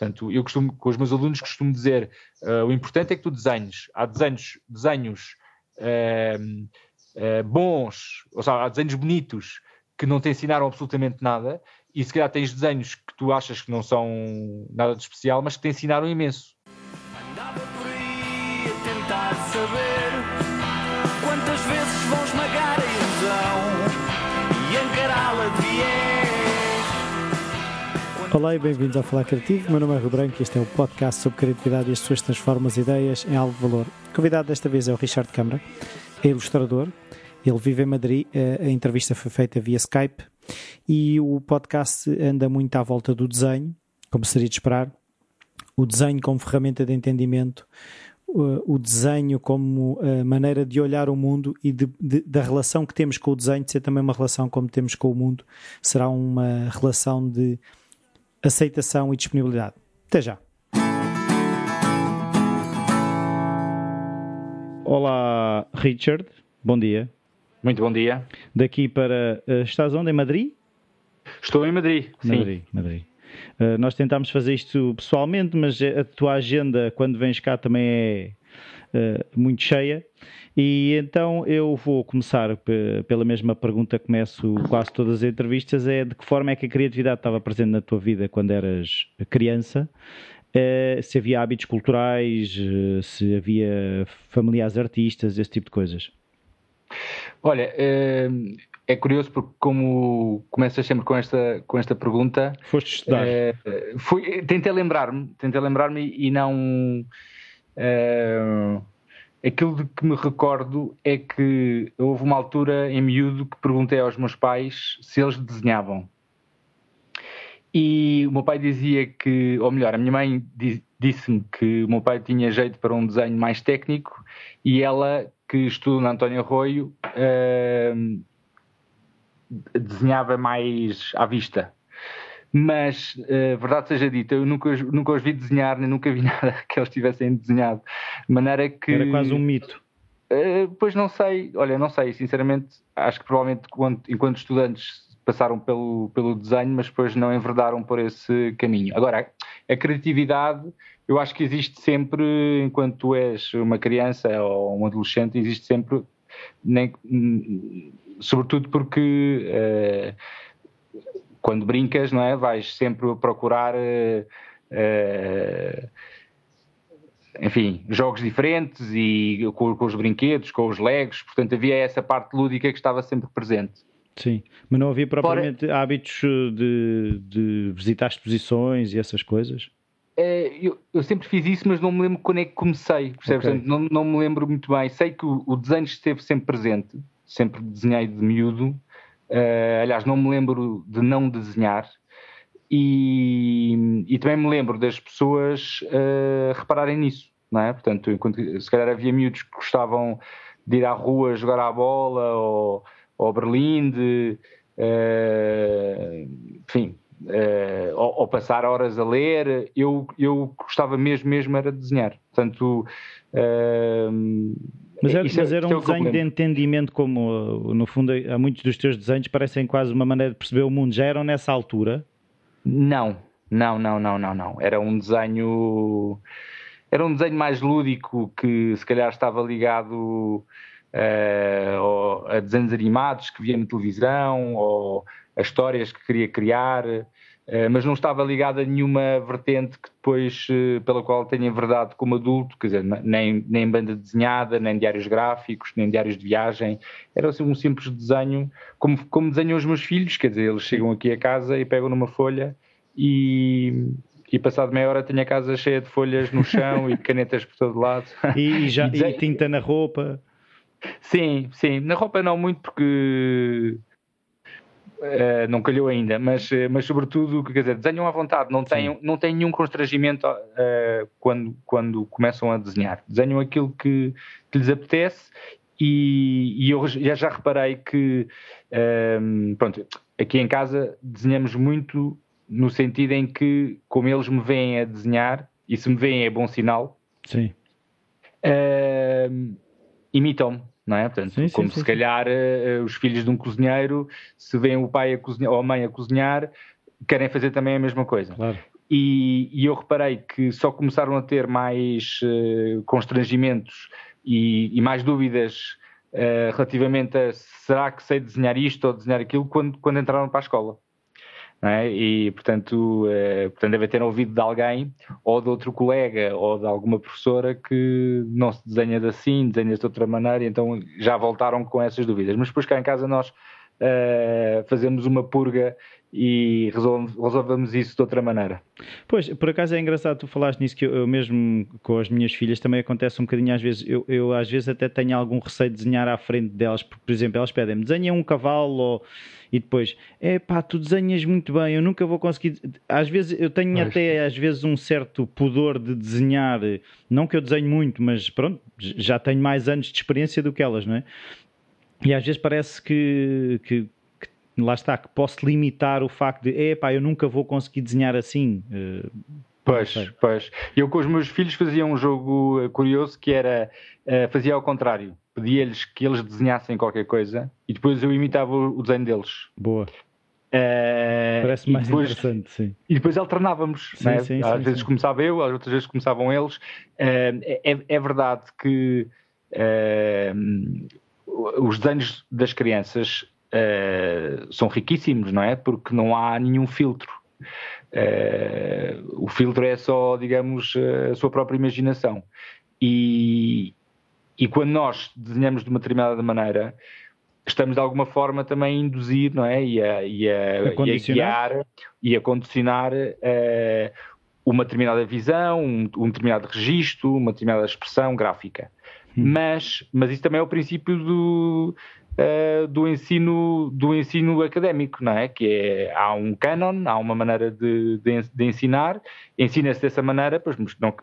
Portanto, eu costumo, com os meus alunos costumo dizer, uh, o importante é que tu desenhes. Há desenhos, desenhos uh, uh, bons, ou seja, há desenhos bonitos que não te ensinaram absolutamente nada, e se calhar tens desenhos que tu achas que não são nada de especial, mas que te ensinaram imenso. Olá e bem-vindos ao Falar Criativo. Meu nome é Rui Branco e este é o podcast sobre criatividade e as pessoas transformam as ideias em algo de valor. O convidado desta vez é o Richard Câmara, é ilustrador, ele vive em Madrid, a entrevista foi feita via Skype e o podcast anda muito à volta do desenho, como seria de esperar. O desenho como ferramenta de entendimento, o desenho como maneira de olhar o mundo e de, de, da relação que temos com o desenho de ser também uma relação como temos com o mundo, será uma relação de aceitação e disponibilidade. Até já. Olá, Richard. Bom dia. Muito bom dia. Daqui para. Uh, estás onde? Em Madrid? Estou em Madrid. Madrid, sim. Madrid. Uh, nós tentámos fazer isto pessoalmente, mas a tua agenda, quando vens cá, também é muito cheia. E então eu vou começar pela mesma pergunta que começo quase todas as entrevistas: é de que forma é que a criatividade estava presente na tua vida quando eras criança? Uh, se havia hábitos culturais, se havia familiares artistas, esse tipo de coisas. Olha, é, é curioso porque como começas sempre com esta, com esta pergunta... Foste estudar. É, fui, tentei lembrar-me, tentei lembrar-me e não... É, aquilo de que me recordo é que houve uma altura em miúdo que perguntei aos meus pais se eles desenhavam. E o meu pai dizia que, ou melhor, a minha mãe disse-me que o meu pai tinha jeito para um desenho mais técnico e ela que estudo na António Arroio, uh, desenhava mais à vista. Mas, uh, verdade seja dita, eu nunca, nunca os vi desenhar, nem nunca vi nada que eles tivessem desenhado. De maneira que. Era quase um mito. Uh, pois não sei, olha, não sei, sinceramente, acho que provavelmente quando, enquanto estudantes passaram pelo, pelo desenho, mas depois não enverdaram por esse caminho. Agora, a criatividade eu acho que existe sempre, enquanto tu és uma criança ou um adolescente, existe sempre, nem, sobretudo porque uh, quando brincas, não é? Vais sempre procurar. Uh, enfim, jogos diferentes e com, com, os brinquedos, com os legos, portanto havia essa parte lúdica que estava sempre presente. Sim, mas não havia propriamente Por... hábitos de, de visitar exposições e essas coisas? É, eu, eu, sempre fiz isso, mas não me lembro quando é que comecei, percebes? Okay. Não, não me lembro muito bem. Sei que o, o, desenho esteve sempre presente, sempre desenhei de miúdo. Uh, aliás, não me lembro de não desenhar. E, e também me lembro das pessoas uh, repararem nisso, não é? Portanto, enquanto, se calhar havia miúdos que gostavam de ir à rua jogar à bola ou, ou Berlim, uh, enfim, uh, ou, ou, passar horas a ler, eu, eu gostava mesmo, mesmo era de desenhar. Portanto. Uh, mas era, mas era um é desenho de entendimento, como no fundo há muitos dos teus desenhos parecem quase uma maneira de perceber o mundo. Já eram nessa altura? Não, não, não, não, não, não. Era um desenho. Era um desenho mais lúdico que se calhar estava ligado uh, a desenhos animados que via na televisão ou as histórias que queria criar, mas não estava ligado a nenhuma vertente que depois, eh, pela qual tenha enverdado como adulto, quer dizer, nem, nem banda desenhada, nem diários gráficos, nem diários de viagem, era assim um simples desenho, como, como desenham os meus filhos, quer dizer, eles chegam aqui a casa e pegam numa folha e, e passado meia hora tenho a casa cheia de folhas no chão e canetas por todo lado. E, já, e, e tinta na roupa? Sim, sim, na roupa não muito porque Uh, não calhou ainda, mas, eh, mas sobretudo, quer dizer, desenham à vontade, não têm, não têm nenhum constrangimento uh, quando, quando começam a desenhar. Desenham aquilo que, que lhes apetece e, e, eu já, já reparei que, um, pronto, aqui em casa desenhamos muito no sentido em que, como eles me veem a desenhar, e se me veem é bom sinal, Sim. Uh, imitam-me não é? Portanto, sim, como sim, se sim, calhar uh, os filhos de um cozinheiro, se veem o pai a cozinhar, ou a mãe a cozinhar, querem fazer também a mesma coisa. Claro. e, e, eu reparei que só começaram a ter mais uh, constrangimentos e, e, mais dúvidas uh, relativamente a será que sei desenhar isto ou desenhar aquilo quando, quando entraram para a escola. É? E, portanto, uh, portanto, deve ter ouvido de alguém, ou de outro colega, ou de alguma professora que não se desenha de assim, desenha de outra maneira, então já voltaram com essas dúvidas. Mas depois cá em casa nós uh, fazemos uma purga e resolvemos isso de outra maneira. Pois, por acaso é engraçado tu falaste nisso, que eu, eu, mesmo com as minhas filhas também acontece um bocadinho às vezes, eu, eu, às vezes até tenho algum receio de desenhar à frente delas, porque por exemplo elas pedem-me, desenha um cavalo ou... e depois, é pá, tu desenhas muito bem, eu nunca vou conseguir, às vezes eu tenho pois. até às vezes um certo pudor de desenhar, não que eu desenho muito, mas pronto, já tenho mais anos de experiência do que elas, não é? E às vezes parece que, que lá está, que posso limitar o facto de, epá, eu nunca vou conseguir desenhar assim. Uh, pois, pois. Eu com os meus filhos fazia um jogo eh, curioso que era, uh, fazia ao contrário. Pedia-lhes que eles desenhassem qualquer coisa e depois eu imitava o desenho deles. Boa. Uh, Parece mais depois, interessante, sim. E depois alternávamos. Sim, né? sim, às sim, vezes começava eu, às outras vezes começavam eles. É, é, verdade que os desenhos das crianças são riquíssimos, não é? Porque não há nenhum filtro. Uh, o filtro é só, digamos, a sua própria imaginação. E, e quando nós desenhamos de uma determinada maneira, estamos de alguma forma também a induzir, não é? E a, e a, a, e a guiar e a condicionar uh, uma determinada visão, um, um, determinado registro, uma determinada expressão gráfica. Hum. Mas, mas isso também é o princípio do, uh, do, ensino, do ensino académico, não é? Que é, há um canon, há uma maneira de, de, de ensinar, ensina-se dessa maneira, pois não,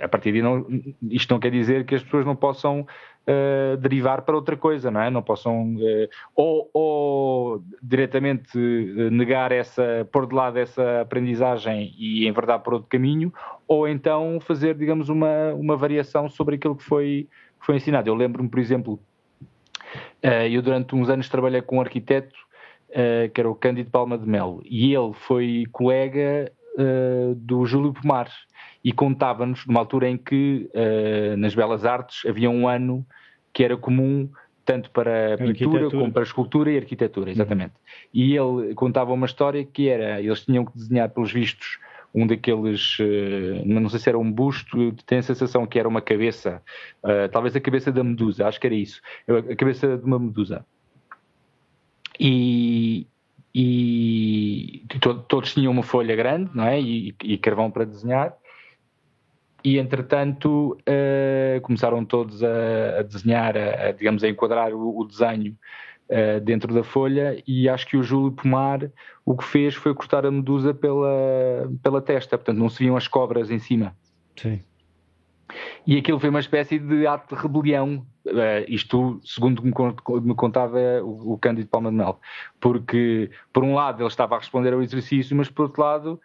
a partir de não, isto não quer dizer que as pessoas não possam uh, derivar para outra coisa, não é? Não possam uh, ou, ou, diretamente negar essa, pôr de lado essa aprendizagem e enverdar por outro caminho, ou então fazer, digamos, uma, uma variação sobre aquilo que foi, que foi ensinado. Eu lembro-me, por exemplo, eu durante uns anos trabalhei com um arquiteto uh, que era o Cândido Palma de Melo e ele foi colega uh, do Júlio Pomar e contava-nos numa altura em que nas Belas Artes havia um ano que era comum tanto para pintura como para escultura e arquitetura, exatamente. Uhum. E ele contava uma história que era, eles tinham que desenhar pelos vistos um daqueles, uh, não sei se era um busto, tenho a sensação que era uma cabeça, uh, talvez a cabeça da medusa, acho que era isso, a cabeça de uma medusa. E, e to, todos tinham uma folha grande, não é? E, e carvão para desenhar. E entretanto uh, começaram todos a, a desenhar, a, a, digamos, a enquadrar o, o desenho uh, dentro da folha e acho que o Júlio Pomar o que fez foi cortar a medusa pela, pela testa, portanto não se viam as cobras em cima. Sim. E aquilo foi uma espécie de ato de rebelião, uh, isto segundo me, me contava o, o Cândido Palma de Mel, porque por um lado ele estava a responder ao exercício, mas por outro lado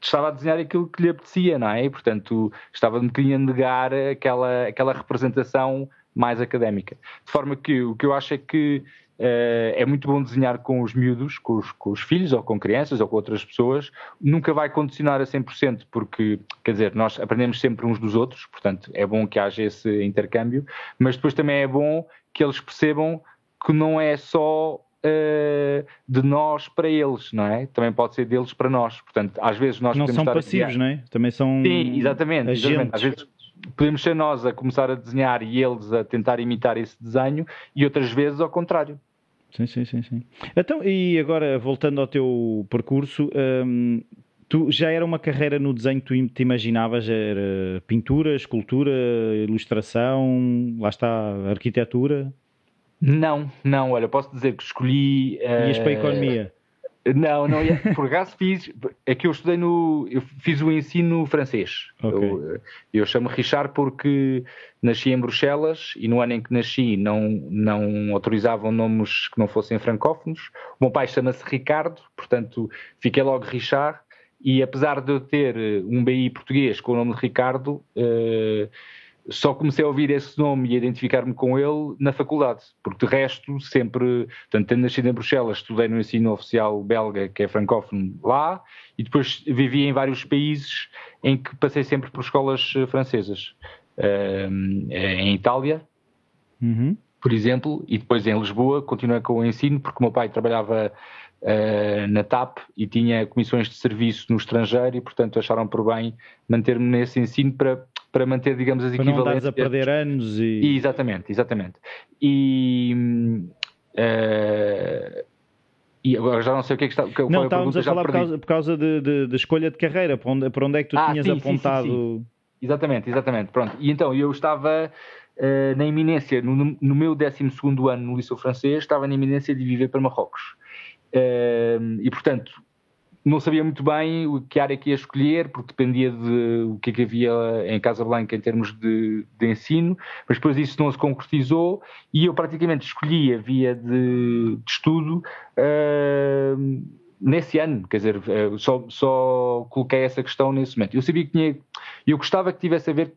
estava a desenhar aquilo que lhe apetecia, não é? E, portanto, estava um bocadinho a negar aquela, aquela representação mais académica. De forma que o que eu acho é que é muito bom desenhar com os miúdos, com os, com os, filhos ou com crianças ou com outras pessoas. Nunca vai condicionar a 100%, porque, quer dizer, nós aprendemos sempre uns dos outros, portanto é bom que haja esse intercâmbio, mas depois também é bom que eles percebam que não é só uh, de nós para eles, não é? Também pode ser deles para nós. Portanto, às vezes nós não são passivos, não é? Também são Sim, exatamente, exatamente. Às vezes podemos ser nós a começar a desenhar e eles a tentar imitar esse desenho e outras vezes ao contrário. Sim, sim, sim, sim. Então, e agora, voltando ao teu percurso, hum, tu já era uma carreira no desenho que tu te imaginavas? Era pintura, escultura, ilustração, lá está, arquitetura? Não, não, olha, posso dizer que escolhi... Ias uh... para a economia? Não, não ia. Por acaso fiz. É que eu estudei no. Eu fiz o ensino francês. Okay. Eu, eu chamo Richard porque nasci em Bruxelas e no ano em que nasci não, não autorizavam nomes que não fossem francófonos. O meu pai chama-se Ricardo, portanto fiquei logo Richard. E apesar de eu ter um BI português com o nome de Ricardo, uh, só comecei a ouvir esse nome e a identificar-me com ele na faculdade, porque de resto sempre, portanto, tendo nascido em Bruxelas, estudei no ensino oficial belga, que é francófono lá, e depois vivi em vários países em que passei sempre por escolas eh, francesas. Uh, em Itália, uhum. por exemplo, e depois em Lisboa, continuei com o ensino, porque o meu pai trabalhava uh, na TAP e tinha comissões de serviço no estrangeiro e, portanto, acharam por bem manter-me nesse ensino para para manter, digamos, as para equivalências. Para não a perder anos e... e... Exatamente, exatamente. E... Uh, e agora já não sei o que é que está. Não, estávamos a, a falar por causa, por causa de, de, de, escolha de carreira, para onde, para onde é que tu ah, tinhas sim, apontado. Sim, sim, exatamente, exatamente. Pronto. E então eu estava uh, na iminência, no, no meu 12 ano no Liceu Francês, estava na iminência de viver para Marrocos. Uh, e portanto, não sabia muito bem o que área que ia escolher, porque dependia de o que, é que havia em Casa Blanca em termos de, de, ensino, mas depois isso não se concretizou e eu praticamente escolhi a via de, de estudo uh, nesse ano, quer dizer, uh, só, só coloquei essa questão nesse momento. Eu sabia que tinha, eu gostava que tivesse a ver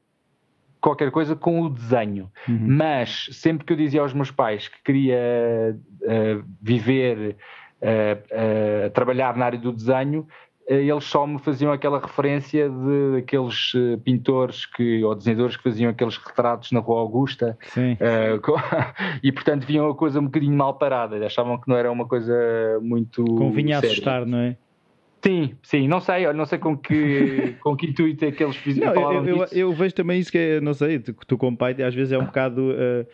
qualquer coisa com o desenho, uhum. mas sempre que eu dizia aos meus pais que queria uh, viver a, a trabalhar na área do desenho, eh, eles só me faziam aquela referência de aqueles eh, pintores que, ou desenhadores que faziam aqueles retratos na Rua Augusta uh, e portanto viam a coisa um bocadinho mal parada, achavam que não era uma coisa muito convinha séria. assustar, não é? Sim, sim, não sei, não sei com que, com que intuito é que eles fizeram. eu, eu, eu, vejo também isso que é, não sei, tu, tu com o pai às vezes é um bocado uh,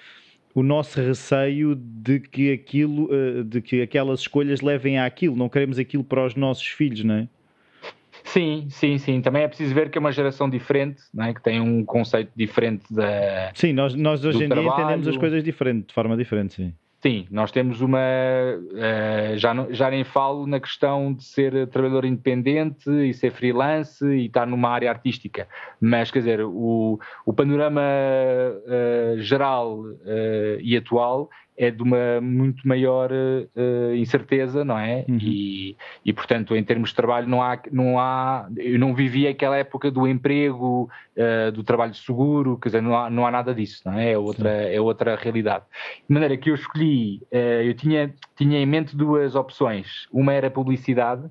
o nosso receio de que aquilo, eh, de que aquelas escolhas levem àquilo. Não queremos aquilo para os nossos filhos, não é? Sim, sim, sim. Também é preciso ver que é uma geração diferente, não é? que tem um conceito diferente da. Sim, nós, nós hoje em trabalho. dia entendemos as coisas diferente, de forma diferente, sim. Sim, nós temos uma. Uh, já, já nem falo na questão de ser trabalhador independente e ser freelance e estar numa área artística, mas quer dizer, o, o panorama uh, geral uh, e atual é de uma muito maior uh, incerteza, não é? Uhum. E, e, portanto, em termos de trabalho, não há, não há. Eu não vivi aquela época do emprego, uh, do trabalho seguro, quer dizer, não há, não há nada disso, não é? É outra, é outra realidade. De maneira que eu escolhi, uh, eu tinha, tinha em mente duas opções. Uma era publicidade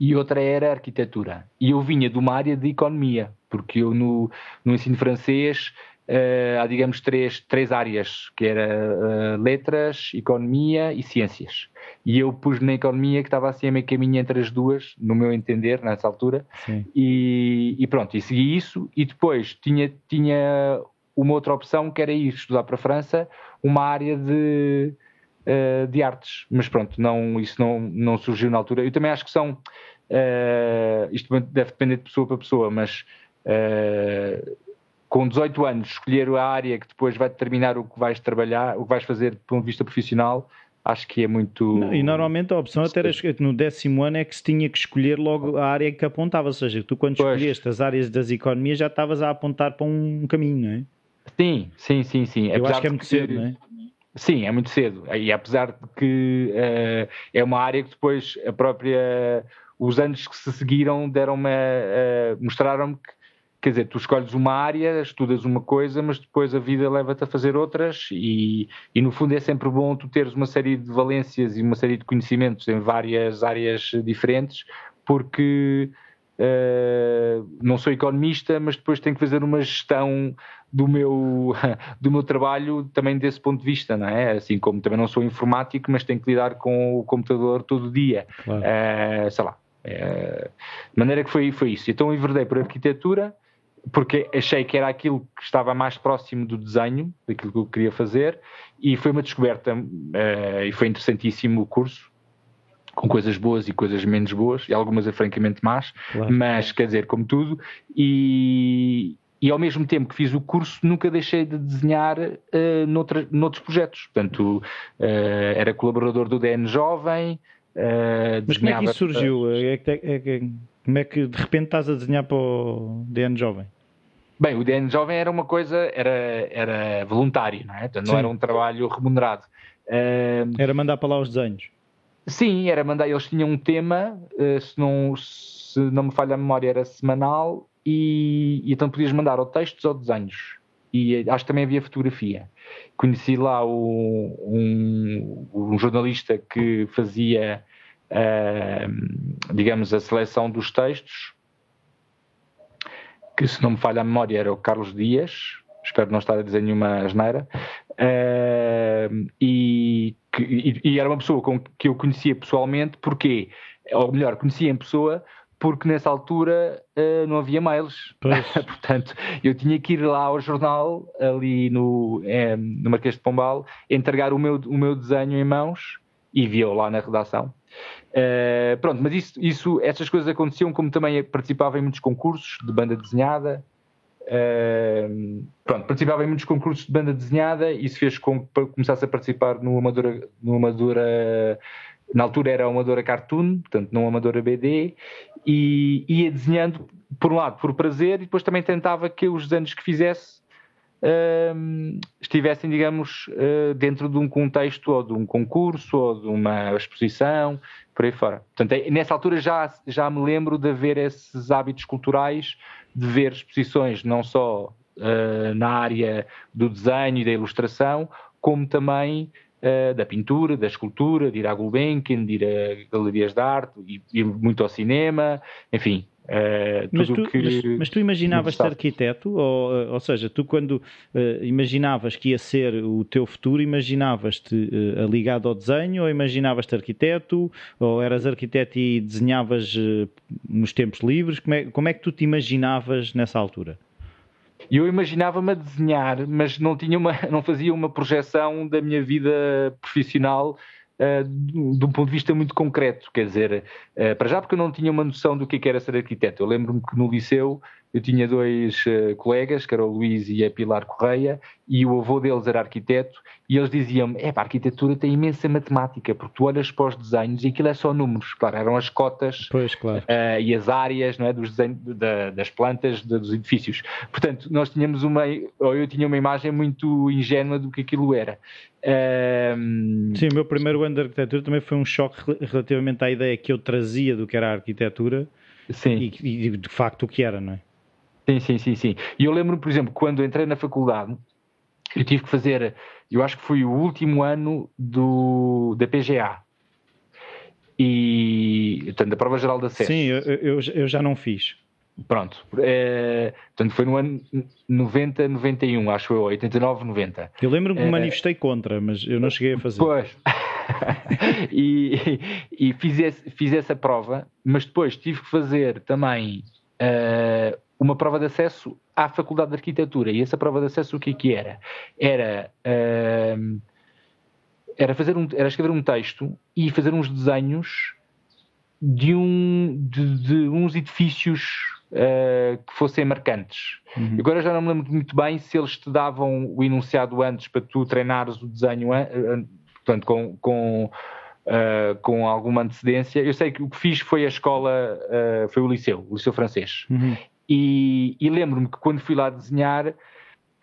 e outra era arquitetura. E eu vinha de uma área de economia, porque eu no, no ensino francês uh, há, digamos, três, três áreas, que era uh, letras, economia e ciências. E eu pus na economia que estava assim a meio caminho entre as duas, no meu entender, nessa altura, e, e, pronto, e segui isso, e depois tinha, tinha uma outra opção que era ir estudar para a França, uma área de, uh, de artes, mas pronto, não, isso não, não surgiu na altura. Eu também acho que são, isto deve depender de pessoa para pessoa, mas Uh, com 18 anos, escolher a área que depois vai determinar o que vais trabalhar, o que vais fazer do ponto de vista profissional, acho que é muito. Não, e normalmente a opção até era no décimo ano é que se tinha que escolher logo a área que apontava, ou seja, tu quando pois. escolheste as áreas das economias já estavas a apontar para um caminho, não é? Sim, sim, sim, sim. Eu acho que é muito que... cedo, não é? Sim, é muito cedo. E apesar de que uh, é uma área que depois a própria. Os anos que se seguiram deram-me. Uh, mostraram-me que quer dizer, tu escolhes uma área, estudas uma coisa, mas depois a vida leva-te a fazer outras e, e no fundo é sempre bom tu teres uma série de valências e uma série de conhecimentos em várias áreas diferentes, porque uh, não sou economista, mas depois tenho que fazer uma gestão do meu, do meu trabalho também desse ponto de vista, não é? Assim como também não sou informático, mas tenho que lidar com o computador todo dia, claro. uh, sei lá. Uh, de maneira que foi, foi isso. Então enverdei por arquitetura, porque achei que era aquilo que estava mais próximo do desenho, daquilo que eu queria fazer, e foi uma descoberta, uh, e foi interessantíssimo o curso, com coisas boas e coisas menos boas, e algumas é francamente más, claro. mas quer dizer, como tudo, e, e ao mesmo tempo que fiz o curso, nunca deixei de desenhar uh, noutra, noutros projetos. Portanto, uh, era colaborador do DN Jovem. Uh, Mas como é que isso surgiu? É, é, é, como é que de repente estás a desenhar para o DN Jovem? Bem, o DN Jovem era uma coisa, era, era voluntário, não é? Então, não era um trabalho remunerado. Uh, era mandar para lá os desenhos? Sim, era mandar. Eles tinham um tema, uh, se, não, se não me falha a memória, era semanal, e, e então podias mandar ou textos ou desenhos. E acho que também havia fotografia. Conheci lá o, um, um jornalista que fazia, uh, digamos, a seleção dos textos, que se não me falha a memória era o Carlos Dias, espero não estar a dizer nenhuma asneira, uh, e, que, e, e, era uma pessoa com, que eu conhecia pessoalmente, porque, ou melhor, conhecia em pessoa, porque nessa altura uh, não havia mails. Portanto, eu tinha que ir lá ao jornal, ali no, é, no Marquês de Pombal, entregar o meu, o meu desenho em mãos e via lá na redação. Uh, pronto, mas isso, isso, essas coisas aconteciam como também participava em muitos concursos de banda desenhada. Uh, pronto, participava em muitos concursos de banda desenhada e isso fez com que começasse a participar no Amadora, no Amadora na altura era Amadora Cartoon, portanto não Amadora BD, e ia desenhando por um lado por prazer e depois também tentava que os desenhos que fizesse estivessem, digamos, uh, dentro de um contexto ou de um concurso ou de uma exposição, por aí fora. Portanto, é, nessa altura já, já me lembro de haver esses hábitos culturais, de ver exposições não só uh, na área do desenho e da ilustração, como também uh, da pintura, da escultura, de ir à Gulbenkian, de ir a galerias de arte, ir muito ao cinema, enfim. Uh, mas, tu, que... mas, mas, tu, imaginavas ser arquiteto? Ou, eh, ou seja, tu quando uh, imaginavas que ia ser o teu futuro, imaginavas-te uh, ligado ao desenho ou imaginavas-te arquiteto? Ou eras arquiteto e desenhavas nos tempos livres? Como é, como é que tu te imaginavas nessa altura? Eu imaginava-me a desenhar, mas não, tinha uma, não fazia uma projeção da minha vida profissional uh, de um ponto de vista muito concreto. Quer dizer, uh, para já porque eu não tinha uma noção do que é era ser arquiteto. Eu lembro-me que no liceu eu tinha dois uh, colegas, que era o Luís e a Pilar Correia, e o avô deles era arquiteto, e eles diziam-me: é, a arquitetura tem imensa matemática, porque tu olhas para os desenhos e aquilo é só números. Claro, eram as cotas pois, claro. uh, e as áreas não é, dos desenhos, da, das plantas, dos edifícios. Portanto, nós tínhamos uma, ou eu tinha uma imagem muito ingênua do que aquilo era. Uh... Sim, o meu primeiro ano de arquitetura também foi um choque relativamente à ideia que eu trazia do que era a arquitetura Sim. E, e de facto o que era, não é? Sim, sim, sim, sim. E eu lembro, por exemplo, quando entrei na faculdade, eu tive que fazer, eu acho que foi o último ano do, da PGA. E, portanto, da Prova Geral da SES. Sim, eu, eu, eu já não fiz. Pronto. É, portanto, foi no ano 90, 91, acho eu, 89, 90. Eu lembro-me que me é, manifestei contra, mas eu não cheguei a fazer. Pois. e, e fiz, esse, fiz essa prova, mas depois tive que fazer também uh, uma prova de acesso à Faculdade de Arquitetura. E essa prova de acesso o que, é que era? Era, uh, era, fazer um, era escrever um texto e fazer uns desenhos de, um, de, de uns edifícios uh, que fossem marcantes. Uhum. Agora já não me lembro muito bem se eles te davam o enunciado antes para tu treinares o desenho, uh, portanto, com, com Uh, com alguma antecedência. Eu sei que o que fiz foi a escola, uh, foi o liceu, o liceu francês. Uhum. E, e lembro-me que quando fui lá desenhar,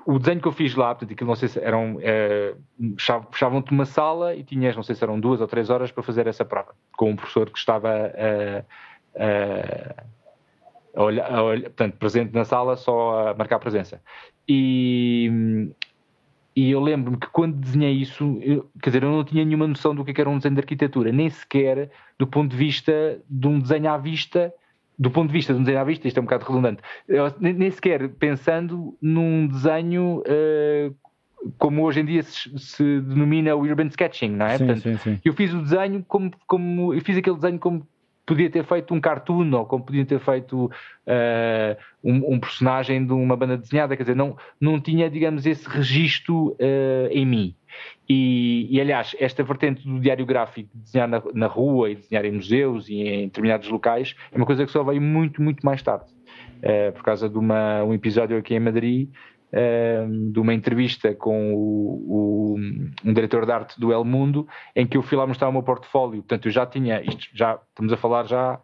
o desenho que eu fiz lá, portanto, aquilo não sei se eram. É, Fechavam-te uma sala e tinhas, não sei se eram duas ou três horas para fazer essa prova, com um professor que estava a, a, a, olhar, a olhar, portanto, presente na sala, só a marcar presença. E, e eu lembro-me que quando desenhei isso, eu, quer dizer, eu não tinha nenhuma noção do que era um desenho de arquitetura, nem sequer do ponto de vista de um desenho à vista do ponto de vista de um desenho à vista, isto é um bocado redundante, nem sequer pensando num desenho uh, como hoje em dia se, se, denomina o urban sketching, não é? Sim, Portanto, sim, sim. Eu fiz o desenho como, como eu fiz aquele desenho como podia ter feito um cartoon ou como podia ter feito uh, um, um, personagem de uma banda desenhada, quer dizer, não, não tinha, digamos, esse registro uh, em mim. E, e, aliás, esta vertente do diário gráfico, de desenhar na, na, rua e desenhar em museus e em determinados locais, é uma coisa que só veio muito, muito mais tarde. Uh, por causa de uma, um episódio aqui em Madrid, de uma entrevista com o, o, um diretor de arte do El Mundo, em que eu fui lá mostrar o meu portfólio. Portanto, eu já tinha, isto já estamos a falar já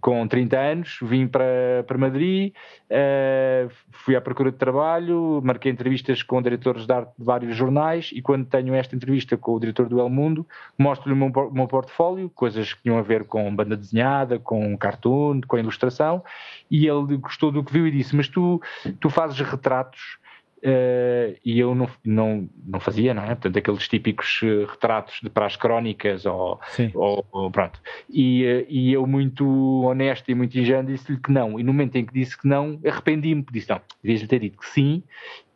com 30 anos, vim para, para Madrid, uh, fui à procura de trabalho, marquei entrevistas com diretores de arte de vários jornais e quando tenho esta entrevista com o diretor do El Mundo, mostro-lhe o meu, meu portfólio, coisas que tinham a ver com banda desenhada, com cartoon, com ilustração, e ele gostou do que viu e disse, mas tu, tu fazes retratos Uh, e eu não, não, não fazia, não é? Portanto, aqueles típicos uh, retratos de, para as crónicas ou, ou, ou pronto. E, uh, e eu, muito honesto e muito ingênuo, disse-lhe que não. E no momento em que disse que não, arrependi-me, disse não, devias-lhe ter dito que sim.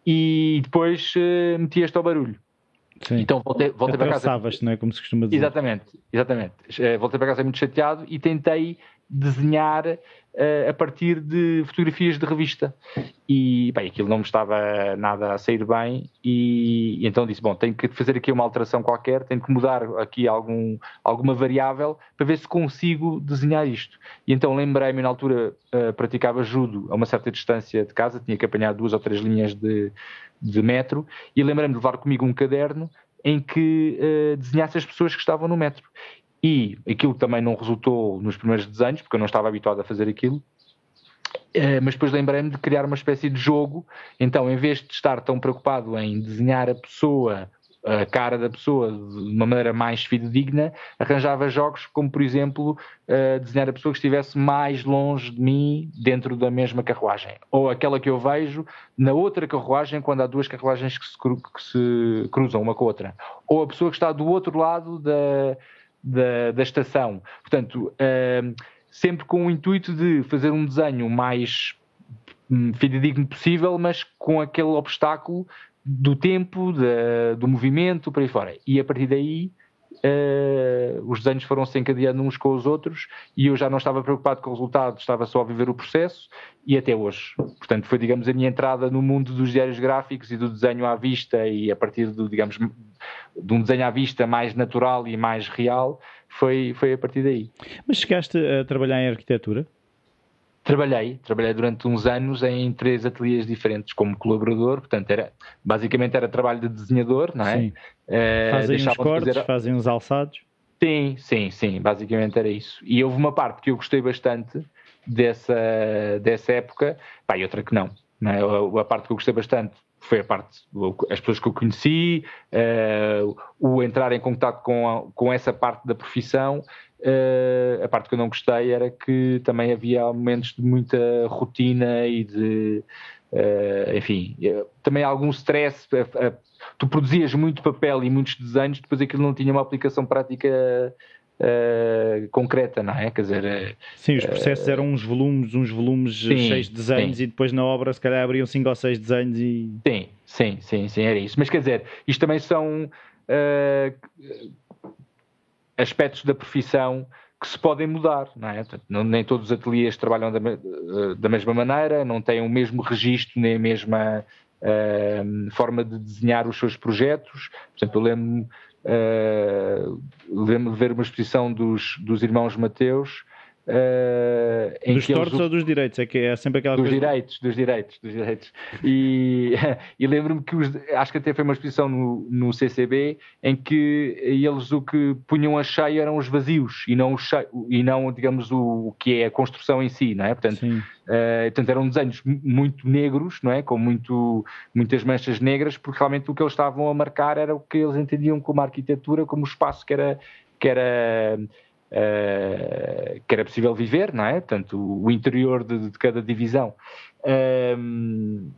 E depois meti este ao barulho. Sim. Então voltei, voltei para casa. não é? Como se costuma dizer. Exatamente, exatamente. Voltei para casa muito chateado e tentei desenhar uh, a partir de fotografias de revista. E, bem, aquilo não me estava nada a sair bem e, e, então disse, bom, tenho que fazer aqui uma alteração qualquer, tenho que mudar aqui algum, alguma variável para ver se consigo desenhar isto. E então lembrei-me, na altura uh, praticava judo a uma certa distância de casa, tinha que apanhar duas ou três linhas de, de metro e lembrei-me de levar comigo um caderno em que uh, desenhasse as pessoas que estavam no metro. E aquilo também não resultou nos primeiros desenhos, porque eu não estava habituado a fazer aquilo. Uh, mas depois lembrei-me de criar uma espécie de jogo. Então, em vez de estar tão preocupado em desenhar a pessoa, a cara da pessoa de uma maneira mais fidedigna, arranjava jogos como, por exemplo, uh, desenhar a pessoa que estivesse mais longe de mim dentro da mesma carruagem. Ou aquela que eu vejo na outra carruagem, quando há duas carruagens que se, que se cruzam uma com a outra. Ou a pessoa que está do outro lado da da, da estação. Portanto, sempre com o intuito de fazer um desenho mais hum, fidedigno possível, mas com aquele obstáculo do tempo, do movimento, por aí fora. E a partir daí uh, os desenhos foram se encadeando uns com os outros e eu já não estava preocupado com o resultado, estava só a viver o processo e até hoje. Portanto, foi, digamos, a minha entrada no mundo dos diários gráficos e do desenho à vista e a partir do, digamos, de um desenho à vista mais natural e mais real, foi, foi a partir daí. Mas chegaste a trabalhar em arquitetura? Trabalhei, trabalhei durante uns anos em três ateliês diferentes como colaborador, portanto era basicamente era trabalho de desenhador, não é? Sim. Uh, fazem uns cortes, fazer... fazem uns alçados. Sim, sim, sim, basicamente era isso. E houve uma parte que eu gostei bastante dessa, dessa época, pá, e outra que não. não é? a, a parte que eu gostei bastante foi a parte, as pessoas que eu conheci, uh, o entrar em contato com, a, com essa parte da profissão. Uh, a parte que eu não gostei era que também havia momentos de muita rotina e de, uh, enfim, também algum stress. tu produzias muito papel e muitos desenhos, depois aquilo não tinha uma aplicação prática concreta, não é? Quer dizer, sim, os processos eram uns volumes, uns volumes sim, cheios de desenhos sim. e depois na obra se calhar abriam cinco ou seis desenhos e. Sim, sim, sim, sim, era isso. Mas quer dizer, isto também são aspectos da profissão que se podem mudar, não é? Não, nem todos os ateliês trabalham da, da, mesma maneira, não têm o mesmo registro, nem a mesma uh, forma de desenhar os seus projetos. Portanto, eu lembro-me Uh, lembro de ver uma exposição dos, dos irmãos Mateus. Uh, em dos tortos eles... ou dos direitos? É que é sempre aquela dos coisa... direitos, dos direitos, dos direitos. E, e lembro-me que os, acho que até foi uma exposição no, no CCB em que eles o que punham a cheio eram os vazios e não, o cheio, e não digamos, o, o que é a construção em si, não é? Portanto, Uh, portanto, eram desenhos muito negros, não é? Com muito, muitas manchas negras, porque realmente o que eles estavam a marcar era o que eles entendiam como arquitetura, como o espaço que era, que era, uh, que era possível viver, não é? Portanto, o, interior de, de, cada divisão. Uh,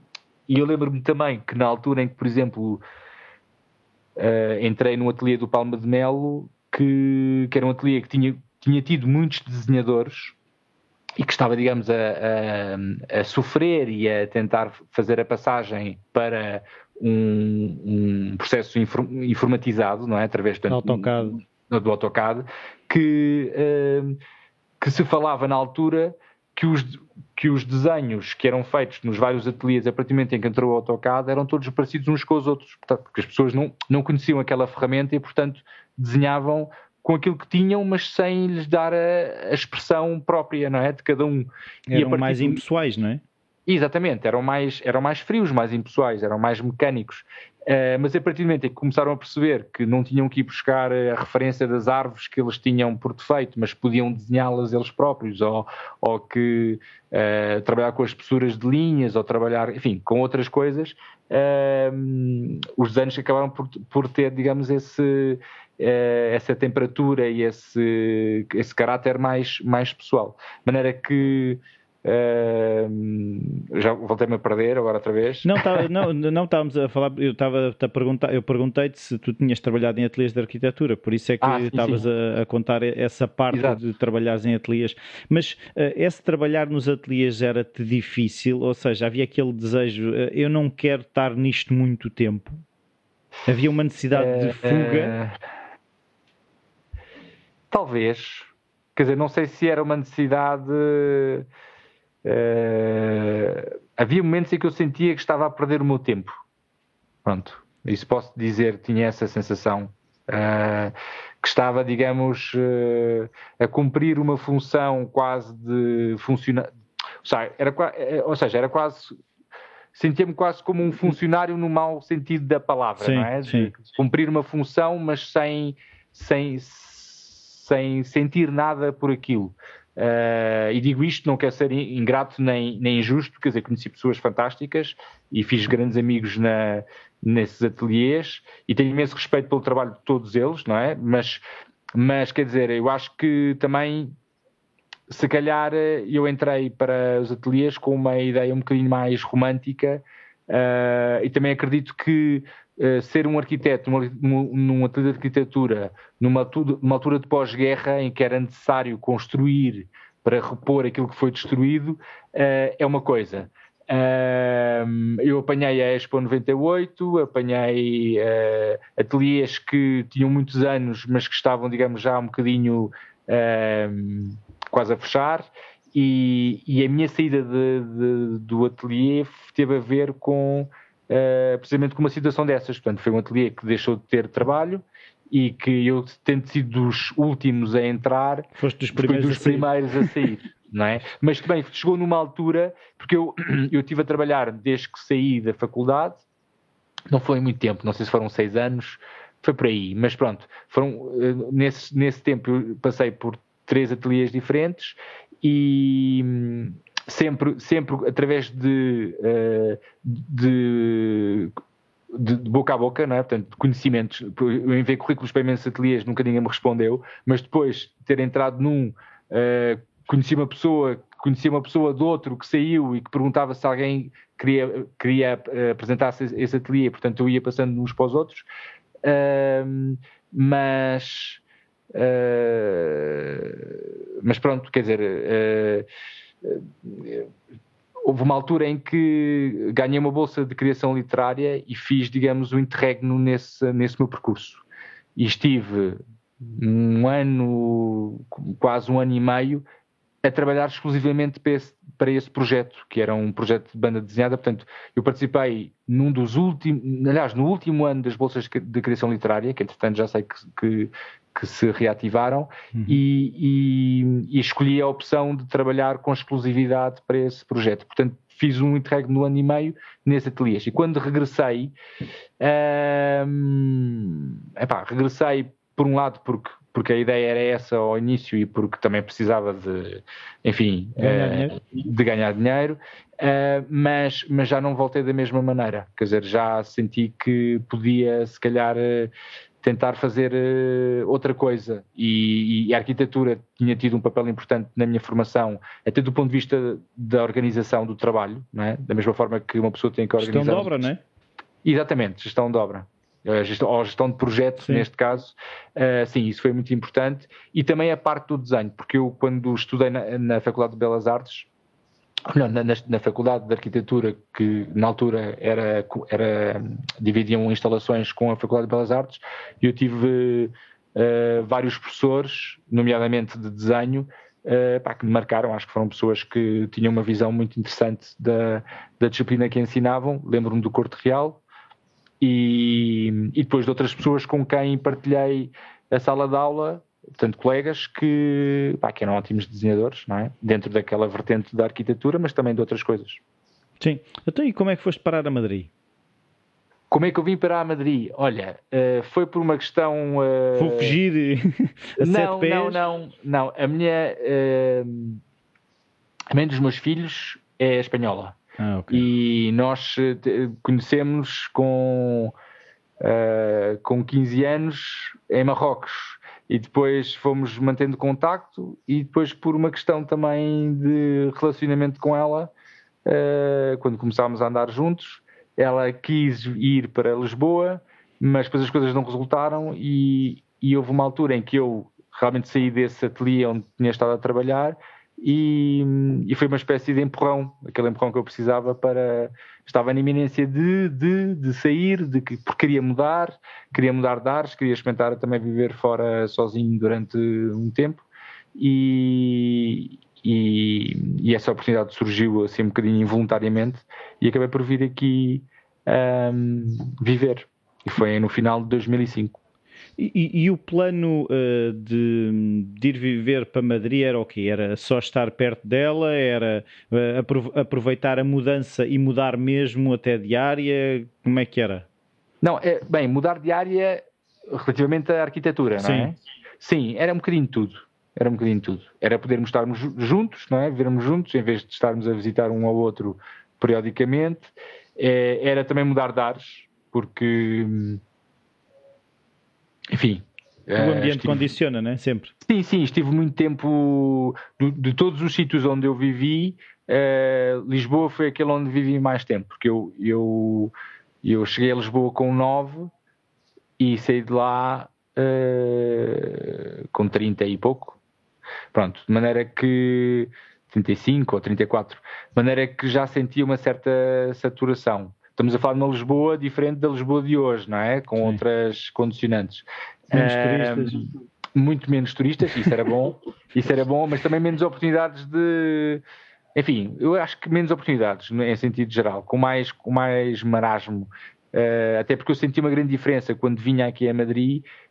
e eu lembro-me também que na altura em que, por exemplo, entrei no ateliê do Palma de Melo, que, que era um ateliê que tinha, tinha tido muitos desenhadores, e que estava, digamos, a, a, a, sofrer e a tentar fazer a passagem para um, um processo informatizado, não é? Através do AutoCAD, do AutoCAD que, uh, que se falava na altura que os, que os desenhos que eram feitos nos vários ateliês a partir do momento em que entrou o AutoCAD eram todos parecidos uns com os outros, portanto, porque as pessoas não, não conheciam aquela ferramenta e, portanto, desenhavam com aquilo que tinham, mas sem lhes dar a, a expressão própria, não é? De cada um. Eram mais impessoais, não é? Exatamente, eram mais, eram mais frios, mais impessoais, eram mais mecânicos. Uh, mas a partir do momento em que começaram a perceber que não tinham que ir buscar a referência das árvores que eles tinham por defeito, mas podiam desenhá-las eles próprios, ou, ou que uh, trabalhar com as espessuras de linhas, ou trabalhar, enfim, com outras coisas, uh, os desenhos acabaram por, por ter, digamos, esse, essa temperatura e esse, esse caráter mais, mais pessoal. De maneira que Uh, já voltei-me a perder agora outra vez. Não, tá, não, não estávamos a falar, eu estava a perguntar, eu perguntei-te se tu tinhas trabalhado em ateliês de arquitetura, por isso é que ah, estavas a, a, contar essa parte Exato. de trabalhares em ateliês. Mas uh, esse trabalhar nos ateliês era-te difícil, ou seja, havia aquele desejo, uh, eu não quero estar nisto muito tempo. Havia uma necessidade de fuga. Talvez. Quer dizer, não sei se era uma necessidade Uh, havia momentos em que eu sentia que estava a perder o meu tempo. Pronto, isso posso dizer, tinha essa sensação. Uh, que estava, digamos, uh, a cumprir uma função quase de funcionar. Ou seja, era quase. Sentia-me quase como um funcionário no mau sentido da palavra, sim, não é? De cumprir uma função, mas sem, sem, sem sentir nada por aquilo. Uh, e digo isto, não quero ser ingrato nem, nem injusto, quer dizer, conheci pessoas fantásticas e fiz grandes amigos na, nesses ateliês e tenho imenso respeito pelo trabalho de todos eles, não é? Mas, mas quer dizer, eu acho que também, se calhar, eu entrei para os ateliês com uma ideia um bocadinho mais romântica uh, e também acredito que Uh, ser um arquiteto numa, num ateliê de arquitetura numa, numa altura de pós-guerra em que era necessário construir para repor aquilo que foi destruído uh, é uma coisa. Uh, eu apanhei a Expo 98, apanhei ateliês que tinham muitos anos, mas que estavam, digamos, já um bocadinho quase a fechar. E, e, a minha saída de, de, do ateliê teve a ver com uh, precisamente com uma situação dessas. Portanto, foi um ateliê que deixou de ter trabalho e que eu, tendo sido dos últimos a entrar, Foste dos primeiros, dos a, primeiros sair. a sair. não é? Mas também chegou numa altura, porque eu, eu estive a trabalhar desde que saí da faculdade, não foi muito tempo, não sei se foram seis anos, foi por aí, mas pronto, foram, eh, nesse, nesse tempo eu passei por três ateliês diferentes e, sempre, sempre através de, uh, de, de, de, boca a boca, não é? portanto, de conhecimentos. Eu enviei currículos para imensos ateliês, nunca ninguém me respondeu, mas depois de ter entrado num, uh, conheci uma pessoa, conheci uma pessoa de outro que saiu e que perguntava se alguém queria, queria uh, apresentar-se esse ateliê, portanto eu ia passando uns para os outros. Mas. mas pronto, quer dizer houve uma altura em que ganhei uma bolsa de criação literária e fiz, digamos, um interregno nesse, nesse meu percurso. E estive um ano, quase um ano e meio, a trabalhar exclusivamente para esse, para esse projeto, que era um projeto de banda desenhada. Portanto, eu participei num dos últimos, aliás, no último ano das bolsas de criação literária, que entretanto já sei que, que, que se reativaram uhum. e, e, e, escolhi a opção de trabalhar com exclusividade para esse projeto. Portanto, fiz um interregno no ano e meio nesse ateliê. E quando regressei, hum, epá, regressei por um lado porque porque a ideia era essa ao início e porque também precisava de, enfim, ganhar uh, de ganhar dinheiro, uh, mas, mas já não voltei da mesma maneira. Quer dizer, já senti que podia, se calhar, uh, tentar fazer uh, outra coisa. E, e, a arquitetura tinha tido um papel importante na minha formação, até do ponto de vista da organização do trabalho, é? da mesma forma que uma pessoa tem que organizar. Gestão de obra, não é? Exatamente, gestão de obra. Gestão, ou gestão de projeto, sim. neste caso, uh, sim, isso foi muito importante. E também a parte do desenho, porque eu, quando estudei na, na Faculdade de Belas Artes, na, na, Faculdade de Arquitetura, que na altura era, era, dividiam instalações com a Faculdade de Belas Artes, eu tive uh, vários professores, nomeadamente de desenho, uh, pá, que me marcaram. Acho que foram pessoas que tinham uma visão muito interessante da, da disciplina que ensinavam. Lembro-me do Corte Real e, e depois de outras pessoas com quem partilhei a sala de aula portanto, colegas que, pá, que eram ótimos desenhadores, não é? Dentro daquela vertente da arquitetura, mas também de outras coisas. Sim. Então, e como é que foste parar a Madrid? Como é que eu vim para a Madrid? Olha, uh, foi por uma questão. Uh... Vou fugir a não, sete pés? Não, não, não. A minha. Uh... A mãe dos meus filhos é espanhola. Ah, okay. E nós conhecemos com, com 15 anos em Marrocos. E depois fomos mantendo contacto, e depois, por uma questão também de relacionamento com ela, quando começámos a andar juntos ela quis ir para Lisboa, mas depois as coisas não resultaram e, e houve uma altura em que eu realmente saí desse ateliê onde tinha estado a trabalhar e, e, foi uma espécie de empurrão, aquele empurrão que eu precisava para. Estava na iminência de, de, de sair, de que porque queria mudar, queria mudar de ares, queria experimentar também viver fora sozinho durante um tempo e, e, e, essa oportunidade surgiu assim um bocadinho involuntariamente e acabei por vir aqui um, viver. E foi no final de 2005. E, e, o plano uh, de, de, ir viver para Madrid era o quê? Era só estar perto dela? Era uh, aproveitar a mudança e mudar mesmo até de área? Como é que era? Não, é, bem, mudar de área relativamente à arquitetura, Sim. não é? Sim, era um bocadinho de tudo. Era um bocadinho tudo. Era podermos estarmos juntos, não é? Vivermos juntos, em vez de estarmos a visitar um ao outro periodicamente. É, era também mudar de ares, porque, enfim. O ambiente estive... condiciona, não é? Sempre. Sim, sim, estive muito tempo. De, de todos os sítios onde eu vivi, uh, Lisboa foi aquele onde vivi mais tempo, porque eu, eu, eu cheguei a Lisboa com 9 e saí de lá uh, com 30 e pouco. Pronto, de maneira que 35 ou 34, de maneira que já sentia uma certa saturação. Estamos a falar de uma Lisboa diferente da Lisboa de hoje, não é? Com Sim. outras condicionantes. Menos turistas. Muito menos turistas, isso era bom, isso era bom, mas também menos oportunidades de. Enfim, eu acho que menos oportunidades, em sentido geral, com mais, com mais marasmo. Uh, até porque eu senti uma grande diferença quando vinha aqui a Madrid Uh,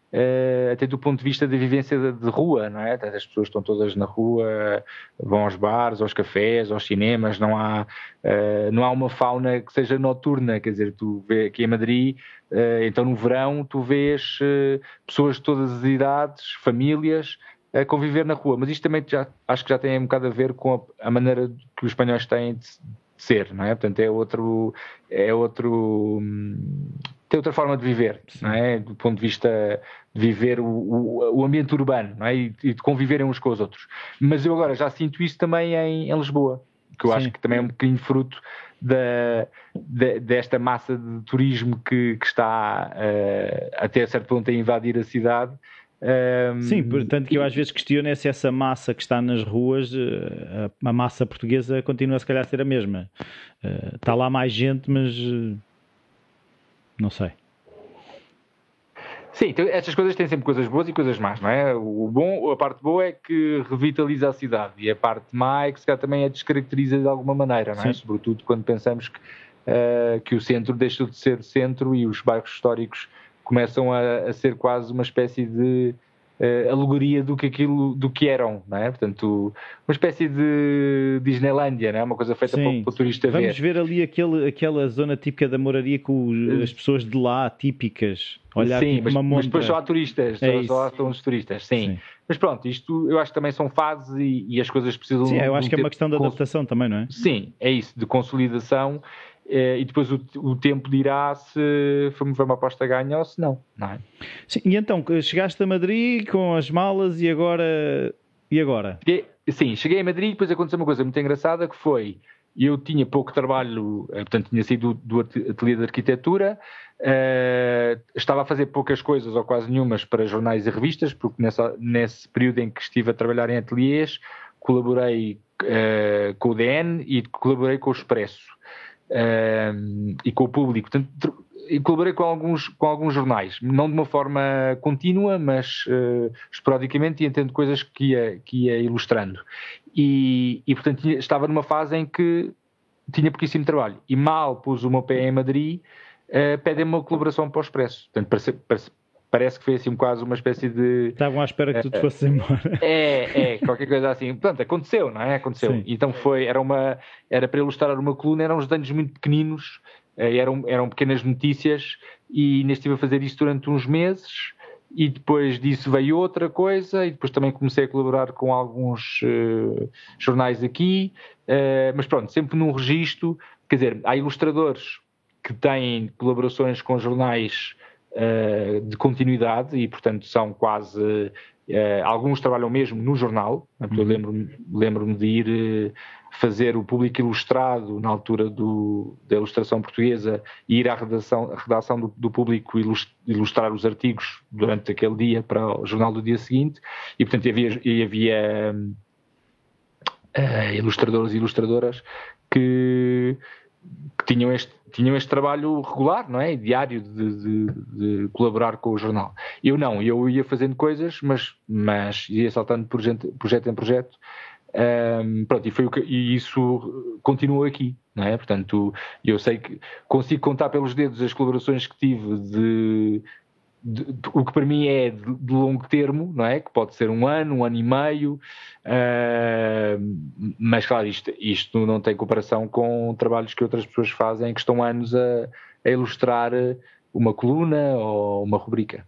até do ponto de vista da vivência de, de, rua, não é? As pessoas estão todas na rua, vão aos bares, aos cafés, aos cinemas, não há, uh, não há uma fauna que seja noturna, quer dizer, tu vê aqui em Madrid, uh, então no verão tu vês pessoas de todas as idades, famílias, a conviver na rua, mas isto também já, acho que já tem um bocado a ver com a, a maneira que os espanhóis têm de, de ser, não é? Portanto, é outro, é outro, hum, tem outra forma de viver, não é? Do ponto de vista de viver o, o, o ambiente urbano, não é? E, e, de conviverem uns com os outros. Mas eu agora já sinto isso também em, em Lisboa, que eu Sim. acho que também é um bocadinho fruto da, da, desta massa de turismo que, que está uh, até a certo ponto a invadir a cidade. Um... Sim, portanto que eu às vezes questiono é se essa massa que está nas ruas, eh, a, massa portuguesa continua se calhar a ser a mesma. Uh, está lá mais gente, mas não sei. Sim, então, estas coisas têm sempre coisas boas e coisas más, não é? O bom, a parte boa é que revitaliza a cidade e a parte má é que se calhar também a descaracteriza de alguma maneira, não é? Sim. Sobretudo quando pensamos que, uh, que o centro deixa de ser centro e os bairros históricos começam a, a ser quase uma espécie de uh, alegoria do que aquilo do que eram, não é? Portanto, uma espécie de Disneylândia, não é? Uma coisa feita para, para, o turista Vamos ver. ver ali aquele, aquela zona típica da moraria com as pessoas de lá, típicas. Olhar sim, tipo mas, mas depois só há turistas, é só, só estão os turistas, sim. sim. Mas pronto, isto eu acho que também são fases e, e as coisas precisam. Sim, eu acho que é uma questão de adaptação também, não é? Sim, é isso, de consolidação eh, e depois o, o, tempo dirá se foi uma aposta ganha ou se não, não é? Sim, e então, chegaste a Madrid com as malas e agora... E agora? Cheguei, sim, cheguei a Madrid e depois aconteceu uma coisa muito engraçada que foi, eu tinha pouco trabalho, eh, portanto tinha saído do, do ateliê de arquitetura, uh, estava a fazer poucas coisas ou quase nenhumas para jornais e revistas, porque nessa, nesse período em que estive a trabalhar em ateliês, colaborei uh, com o DN e colaborei com o Expresso e com o público. Portanto, e colaborei com alguns, com alguns jornais, não de uma forma contínua, mas uh, esporadicamente e entendo coisas que ia, que ia ilustrando. E, e portanto, estava numa fase em que tinha pouquíssimo trabalho. E mal pus o meu pé em Madrid, uh, pedem-me uma colaboração para o Expresso. Portanto, para, ser, para, parece que foi assim quase uma espécie de. Estavam à espera que tu te fosses embora. É, é, qualquer coisa assim. Portanto, aconteceu, não é? Aconteceu. Sim. Então foi, era uma, era para ilustrar uma coluna, eram uns desenhos muito pequeninos, eram, eram pequenas notícias, e ainda estive a fazer isso durante uns meses e depois disso veio outra coisa, e depois também comecei a colaborar com alguns uh, jornais aqui, uh, mas pronto, sempre num registro, quer dizer, há ilustradores que têm colaborações com jornais de continuidade e, portanto, são quase. alguns trabalham mesmo no jornal, eu uhum. lembro-me lembro de ir fazer o público ilustrado na altura do, da ilustração portuguesa e ir à redação, à redação do, do, público ilustrar os artigos durante aquele dia para o jornal do dia seguinte e portanto havia, havia uh, ilustradores e ilustradoras que, tinham, este, tinham este trabalho regular, não é? Diário de, de, de, colaborar com o jornal. Eu não, eu ia fazendo coisas, mas, mas ia saltando de projeto, projeto em projeto um, pronto, e, foi o que, e isso continua aqui, não é? Portanto, eu sei que consigo contar pelos dedos as colaborações que tive de, de, de, o que para mim é de, de, longo termo, não é? Que pode ser um ano, um ano e meio, uh, mas claro, isto, isto não tem comparação com trabalhos que outras pessoas fazem que estão anos a, a ilustrar uma coluna ou uma rubrica.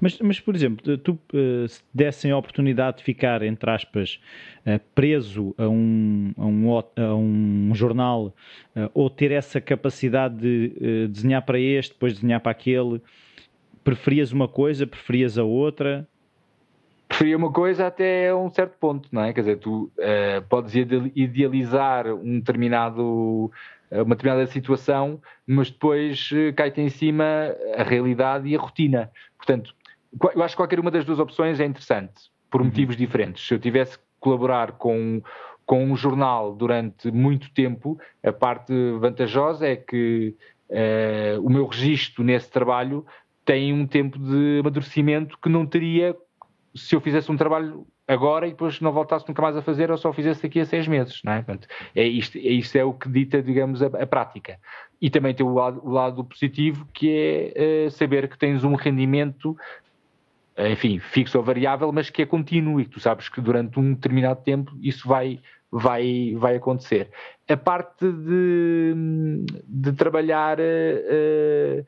Mas, mas, por exemplo, tu uh, se dessem a oportunidade de ficar, entre aspas, uh, preso a um, a um, a um jornal uh, ou ter essa capacidade de desenhar para este, depois desenhar para aquele, preferias uma coisa, preferias a outra? Preferia uma coisa até um certo ponto, não é? Quer dizer, tu podes idealizar um determinado uma determinada situação, mas depois cai-te em cima a realidade e a rotina. Portanto, eu acho que qualquer uma das duas opções é interessante, por uhum. motivos diferentes. Se eu tivesse que colaborar com, com um jornal durante muito tempo, a parte vantajosa é que uh, o meu registro nesse trabalho tem um tempo de amadurecimento que não teria se eu fizesse um trabalho agora e depois não voltasse nunca mais a fazer ou só fizesse daqui a seis meses, não é? Portanto, é isto, é isto é o que dita, digamos, a, a prática. E também tem o lado, o lado positivo que é uh, saber que tens um rendimento, enfim, fixo ou variável, mas que é contínuo e que tu sabes que durante um determinado tempo isso vai, vai, vai acontecer. A parte de, de trabalhar uh,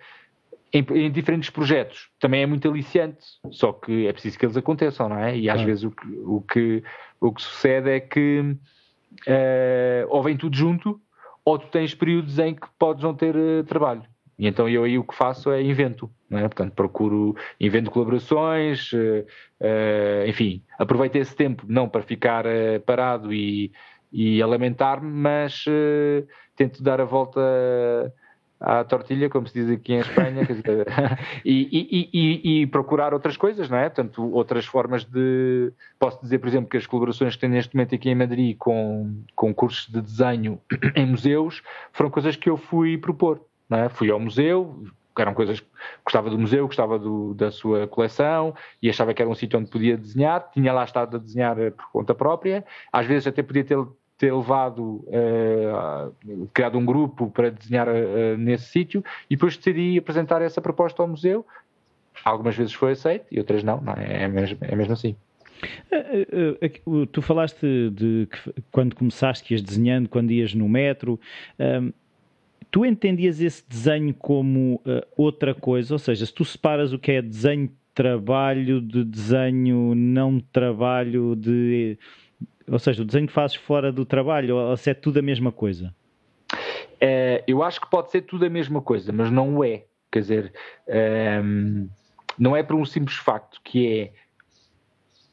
em, em, diferentes projetos também é muito aliciante, só que é preciso que eles aconteçam, não é? E às vezes o que, o, que, o que sucede é que uh, ou vem tudo junto ou tu tens períodos em que podes não ter uh, trabalho. E então eu aí o que faço é invento, não é? Portanto, procuro, invento colaborações, uh, uh, enfim, aproveito esse tempo não para ficar parado e, e a lamentar-me, mas tento dar a volta à tortilha, como se diz aqui em Espanha, e, e, e, e, procurar outras coisas, não é? Portanto, outras formas de. Posso dizer, por exemplo, que as colaborações que tenho neste momento aqui em Madrid com, com cursos de desenho em museus foram coisas que eu fui propor, não é? Fui ao museu, eram coisas que gostava do museu, gostava do, da sua coleção e achava que era um sítio onde podia desenhar. Tinha lá estado a desenhar por conta própria, às vezes até podia ter ter levado, uh, criado um grupo para desenhar uh, nesse sítio e depois decidi apresentar essa proposta ao museu. Algumas vezes foi aceito e outras não, não é, é, mesmo, é mesmo assim. Tu falaste de que quando começaste, que ias desenhando, quando ias no metro, tu entendias esse desenho como outra coisa? Ou seja, se tu separas o que é desenho trabalho de desenho não trabalho de ou seja, o desenho que fazes fora do trabalho, ou se é tudo a mesma coisa? É, eu acho que pode ser tudo a mesma coisa, mas não é. Quer dizer, ehm, não é por um simples facto que é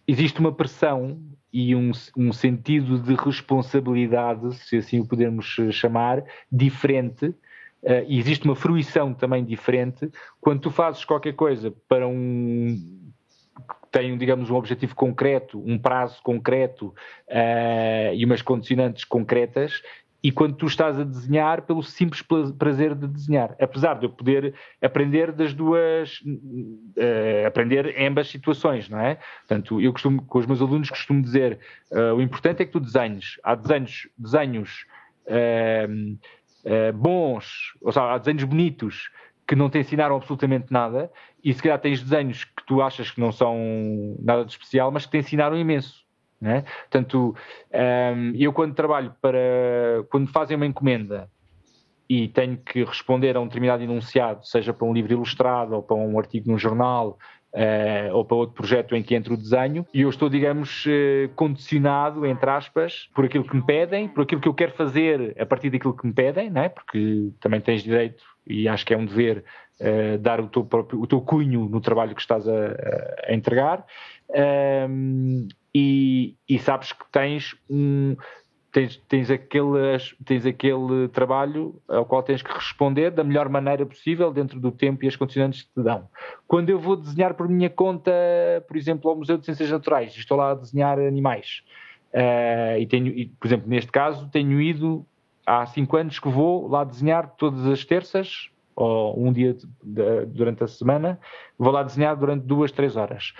existe uma pressão e um, um, sentido de responsabilidade, se assim o pudermos chamar, diferente. Uh, existe uma fruição também diferente quando tu fazes qualquer coisa para um, têm, digamos, um objetivo concreto, um prazo concreto uh, e umas condicionantes concretas, e quando tu estás a desenhar pelo simples prazer de desenhar, apesar de eu poder aprender das duas, uh, aprender ambas situações, não é? Portanto, eu costumo, com os meus alunos costumo dizer, uh, o importante é que tu desenhes, há desenhos, desenhos uh, bons, ou seja, há desenhos bonitos que não te ensinaram absolutamente nada, e se calhar tens desenhos que tu achas que não são nada de especial, mas que te ensinaram imenso. Né? Portanto, um, eu quando trabalho para. quando fazem uma encomenda e tenho que responder a um determinado enunciado, seja para um livro ilustrado ou para um artigo num jornal, Uh, ou para outro projeto em que entra o desenho, e eu estou, digamos, uh, condicionado, entre aspas, por aquilo que me pedem, por aquilo que eu quero fazer a partir daquilo que me pedem, não é? porque também tens direito, e acho que é um dever, uh, dar o teu, próprio, o teu cunho no trabalho que estás a, a entregar, ehm, e, e, sabes que tens um, tens, tens, aquele, tens aquele trabalho ao qual tens que responder da melhor maneira possível dentro do tempo e as condicionantes que te dão. Quando eu vou desenhar por minha conta, por exemplo, ao Museu de Ciências Naturais, estou lá a desenhar animais, uh, e tenho, e, por exemplo, neste caso, tenho ido há cinco anos que vou lá desenhar todas as terças, ou um dia de, de, durante a semana, vou lá desenhar durante duas, três horas.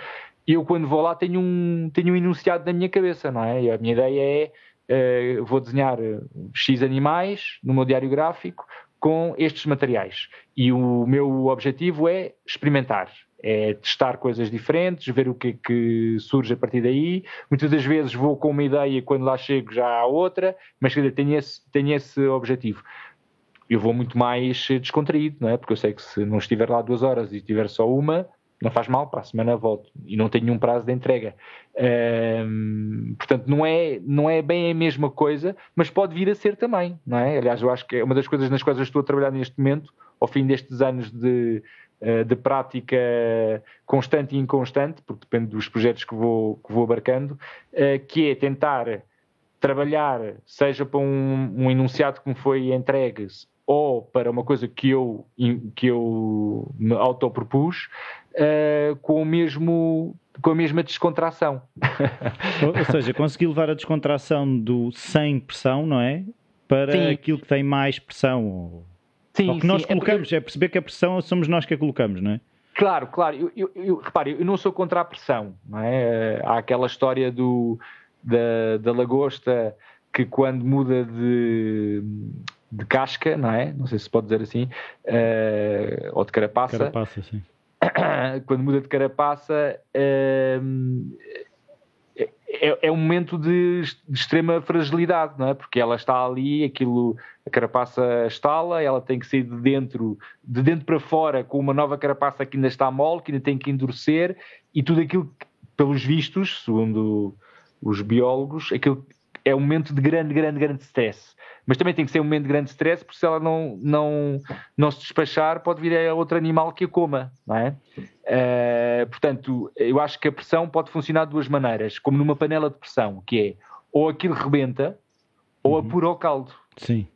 Eu, quando vou lá, tenho um, tenho um enunciado na minha cabeça, não é? E a minha ideia é uh, vou desenhar eh, X animais no meu diário gráfico com estes materiais. E o meu objetivo é experimentar, é testar coisas diferentes, ver o que é que surge a partir daí. Muitas das vezes vou com uma ideia e quando lá chego já há outra, mas tenho esse, tenho esse objetivo. Eu vou muito mais descontraído, não é? Porque eu sei que se não estiver lá duas horas e estiver só uma, não faz mal, para a semana volto e não tenho nenhum prazo de entrega. Um, portanto, não é, não é bem a mesma coisa, mas pode vir a ser também, não é? Aliás, eu acho que é uma das coisas nas quais eu estou a trabalhar neste momento, ao fim destes anos de, eh, de prática constante e inconstante, porque depende dos projetos que vou, que vou abarcando, eh, que é tentar trabalhar, seja para um, um enunciado que me foi entregue, ou para uma coisa que eu, que eu me autopropus, uh, com o mesmo com a mesma descontração. ou, ou, seja, conseguir levar a descontração do sem pressão, não é? Para sim. aquilo que tem mais pressão. Sim, ou que nós sim. É colocamos, é, porque... é, perceber que a pressão somos nós que a colocamos, não é? Claro, claro. Eu, eu, eu, repare, eu não sou contra a pressão, não é? Há aquela história do, da, da lagosta que quando muda de, de casca, não é? Não sei se pode dizer assim, uh, ou de carapaça. Carapaça, sim. quando muda de carapaça, é, é, é, um momento de, de, extrema fragilidade, não é? Porque ela está ali, aquilo, a carapaça estala, ela tem que sair de dentro, de dentro para fora, com uma nova carapaça que ainda está mole, que ainda tem que endurecer, e tudo aquilo, pelos vistos, segundo os biólogos, aquilo é um momento de grande, grande, grande stress mas também tem que ser um momento de grande stress, porque se ela não, não, não se despachar, pode vir a outro animal que a coma, não é? Uh, portanto, eu acho que a pressão pode funcionar de duas maneiras, como numa panela de pressão, que é ou aquilo rebenta ou uhum. apura o caldo. Sim.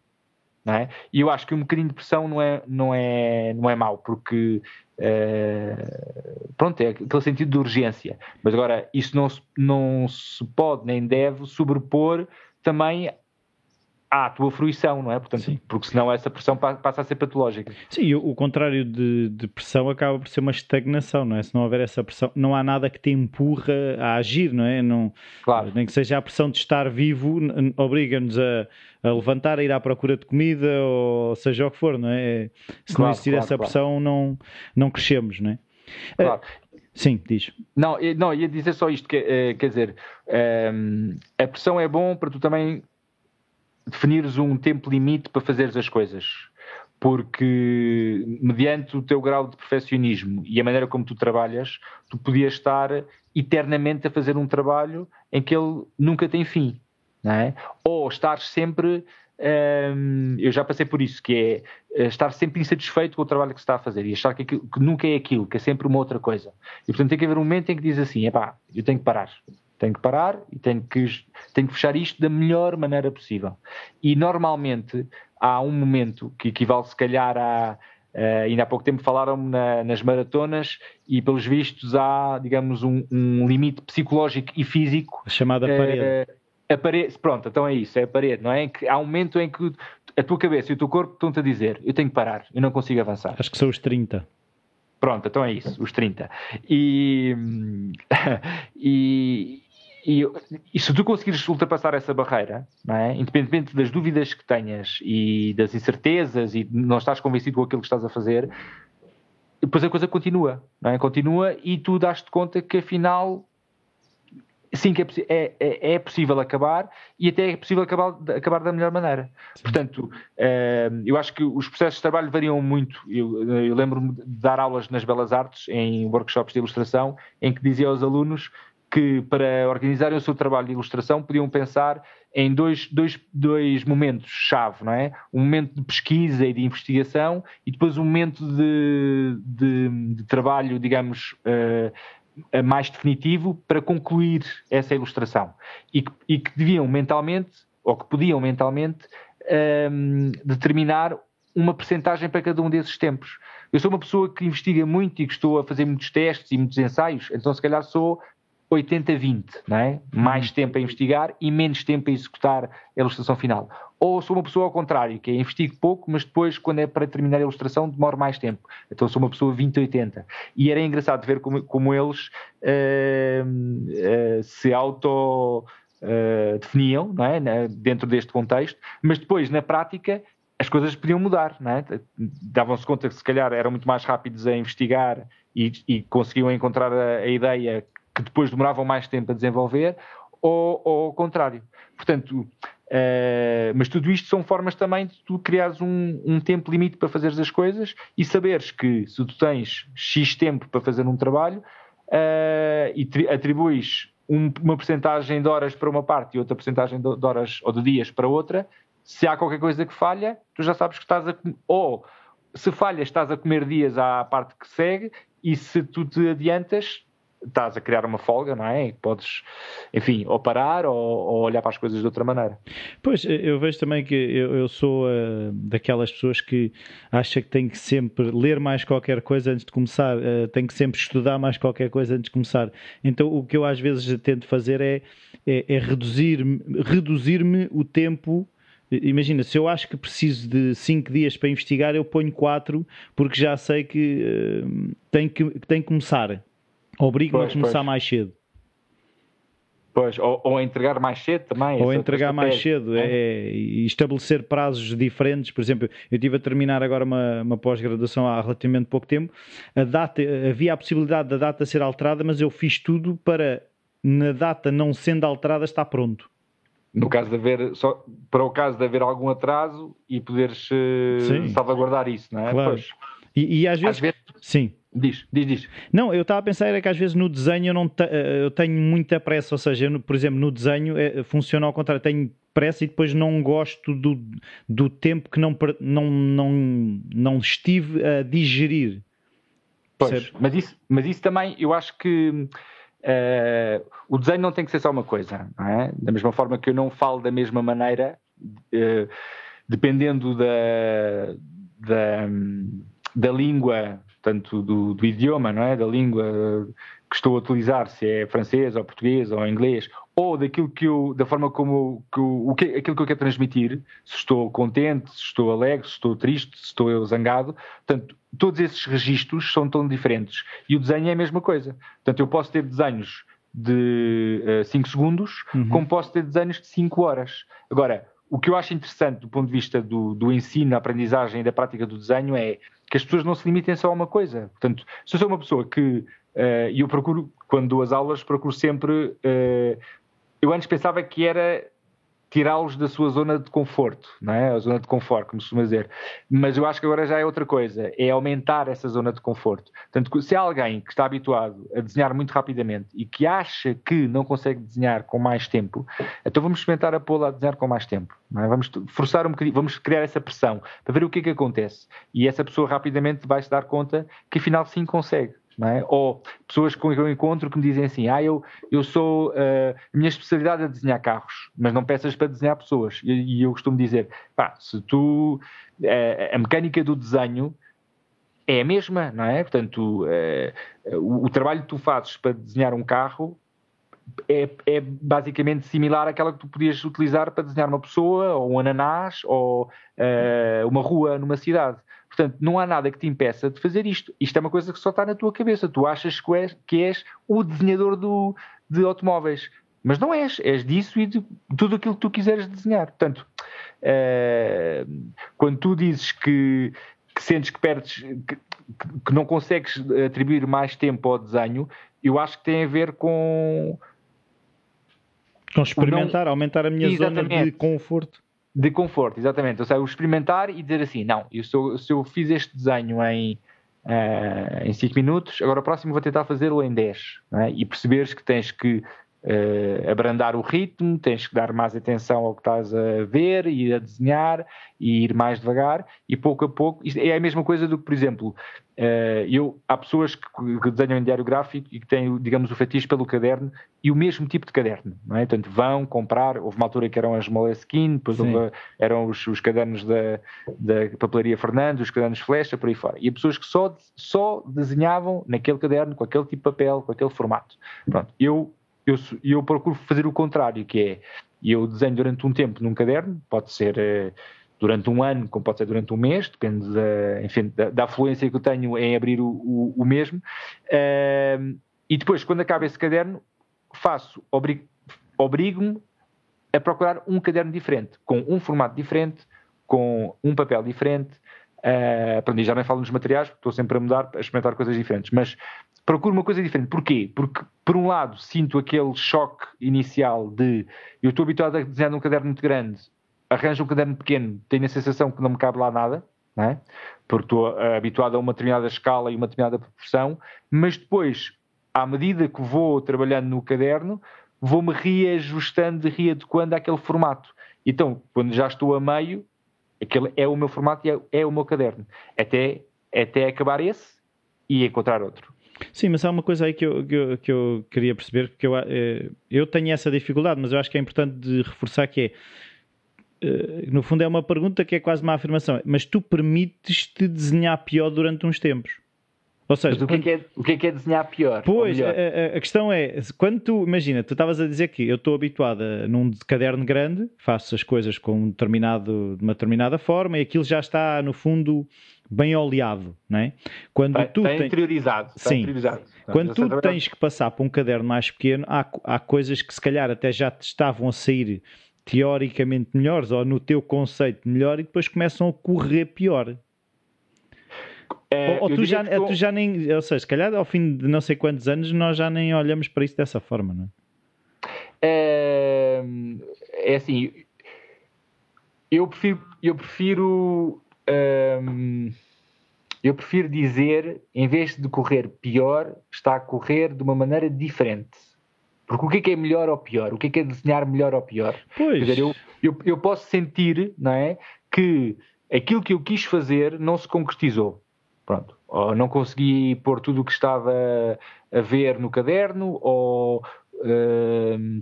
É? E eu acho que um bocadinho de pressão não é, não é, não é mau, porque uh, pronto, é aquele sentido de urgência. Mas agora, isso não não se pode nem deve sobrepor também à tua fruição, não é? Portanto, Sim. porque senão essa pressão passa a ser patológica. Sim, o, o contrário de, de, pressão acaba por ser uma estagnação, não é? Se não houver essa pressão, não há nada que te empurra a agir, não é? Não, claro. Nem que seja a pressão de estar vivo, obriga-nos a, a, levantar, a ir à procura de comida, ou seja o que for, não é? Se claro, não existir claro, essa pressão, não, não crescemos, não é? Claro. Uh, Sim, diz. Não, não, ia dizer só isto, que, eh, quer dizer, um, a pressão é bom para tu também definires um tempo limite para fazeres as coisas. Porque, mediante o teu grau de perfeccionismo e a maneira como tu trabalhas, tu podias estar eternamente a fazer um trabalho em que ele nunca tem fim. Não é? Ou estar sempre. Hum, eu já passei por isso, que é eh, estar sempre insatisfeito com o trabalho que se está a fazer e achar que, aquilo, que nunca é aquilo, que é sempre uma outra coisa. E portanto tem que haver um momento em que diz assim: epá, eu tenho que parar tenho que parar e tenho que, tenho que fechar isto da melhor maneira possível. E normalmente há um momento que equivale se calhar a. Uh, ainda há pouco tempo falaram na, nas maratonas e, pelos vistos, há, digamos, um, um limite psicológico e físico. A chamada parede. Uh, a parede. Pronto, então é isso, é a parede, não é? Que há um momento em que a tua cabeça e o teu corpo estão-te a dizer: Eu tenho que parar, eu não consigo avançar. Acho que são os 30. Pronto, então é isso, os 30. E, e, e, e, se tu conseguires ultrapassar essa barreira, é? independentemente das dúvidas que tenhas e das incertezas e não estás convencido com aquilo que estás a fazer, depois a coisa continua, é? Continua e tu dás-te conta que afinal sim que é, é, é, é, possível acabar e até é possível acabar, acabar da melhor maneira. Sim. Portanto, eh, eu acho que os processos de trabalho variam muito. Eu, eu lembro-me de dar aulas nas Belas Artes, em workshops de ilustração, em que dizia aos alunos que para organizarem o seu trabalho de ilustração podiam pensar em dois, dois, dois momentos-chave, não é? Um momento de pesquisa e de investigação e depois um momento de, de, de trabalho, digamos, uh, mais definitivo para concluir essa ilustração e que, e que deviam mentalmente, ou que podiam mentalmente, um, determinar uma percentagem para cada um desses tempos. Eu sou uma pessoa que investiga muito e que estou a fazer muitos testes e muitos ensaios, então se calhar sou 80-20, não é? Mais tempo a investigar e menos tempo a executar a ilustração final. Ou sou uma pessoa ao contrário, que é investigo pouco, mas depois, quando é para terminar a ilustração, demoro mais tempo. Então sou uma pessoa 20-80. E era engraçado ver como, como eles uh, uh, se auto uh, definiam, não é? Dentro deste contexto, mas depois, na prática, as coisas podiam mudar, não é? Davam-se conta que se calhar eram muito mais rápidos a investigar e, e conseguiam encontrar a, a ideia que depois demoravam mais tempo a desenvolver, ou, ou ao contrário. Portanto, uh, mas tudo isto são formas também de tu criares um, um, tempo limite para fazeres as coisas e saberes que se tu tens X tempo para fazer um trabalho uh, e atribuis um, uma porcentagem de horas para uma parte e outra porcentagem de, de horas ou de dias para outra, se há qualquer coisa que falha, tu já sabes que estás a. Ou se falhas, estás a comer dias à parte que segue, e se tu te adiantas, estás a criar uma folga, não é? E podes, enfim, ou parar ou, ou, olhar para as coisas de outra maneira. Pois, eu vejo também que eu, eu sou uh, daquelas pessoas que acha que tem que sempre ler mais qualquer coisa antes de começar, uh, tem que sempre estudar mais qualquer coisa antes de começar. Então, o que eu às vezes tento fazer é, é, é reduzir-me reduzir o tempo Imagina, se eu acho que preciso de 5 dias para investigar, eu ponho 4 porque já sei que, uh, tem que tem que começar. Obriga-me a começar pois. mais cedo. Pois, ou, ou, a entregar mais cedo também. Ou entregar mais cedo, é, é, estabelecer prazos diferentes. Por exemplo, eu estive a terminar agora uma, uma pós-graduação há relativamente pouco tempo. A data, havia a possibilidade da data ser alterada, mas eu fiz tudo para, na data não sendo alterada, estar pronto. No caso de haver, só, para o caso de haver algum atraso e poderes uh, salvaguardar isso, não é? Claro. Pois. E, e às vezes, às vezes, sim. Diz, diz, diz. Não, eu estava a pensar é que às vezes no desenho eu, não te, eh, eu tenho muita pressa, ou seja, eu, por exemplo, no desenho é, funciona ao contrário, tenho pressa e depois não gosto do, do tempo que não, não, não, não estive a digerir. Pois, mas isso, mas isso também, eu acho que uh, o desenho não tem que ser só uma coisa, é? Da mesma forma que eu não falo da mesma maneira, uh, dependendo da, da, da língua portanto, do, do, idioma, não é? Da língua que estou a utilizar, se é francês ou português ou inglês, ou daquilo que eu, da forma como que eu, o que, aquilo que eu quero transmitir, se estou contente, se estou alegre, se estou triste, se estou zangado, portanto, todos esses registros são tão diferentes. E o desenho é a mesma coisa. Portanto, eu posso ter desenhos de 5 uh, segundos, uhum. como posso ter desenhos de 5 horas. Agora, o que eu acho interessante do ponto de vista do, do ensino, da aprendizagem e da prática do desenho é que as pessoas não se limitem só a uma coisa. Portanto, se eu sou uma pessoa que, uh, e eu procuro, quando dou as aulas, procuro sempre, uh, eu antes pensava que era tirá-los da sua zona de conforto, não é? A zona de conforto, como se costuma dizer. Mas eu acho que agora já é outra coisa, é aumentar essa zona de conforto. Portanto, se há alguém que está habituado a desenhar muito rapidamente e que acha que não consegue desenhar com mais tempo, então vamos experimentar a pô-la a desenhar com mais tempo. É? Vamos forçar um bocadinho, vamos criar essa pressão para ver o que é que acontece. E essa pessoa rapidamente vai se dar conta que afinal sim consegue. É? Ou pessoas com que eu encontro que me dizem assim: ah, eu, eu sou. Uh, a minha especialidade é desenhar carros, mas não peças para desenhar pessoas. E, e eu costumo dizer: pá, se tu. Uh, a mecânica do desenho é a mesma, não é? Portanto, uh, o, o, trabalho que tu fazes para desenhar um carro é, é, basicamente similar àquela que tu podias utilizar para desenhar uma pessoa, ou um ananás, ou uma rua numa cidade. Portanto, não há nada que te impeça de fazer isto. Isto é uma coisa que só está na tua cabeça. Tu achas que és, que és o desenhador do, de automóveis. Mas não és. És disso e de tudo aquilo que tu quiseres desenhar. Portanto, uh, quando tu dizes que que sentes que perdes, que, que, não consegues atribuir mais tempo ao desenho, eu acho que tem a ver com. Com experimentar, não... aumentar a minha Exatamente. zona de conforto. De conforto, exatamente. Ou seja, o experimentar e dizer assim: não, eu sou, se eu fiz este desenho em, uh, em 5 minutos, agora o próximo vou tentar fazê-lo em 10. É? E perceberes que tens que uh, abrandar o ritmo, tens que dar mais atenção ao que estás a ver e a desenhar e ir mais devagar e pouco a pouco. é a mesma coisa do que, por exemplo, uh, eu, há pessoas que, que, desenham em diário gráfico e que têm, digamos, o fetiche pelo caderno e o mesmo tipo de caderno, não é? Portanto, vão comprar, houve uma altura que eram as Moleskine, depois houve, eram os, os, cadernos da, da papelaria Fernando, os cadernos Flecha, por aí fora. E há pessoas que só, só desenhavam naquele caderno, com aquele tipo de papel, com aquele formato. Pronto, eu eu, eu procuro fazer o contrário, que é eu desenho durante um tempo num caderno, pode ser uh, durante um ano, como pode ser durante um mês, depende da, enfim, da, da que eu tenho em abrir o, o, o mesmo. E depois, quando acaba esse caderno, faço, obrigo-me a procurar um caderno diferente, com um formato diferente, com um papel diferente. Uh, pronto, já nem falo nos materiais, porque estou sempre a mudar, a experimentar coisas diferentes, mas procuro uma coisa diferente. Porquê? Porque, por um lado, sinto aquele choque inicial de eu estou habituado a desenhar num caderno muito grande, arranjo um caderno pequeno, tenho a sensação que não me cabe lá nada, não é? porque estou eh, habituado a uma determinada escala e uma determinada proporção, mas depois, à medida que vou trabalhando no caderno, vou-me reajustando, readequando àquele formato. Então, quando já estou a meio, aquele é o meu formato e é, é o meu caderno. Até, até acabar esse e encontrar outro. Sim, mas há uma coisa aí que eu, que eu, que eu queria perceber, porque eu, eh, eu tenho essa dificuldade, mas eu acho que é importante de reforçar que é, eh, no fundo é uma pergunta que é quase uma afirmação, mas tu permites-te desenhar pior durante uns tempos. Ou seja, Mas o que, é que é, o que, é que é desenhar pior? Pois, a, a, questão é, quando tu, imagina, tu estavas a dizer que eu estou habituada num caderno grande, faço as coisas com um determinado, de uma determinada forma e aquilo já está, no fundo, bem oleado, não é? Quando está, tu tens... interiorizado. Sim. Interiorizado. Quando tu tens que passar para um caderno mais pequeno, há, há coisas que se calhar até já te estavam a sair teoricamente melhores ou no teu conceito melhor e depois começam a correr pior. É, ou, ou tu, já, tu já nem, ou seja, se calhar ao fim de não sei quantos anos nós já nem olhamos para isso dessa forma, não é? É, é assim, eu prefiro, eu prefiro, hum, eu prefiro dizer, em vez de correr pior, está a correr de uma maneira diferente. Porque o que é, que é melhor ou pior? O que é, que é desenhar melhor ou pior? Pois. Dizer, eu, eu, eu posso sentir, não é, que aquilo que eu quis fazer não se concretizou. Pronto. Ou não consegui pôr tudo o que estava a ver no caderno, ou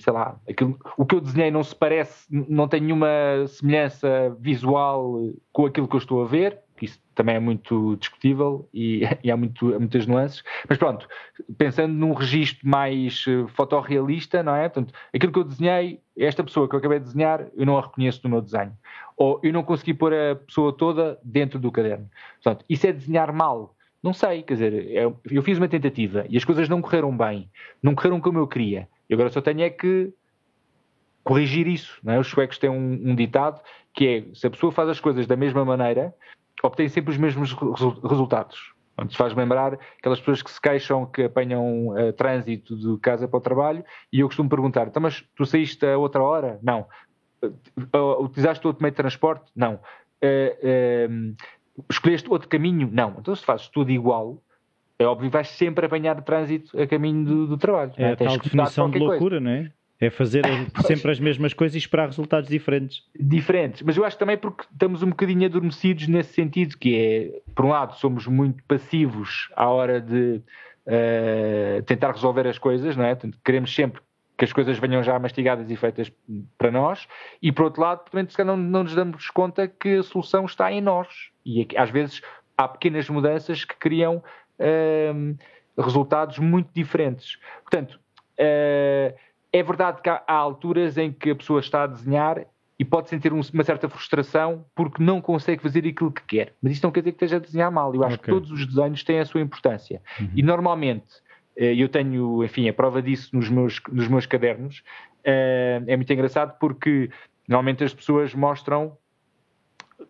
sei lá, aquilo, o que eu desenhei não se parece, não tem nenhuma semelhança visual com aquilo que eu estou a ver, que isso também é muito discutível e, e há, muito, muitas nuances. Mas pronto, pensando num registro mais uh, fotorrealista, não é? Portanto, aquilo que eu desenhei, esta pessoa que eu acabei de desenhar, eu não a reconheço no meu desenho ou eu não consegui pôr a pessoa toda dentro do caderno. Portanto, isso é desenhar mal. Não sei, quer dizer, eu, eu fiz uma tentativa e as coisas não correram bem, não correram como eu queria. E agora só tenho é que corrigir isso. É? Os suecos têm um, um ditado que é: se a pessoa faz as coisas da mesma maneira, obtém sempre os mesmos resultados. Isso faz lembrar aquelas pessoas que se queixam que apanham uh, trânsito de casa para o trabalho e eu costumo perguntar: então, mas tu saíste a outra hora? Não. Uh, utilizaste outro meio de transporte? Não. Escolheste outro caminho? Não. Então, se fazes tudo igual, é óbvio que vais sempre apanhar trânsito a caminho do, do trabalho. É, é? a tal definição de loucura, coisa. não é? É fazer sempre as mesmas coisas e esperar resultados diferentes. Diferentes, mas eu acho também porque estamos um bocadinho adormecidos nesse sentido, que é, por um lado, somos muito passivos à hora de uh, tentar resolver as coisas, não é? Queremos sempre que as coisas venham já mastigadas e feitas para nós, e por outro lado, também não, não nos damos conta que a solução está em nós. E às vezes há pequenas mudanças que criam uh, resultados muito diferentes. Portanto, uh, é verdade que há, há, alturas em que a pessoa está a desenhar e pode sentir um, uma certa frustração porque não consegue fazer aquilo que quer. Mas isso não quer dizer que esteja a desenhar mal. Eu acho okay. que todos os desenhos têm a sua importância. Uhum. E normalmente eu tenho, enfim, a prova disso nos meus, nos meus cadernos. Eh, é muito engraçado porque normalmente as pessoas mostram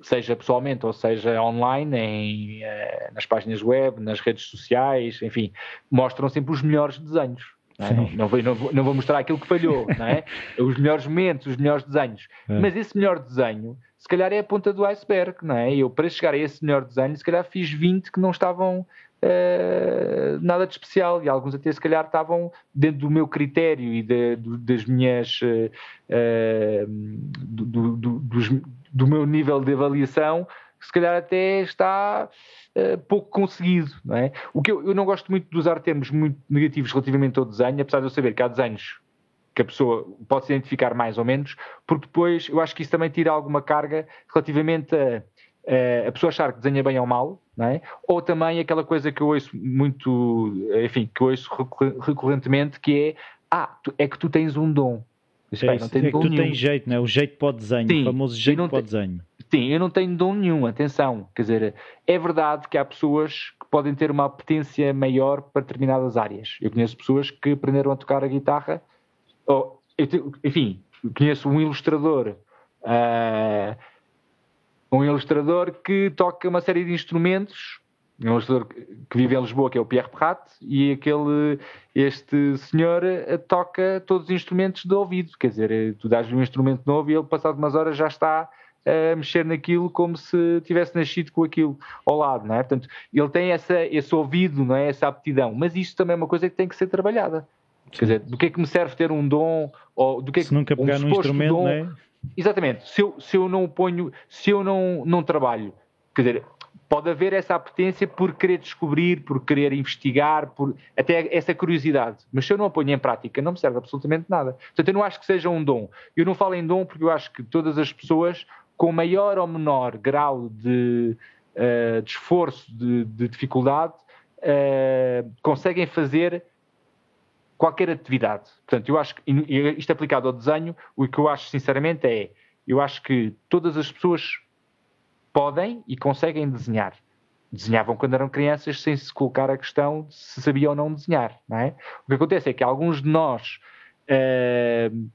seja pessoalmente ou seja online, em, uh, nas páginas web, nas redes sociais, enfim, mostram sempre os melhores desenhos. Não, é? não, não, vou, não, vou, mostrar aquilo que falhou, não é? os melhores momentos, os melhores desenhos. É. Mas esse melhor desenho, se calhar é a ponta do iceberg, não é? Eu, para chegar a esse melhor desenho, se calhar fiz 20 que não estavam Uh, nada de especial e alguns até se calhar estavam dentro do meu critério e de, do, das minhas uh, uh, do, do, dos, do meu nível de avaliação se calhar até está uh, pouco conseguido. Não é? O que eu, eu, não gosto muito de usar termos muito negativos relativamente ao desenho, apesar de eu saber que há desenhos que a pessoa pode se identificar mais ou menos, porque depois eu acho que isso também tira alguma carga relativamente a, a, pessoa achar que desenha bem ou mal, é? ou também aquela coisa que eu ouço muito, enfim, que eu ouço recorrentemente, que é ah, é que tu tens um dom. É, isso, é que tu tens jeito, não é? O jeito para o desenho, Sim, o famoso jeito para o desenho. Sim, eu não tenho dom nenhum, atenção. Quer dizer, é verdade que há pessoas que podem ter uma apetência maior para determinadas áreas. Eu conheço pessoas que aprenderam a tocar a guitarra, ou, enfim, conheço um ilustrador. Uh, um ilustrador que toca uma série de instrumentos um ilustrador que vive em Lisboa, que é o Pierre Perrat, e aquele, este senhor eh, toca todos os instrumentos de ouvido, quer dizer, eh, tu dás-lhe um instrumento novo e ele, passado umas horas, já está a mexer naquilo como se tivesse nascido com aquilo ao lado, não é? Portanto, ele tem essa, esse ouvido, não é? Essa aptidão, mas isto também é uma coisa que tem que ser trabalhada. Quer dizer, do que é que me serve ter um dom, ou do que é se nunca pegar um num instrumento, dom, não é? Exatamente, se eu, se eu não ponho, se eu não, não trabalho, quer dizer, pode haver essa apetência por querer descobrir, por querer investigar, por até essa curiosidade. Mas se eu não a ponho em prática, não me serve absolutamente nada. Portanto, eu não acho que seja um dom. Eu não falo em dom porque eu acho que todas as pessoas, com maior ou menor grau de, uh, de esforço, de, de dificuldade, uh, conseguem fazer qualquer atividade. Portanto, eu acho que, isto aplicado ao desenho, o que eu acho sinceramente é, eu acho que todas as pessoas podem e conseguem desenhar. Desenhavam quando eram crianças sem se colocar a questão de se sabiam ou não desenhar. Não é? O que acontece é que alguns de nós uh,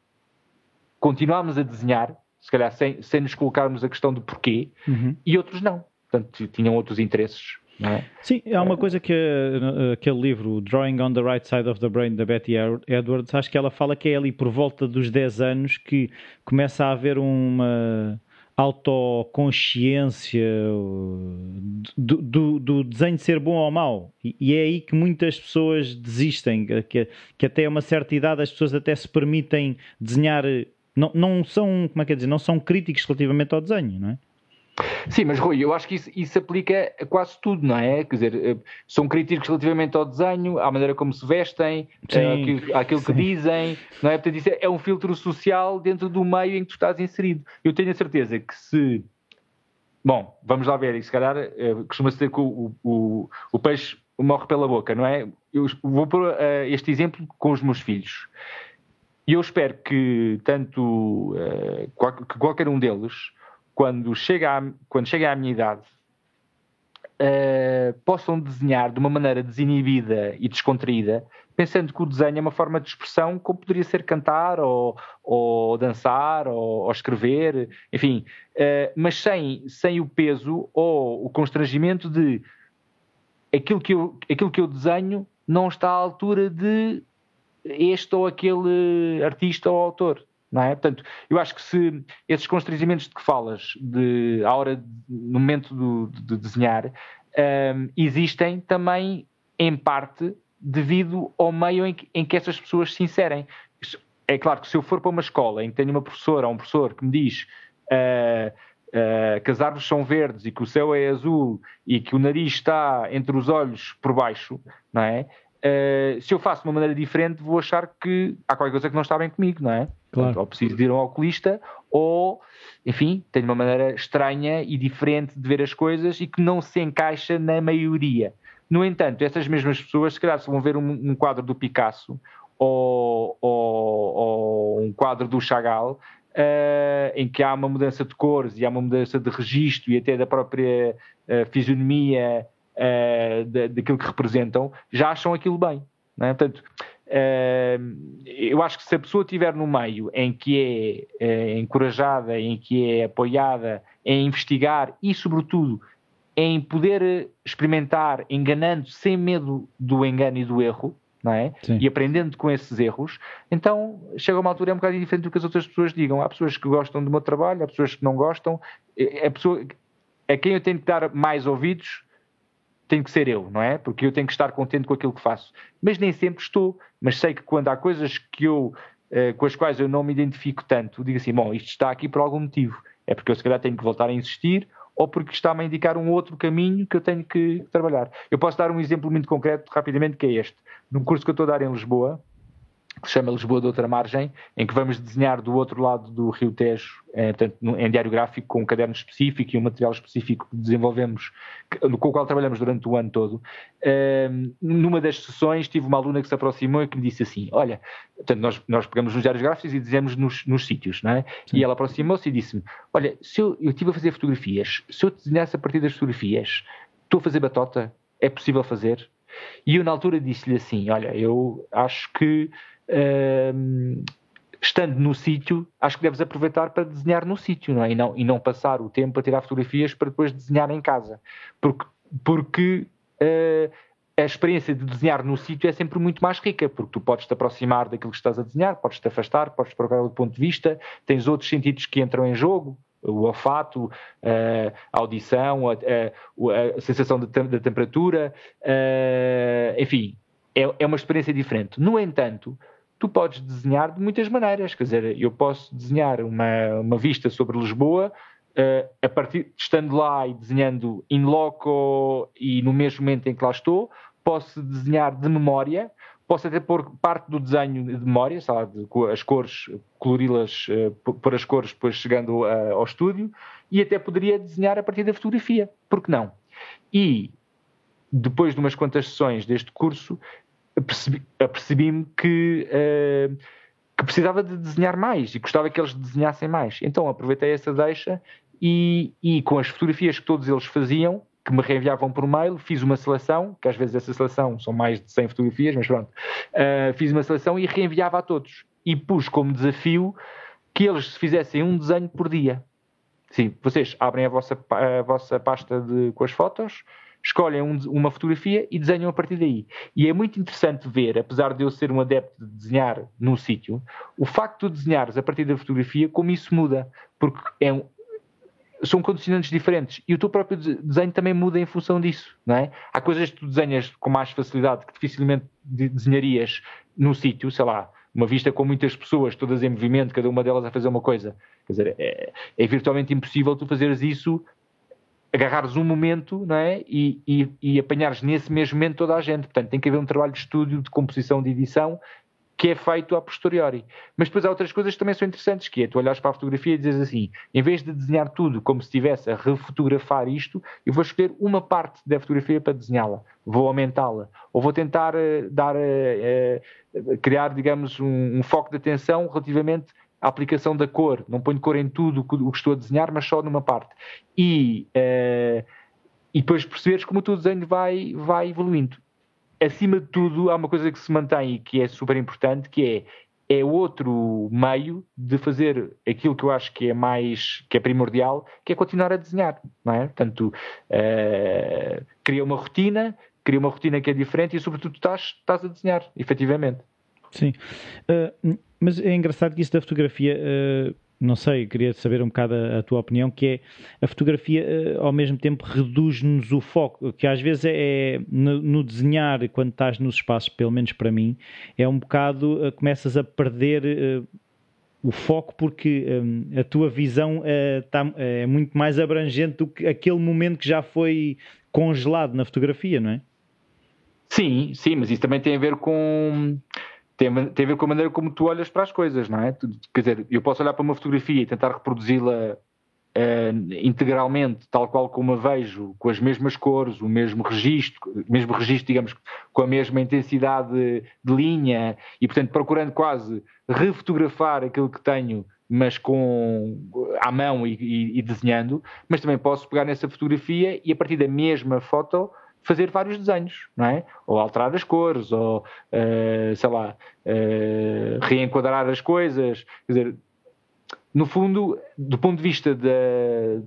continuamos a desenhar, se calhar sem, sem nos colocarmos a questão do porquê, uhum. e outros não. Portanto, tinham outros interesses. É? Sim, há uma coisa que uh, aquele livro, Drawing on the Right Side of the Brain, da Betty Edwards, acho que ela fala que é ali por volta dos 10 anos que começa a haver uma autoconsciência do, do, do, desenho ser bom ou mau. E, e, é aí que muitas pessoas desistem, que, que até uma certa idade as pessoas até se permitem desenhar, não, não são, como é que é dizer, não são críticos relativamente ao desenho, não é? Sim, mas Rui, eu acho que isso, isso, aplica a quase tudo, não é? Quer dizer, eh, são críticos relativamente ao desenho, à maneira como se vestem, eh, àquilo, àquilo que dizem, não é? Portanto, isso é, é um filtro social dentro do meio em que tu estás inserido. Eu tenho a certeza que se. Bom, vamos lá ver, e se calhar eh, costuma-se dizer que o, o, o, peixe morre pela boca, não é? Eu vou pôr este exemplo com os meus filhos. E eu espero que tanto que qualquer um deles quando chega à, quando chega à minha idade, uh, possam desenhar de uma maneira desinibida e descontraída, pensando que o desenho é uma forma de expressão como poderia ser cantar ou, ou dançar ou, ou escrever, enfim, uh, mas sem, sem o peso ou o constrangimento de aquilo que, eu, aquilo que eu desenho não está à altura de este ou aquele artista ou autor não é? Portanto, eu acho que se esses constrangimentos de que falas, de, à hora, no momento do, de desenhar, um, existem também, em parte, devido ao meio em que, em que essas pessoas se inserem. É claro que se eu for para uma escola em que tenho uma professora ou um professor que me diz uh, uh, que as árvores são verdes e que o céu é azul e que o nariz está entre os olhos por baixo, não é? Uh, se eu faço de uma maneira diferente, vou achar que há qualquer coisa que não está bem comigo, não é? Claro. Portanto, ou preciso de ir a um oculista, ou, enfim, tenho uma maneira estranha e diferente de ver as coisas e que não se encaixa na maioria. No entanto, essas mesmas pessoas, se calhar, se vão ver um, um quadro do Picasso ou, ou, ou, um quadro do Chagall, uh, em que há uma mudança de cores e há uma mudança de registro e até da própria uh, fisionomia uh, daquilo que representam, já acham aquilo bem. É? Portanto, Uh, eu acho que se a pessoa estiver no meio em que é, é encorajada, em que é apoiada, em investigar e, sobretudo, em poder experimentar enganando sem medo do engano e do erro, é? E aprendendo com esses erros, então chega uma altura é um bocado diferente do que as outras pessoas digam. Há pessoas que gostam do meu trabalho, há pessoas que não gostam. A pessoa a quem eu tenho que dar mais ouvidos tem que ser eu, não é? Porque eu tenho que estar contente com aquilo que faço. Mas nem sempre estou. Mas sei que quando há coisas que eu, eh, com as quais eu não me identifico tanto, digo assim, bom, isto está aqui por algum motivo. É porque eu se calhar tenho que voltar a insistir ou porque está-me a indicar um outro caminho que eu tenho que trabalhar. Eu posso dar um exemplo muito concreto, rapidamente, que é este. Num curso que eu estou a dar em Lisboa, que se chama Lisboa de Outra Margem, em que vamos desenhar do outro lado do Rio Tejo, é, portanto, em diário gráfico, com um caderno específico e um material específico que desenvolvemos, com o qual trabalhamos durante o ano todo. Um, numa das sessões, tive uma aluna que se aproximou e que me disse assim: Olha, portanto, nós, nós pegamos nos diários gráficos e desenhamos nos, nos sítios, não é? Sim. E ela aproximou-se e disse-me: Olha, se eu, eu estive a fazer fotografias, se eu desenhasse a partir das fotografias, estou a fazer batota? É possível fazer? E eu, na altura, disse-lhe assim: Olha, eu acho que estando no sítio, acho que deves aproveitar para desenhar no sítio, não é? E não, e não passar o tempo a tirar fotografias para depois desenhar em casa. Porque, porque uh, a experiência de desenhar no sítio é sempre muito mais rica, porque tu podes te aproximar daquilo que estás a desenhar, podes te afastar, podes procurar outro ponto de vista, tens outros sentidos que entram em jogo, o olfato, a audição, a, a, a sensação da temperatura, uh, enfim, é, é uma experiência diferente. No entanto, tu podes desenhar de muitas maneiras. Quer dizer, eu posso desenhar uma, uma vista sobre Lisboa uh, a partir estando lá e desenhando in loco e no mesmo momento em que lá estou, posso desenhar de memória, posso até pôr parte do desenho de memória, sei lá, de, as cores, colori-las, uh, pôr as cores depois chegando uh, ao estúdio, e até poderia desenhar a partir da fotografia, porque não? E depois de umas quantas sessões deste curso, apercebi-me que, uh, que precisava de desenhar mais e gostava que eles desenhassem mais. Então aproveitei essa deixa e, e com as fotografias que todos eles faziam, que me reenviavam por mail, fiz uma seleção, que às vezes essa seleção são mais de 100 fotografias, mas pronto, uh, fiz uma seleção e reenviava a todos. E pus como desafio que eles fizessem um desenho por dia. Sim, vocês abrem a vossa, a vossa pasta de, com as fotos, escolhem um, uma fotografia e desenham a partir daí. E é muito interessante ver, apesar de eu ser um adepto de desenhar num sítio, o facto de desenhares a partir da fotografia, como isso muda, porque é um, são condicionantes diferentes e o teu próprio desenho também muda em função disso, não é? Há coisas que tu desenhas com mais facilidade que dificilmente desenharias num sítio, sei lá, uma vista com muitas pessoas, todas em movimento, cada uma delas a fazer uma coisa. Quer dizer, é, é virtualmente impossível tu fazeres isso agarrares um momento não é? E, e, e, apanhares nesse mesmo momento toda a gente. Portanto, tem que haver um trabalho de estúdio, de composição, de edição que é feito a posteriori. Mas depois há outras coisas que também são interessantes, que é tu olhares para a fotografia e dizes assim, em vez de desenhar tudo como se estivesse a refotografar isto, eu vou escolher uma parte da fotografia para desenhá-la, vou aumentá-la, ou vou tentar uh, dar, uh, uh, criar, digamos, um, um foco de atenção relativamente a aplicação da cor, não ponho cor em tudo o que estou a desenhar, mas só numa parte. E, uh, e depois perceberes como o teu desenho vai, vai evoluindo. Acima de tudo, há uma coisa que se mantém e que é super importante, que é é outro meio de fazer aquilo que eu acho que é mais que é primordial, que é continuar a desenhar, não é? Portanto, uh, cria uma rotina, cria uma rotina que é diferente e sobretudo estás, estás a desenhar, efetivamente. Sim. Uh, mas é engraçado que isso da fotografia. Uh, não sei, queria saber um bocado a, a, tua opinião, que é a fotografia uh, ao mesmo tempo reduz-nos o foco, que às vezes é, é no, no, desenhar, quando estás nos espaços, pelo menos para mim, é um bocado, uh, começas a perder uh, o foco porque um, a tua visão tá, é muito mais abrangente do que aquele momento que já foi congelado na fotografia, não é? Sim, sim, mas isso também tem a ver com tem, tem a ver com a maneira como tu olhas para as coisas, não é? Quer dizer, eu posso olhar para uma fotografia e tentar reproduzi-la uh, integralmente, tal qual como a vejo, com as mesmas cores, o mesmo registro, mesmo registro, digamos, com a mesma intensidade de, de linha e, portanto, procurando quase refotografar aquilo que tenho mas com à mão e, e, e, desenhando, mas também posso pegar nessa fotografia e a partir da mesma foto fazer vários desenhos, não é? Ou alterar as cores, ou, uh, sei lá, uh, reenquadrar as coisas. Quer dizer, no fundo, do ponto de vista da,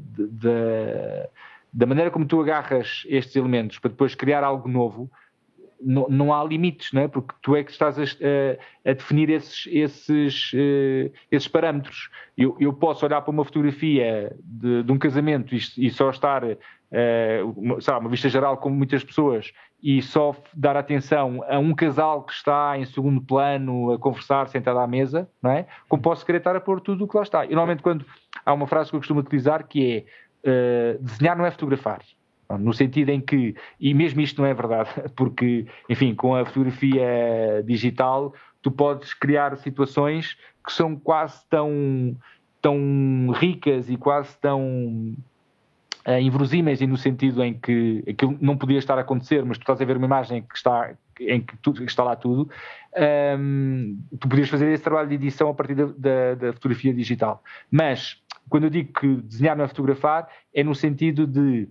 da, da maneira como tu agarras estes elementos para depois criar algo novo, não, não, há limites, não é? Porque tu é que estás a, a, definir esses, esses, uh, esses parâmetros. Eu, eu, posso olhar para uma fotografia de, de um casamento e, e só estar, uma, sabe, uma vista geral como muitas pessoas, e só dar atenção a um casal que está em segundo plano a conversar sentado à mesa, não é? Como posso querer estar a pôr tudo o que lá está. E normalmente quando há uma frase que eu costumo utilizar que é uh, desenhar não é fotografar. No sentido em que, e mesmo isto não é verdade, porque, enfim, com a fotografia digital, tu podes criar situações que são quase tão, tão ricas e quase tão uh, inverosímeis e no sentido em que aquilo não podia estar a acontecer, mas tu estás a ver uma imagem que está, em que, está lá tudo, um, tu podias fazer esse trabalho de edição a partir da, da, da, fotografia digital. Mas, quando eu digo que desenhar não é fotografar, é no sentido de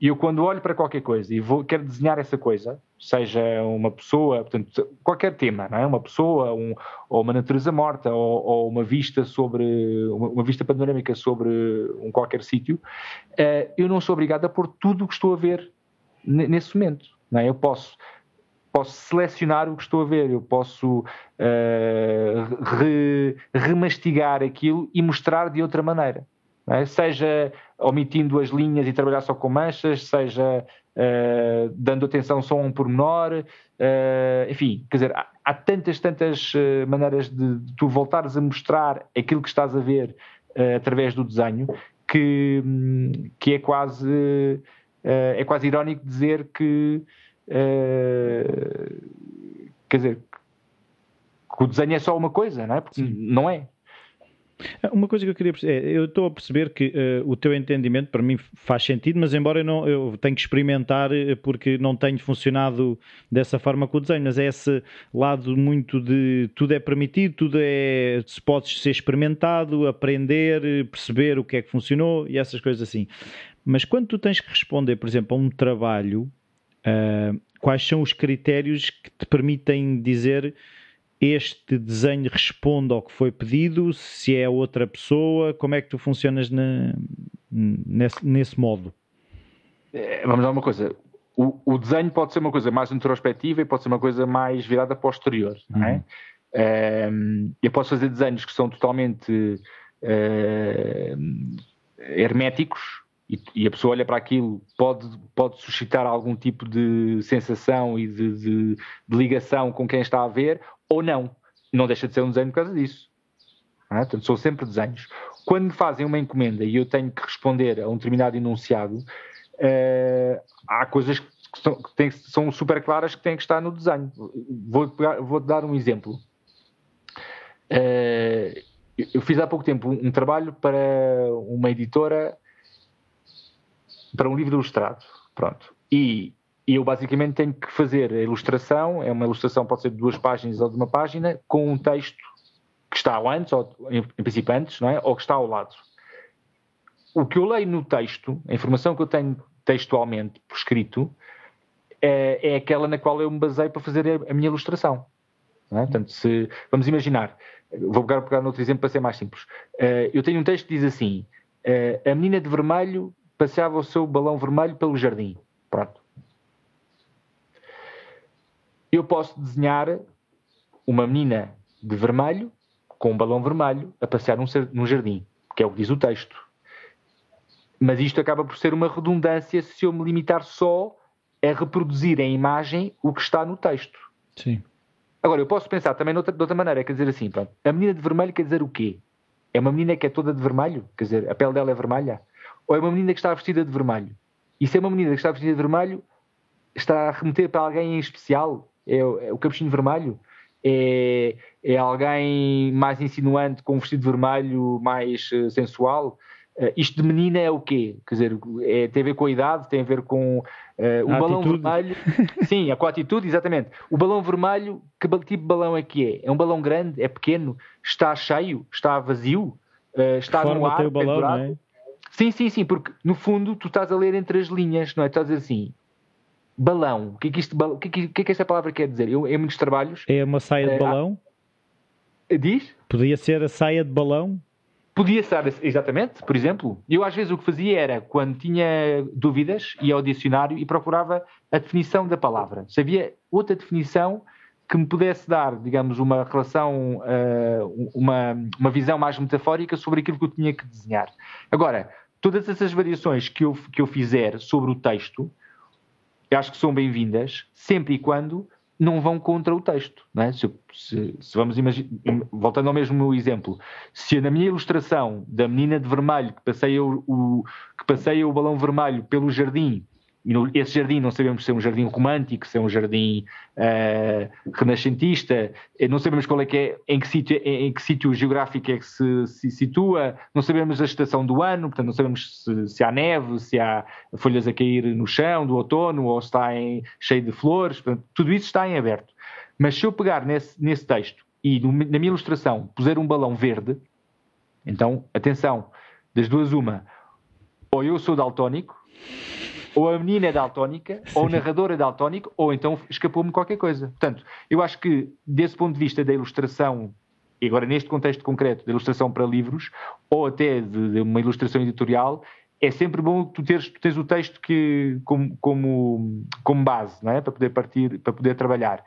e eu, quando olho para qualquer coisa e vou, quero desenhar essa coisa, seja uma pessoa, portanto, qualquer tema, não é? uma pessoa, um, ou uma natureza morta, ou, ou, uma vista sobre uma, uma vista panorâmica sobre um qualquer sítio, uh, eu não sou obrigado a pôr tudo o que estou a ver nesse momento. Não é? Eu posso posso selecionar o que estou a ver, eu posso uh, re, remastigar aquilo e mostrar de outra maneira é? seja omitindo as linhas e trabalhar só com manchas, seja uh, dando atenção só a um pormenor, uh, enfim, quer dizer, há, há tantas, tantas uh, maneiras de, de, tu voltares a mostrar aquilo que estás a ver através do desenho que, um, que é quase é quase irónico dizer que quer dizer que o desenho é só uma coisa, não é? Porque Sim. não é. Uma coisa que eu queria perceber, é, eu estou a perceber que uh, o teu entendimento para mim faz sentido, mas embora eu, não, eu tenho que experimentar eh, porque não tenho funcionado dessa forma com o desenho, mas é esse lado muito de tudo é permitido, tudo é se pode ser experimentado, aprender, perceber o que é que funcionou e essas coisas assim. Mas quando tu tens que responder, por exemplo, a um trabalho, uh, quais são os critérios que te permitem dizer este desenho responde ao que foi pedido, se é outra pessoa, como é que tu funcionas na, nesse, nesse modo? É, vamos lá uma coisa, o, o, desenho pode ser uma coisa mais introspectiva e pode ser uma coisa mais virada para o exterior, não é? Uhum. é eu posso fazer desenhos que são totalmente é, herméticos e, e, a pessoa olha para aquilo, pode, pode suscitar algum tipo de sensação e de, de, de ligação com quem está a ver, ou não. Não deixa de ser um desenho por causa disso. É? Portanto, são sempre desenhos. Quando me fazem uma encomenda e eu tenho que responder a um determinado enunciado, uh, há coisas que, são, que, têm, são, super claras que têm que estar no desenho. Vou, vou dar um exemplo. Uh, eu fiz há pouco tempo um, um trabalho para uma editora para um livro ilustrado. Pronto. E e eu basicamente tenho que fazer a ilustração, é uma ilustração pode ser de duas páginas ou de uma página, com um texto que está antes, ou em, princípio antes, não é? ou que está ao lado. O que eu leio no texto, a informação que eu tenho textualmente por escrito, é, é aquela na qual eu me baseio para fazer a, a minha ilustração. Não é? Portanto, se, vamos imaginar, vou pegar, pegar outro exemplo para ser mais simples. Uh, eu tenho um texto que diz assim: uh, A menina de vermelho passeava o seu balão vermelho pelo jardim. Pronto eu posso desenhar uma menina de vermelho com um balão vermelho a passear num, num jardim, que é o que diz o texto. Mas isto acaba por ser uma redundância se eu me limitar só a reproduzir em imagem o que está no texto. Sim. Agora, eu posso pensar também de outra, de outra maneira, quer dizer assim, pronto, a menina de vermelho quer dizer o quê? É uma menina que é toda de vermelho? Quer dizer, a pele dela é vermelha? Ou é uma menina que está vestida de vermelho? E se é uma menina que está vestida de vermelho, está a remeter para alguém em especial? É, é o capuchinho vermelho, é, é alguém mais insinuante com um vestido vermelho mais uh, sensual. Uh, isto de menina é o quê? Quer dizer, é, tem a ver com a idade, tem a ver com uh, o a balão atitude. vermelho. Sim, com a atitude, exatamente. O balão vermelho, que tipo de balão é que é? É um balão grande? É pequeno? Está cheio? Está vazio? Uh, está no ar? O balão, é? Sim, sim, sim, porque no fundo tu estás a ler entre as linhas, não é? Estás a dizer assim: balão. O que é que, isto, o que, é que, o que, é que esta palavra quer dizer? Eu, em muitos trabalhos. É uma saia de eh, balão? Diz? Podia ser a saia de balão? Podia ser, exatamente, por exemplo. Eu às vezes o que fazia era, quando tinha dúvidas, ia ao dicionário e procurava a definição da palavra. Se havia outra definição que me pudesse dar, digamos, uma relação, uh, uma, uma visão mais metafórica sobre aquilo que eu tinha que desenhar. Agora, todas essas variações que eu, que eu fizer sobre o texto, eu acho que são bem-vindas, sempre e quando não vão contra o texto. É? se, se, se, vamos imaginar, voltando ao mesmo exemplo, se na minha ilustração da menina de vermelho que passeia o, o que passeia o balão vermelho pelo jardim e no, esse jardim não sabemos se é um jardim romântico, se é um jardim uh, renascentista, eh, não sabemos qual é que é, em que sítio, em, que sítio geográfico é que se, se, situa, não sabemos a estação do ano, portanto não sabemos se, se, há neve, se há folhas a cair no chão do outono ou está em, cheio de flores, portanto, tudo isso está em aberto. Mas se eu pegar nesse, nesse texto e no, na minha ilustração puser um balão verde, então, atenção, das duas uma, ou eu sou daltónico, ou a menina é daltónica, ou o narrador é daltónico, ou então escapou-me qualquer coisa. Portanto, eu acho que, desse ponto de vista da ilustração, e agora neste contexto concreto, da ilustração para livros, ou até de, de uma ilustração editorial, é sempre bom tu teres, tu teres o texto que, como, como, como base, não é? para poder partir, para poder trabalhar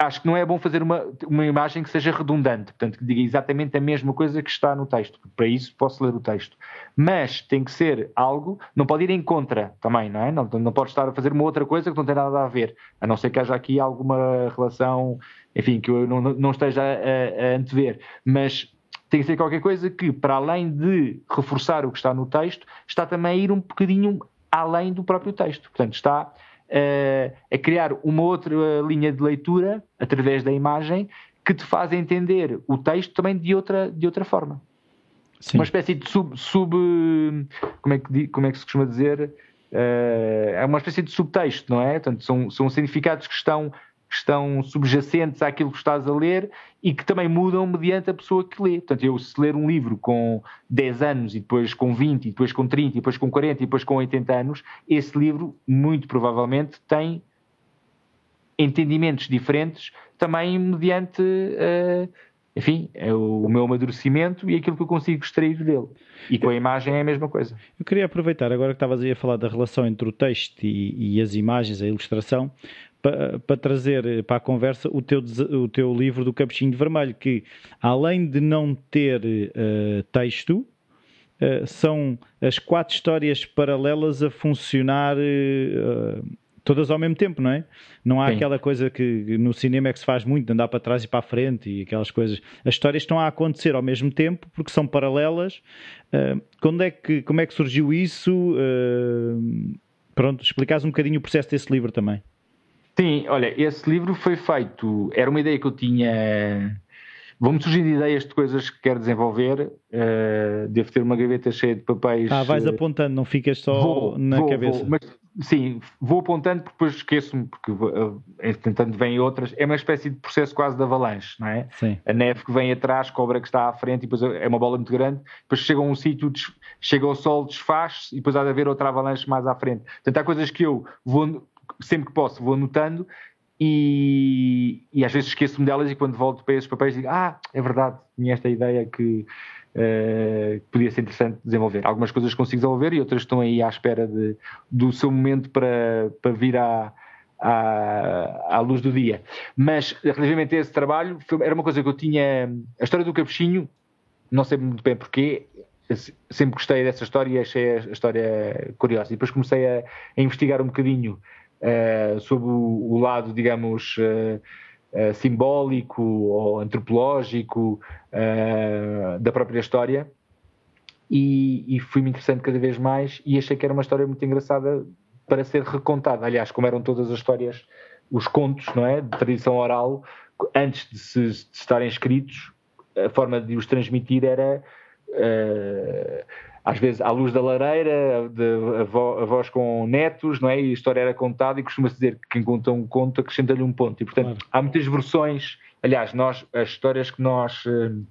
acho que não é bom fazer uma, uma imagem que seja redundante, portanto, que diga exatamente a mesma coisa que está no texto. Para isso posso ler o texto. Mas tem que ser algo, não pode ir em contra também, não é? Não, não pode estar a fazer uma outra coisa que não tem nada a ver, a não ser que haja aqui alguma relação, enfim, que eu não, não esteja a, a antever. Mas tem que ser qualquer coisa que, para além de reforçar o que está no texto, está também a ir um bocadinho além do próprio texto. Portanto, está a criar uma outra linha de leitura através da imagem que te faz entender o texto também de outra, de outra forma. Sim. Uma espécie de sub, sub como, é que, como é que se costuma dizer? Uh, é uma espécie de subtexto, não é? Portanto, são, são significados que estão que estão subjacentes àquilo que estás a ler e que também mudam mediante a pessoa que lê. Portanto, eu se ler um livro com 10 anos e depois com 20, e depois com 30, e depois com 40, e depois com 80 anos, esse livro muito provavelmente tem entendimentos diferentes também mediante, uh, enfim, é o meu amadurecimento e aquilo que eu consigo extrair dele. E com a imagem é a mesma coisa. Eu queria aproveitar, agora que estavas aí a falar da relação entre o texto e, e as imagens, a ilustração, para, para trazer para a conversa o teu, o teu livro do Capuchinho de Vermelho, que além de não ter uh, texto, uh, são as quatro histórias paralelas a funcionar uh, todas ao mesmo tempo, não é? Não há Sim. aquela coisa que no cinema é que se faz muito, de andar para trás e para a frente e aquelas coisas. As histórias estão a acontecer ao mesmo tempo porque são paralelas. quando é que, como é que surgiu isso? pronto, explicares um bocadinho o processo desse livro também. Sim, olha, esse livro foi feito, era uma ideia que eu tinha. Vão-me surgindo ideias de coisas que quero desenvolver. Uh, devo ter uma gaveta cheia de papéis. Ah, vais apontando, não ficas só vou, na vou, cabeça. Vou, mas, sim, vou apontando porque depois esqueço-me, porque uh, entretanto vêm outras. É uma espécie de processo quase de avalanche, não é? Sim. A neve que vem atrás, cobra que está à frente, e depois é uma bola muito grande. Depois chega a um sítio, chega ao sol, desfaz-se, e depois há de haver outra avalanche mais à frente. Portanto, há coisas que eu vou sempre que posso vou anotando e, e às vezes esqueço-me delas e quando volto para esses papéis digo, ah, é verdade, tinha esta ideia que uh, podia ser interessante desenvolver. Algumas coisas consigo desenvolver e outras estão aí à espera de, do seu momento para, para vir à, à, à luz do dia. Mas relativamente a esse trabalho, foi, era uma coisa que eu tinha. A história do Capuchinho, não sei muito bem porquê, sempre gostei dessa história e achei a história curiosa. E depois comecei a, a investigar um bocadinho uh, sob o, o, lado, digamos, uh, simbólico ou antropológico da própria história. E, e fui-me interessando cada vez mais e achei que era uma história muito engraçada para ser recontada. Aliás, como eram todas as histórias, os contos, não é, de tradição oral, antes de, se, de estarem escritos, a forma de os transmitir era uh, às vezes à luz da lareira, de avós com netos, não é? E a história era contada e costuma-se dizer que quem conta um conto acrescenta-lhe um ponto. E, portanto, claro. há muitas versões. Aliás, nós, as histórias que nós uh,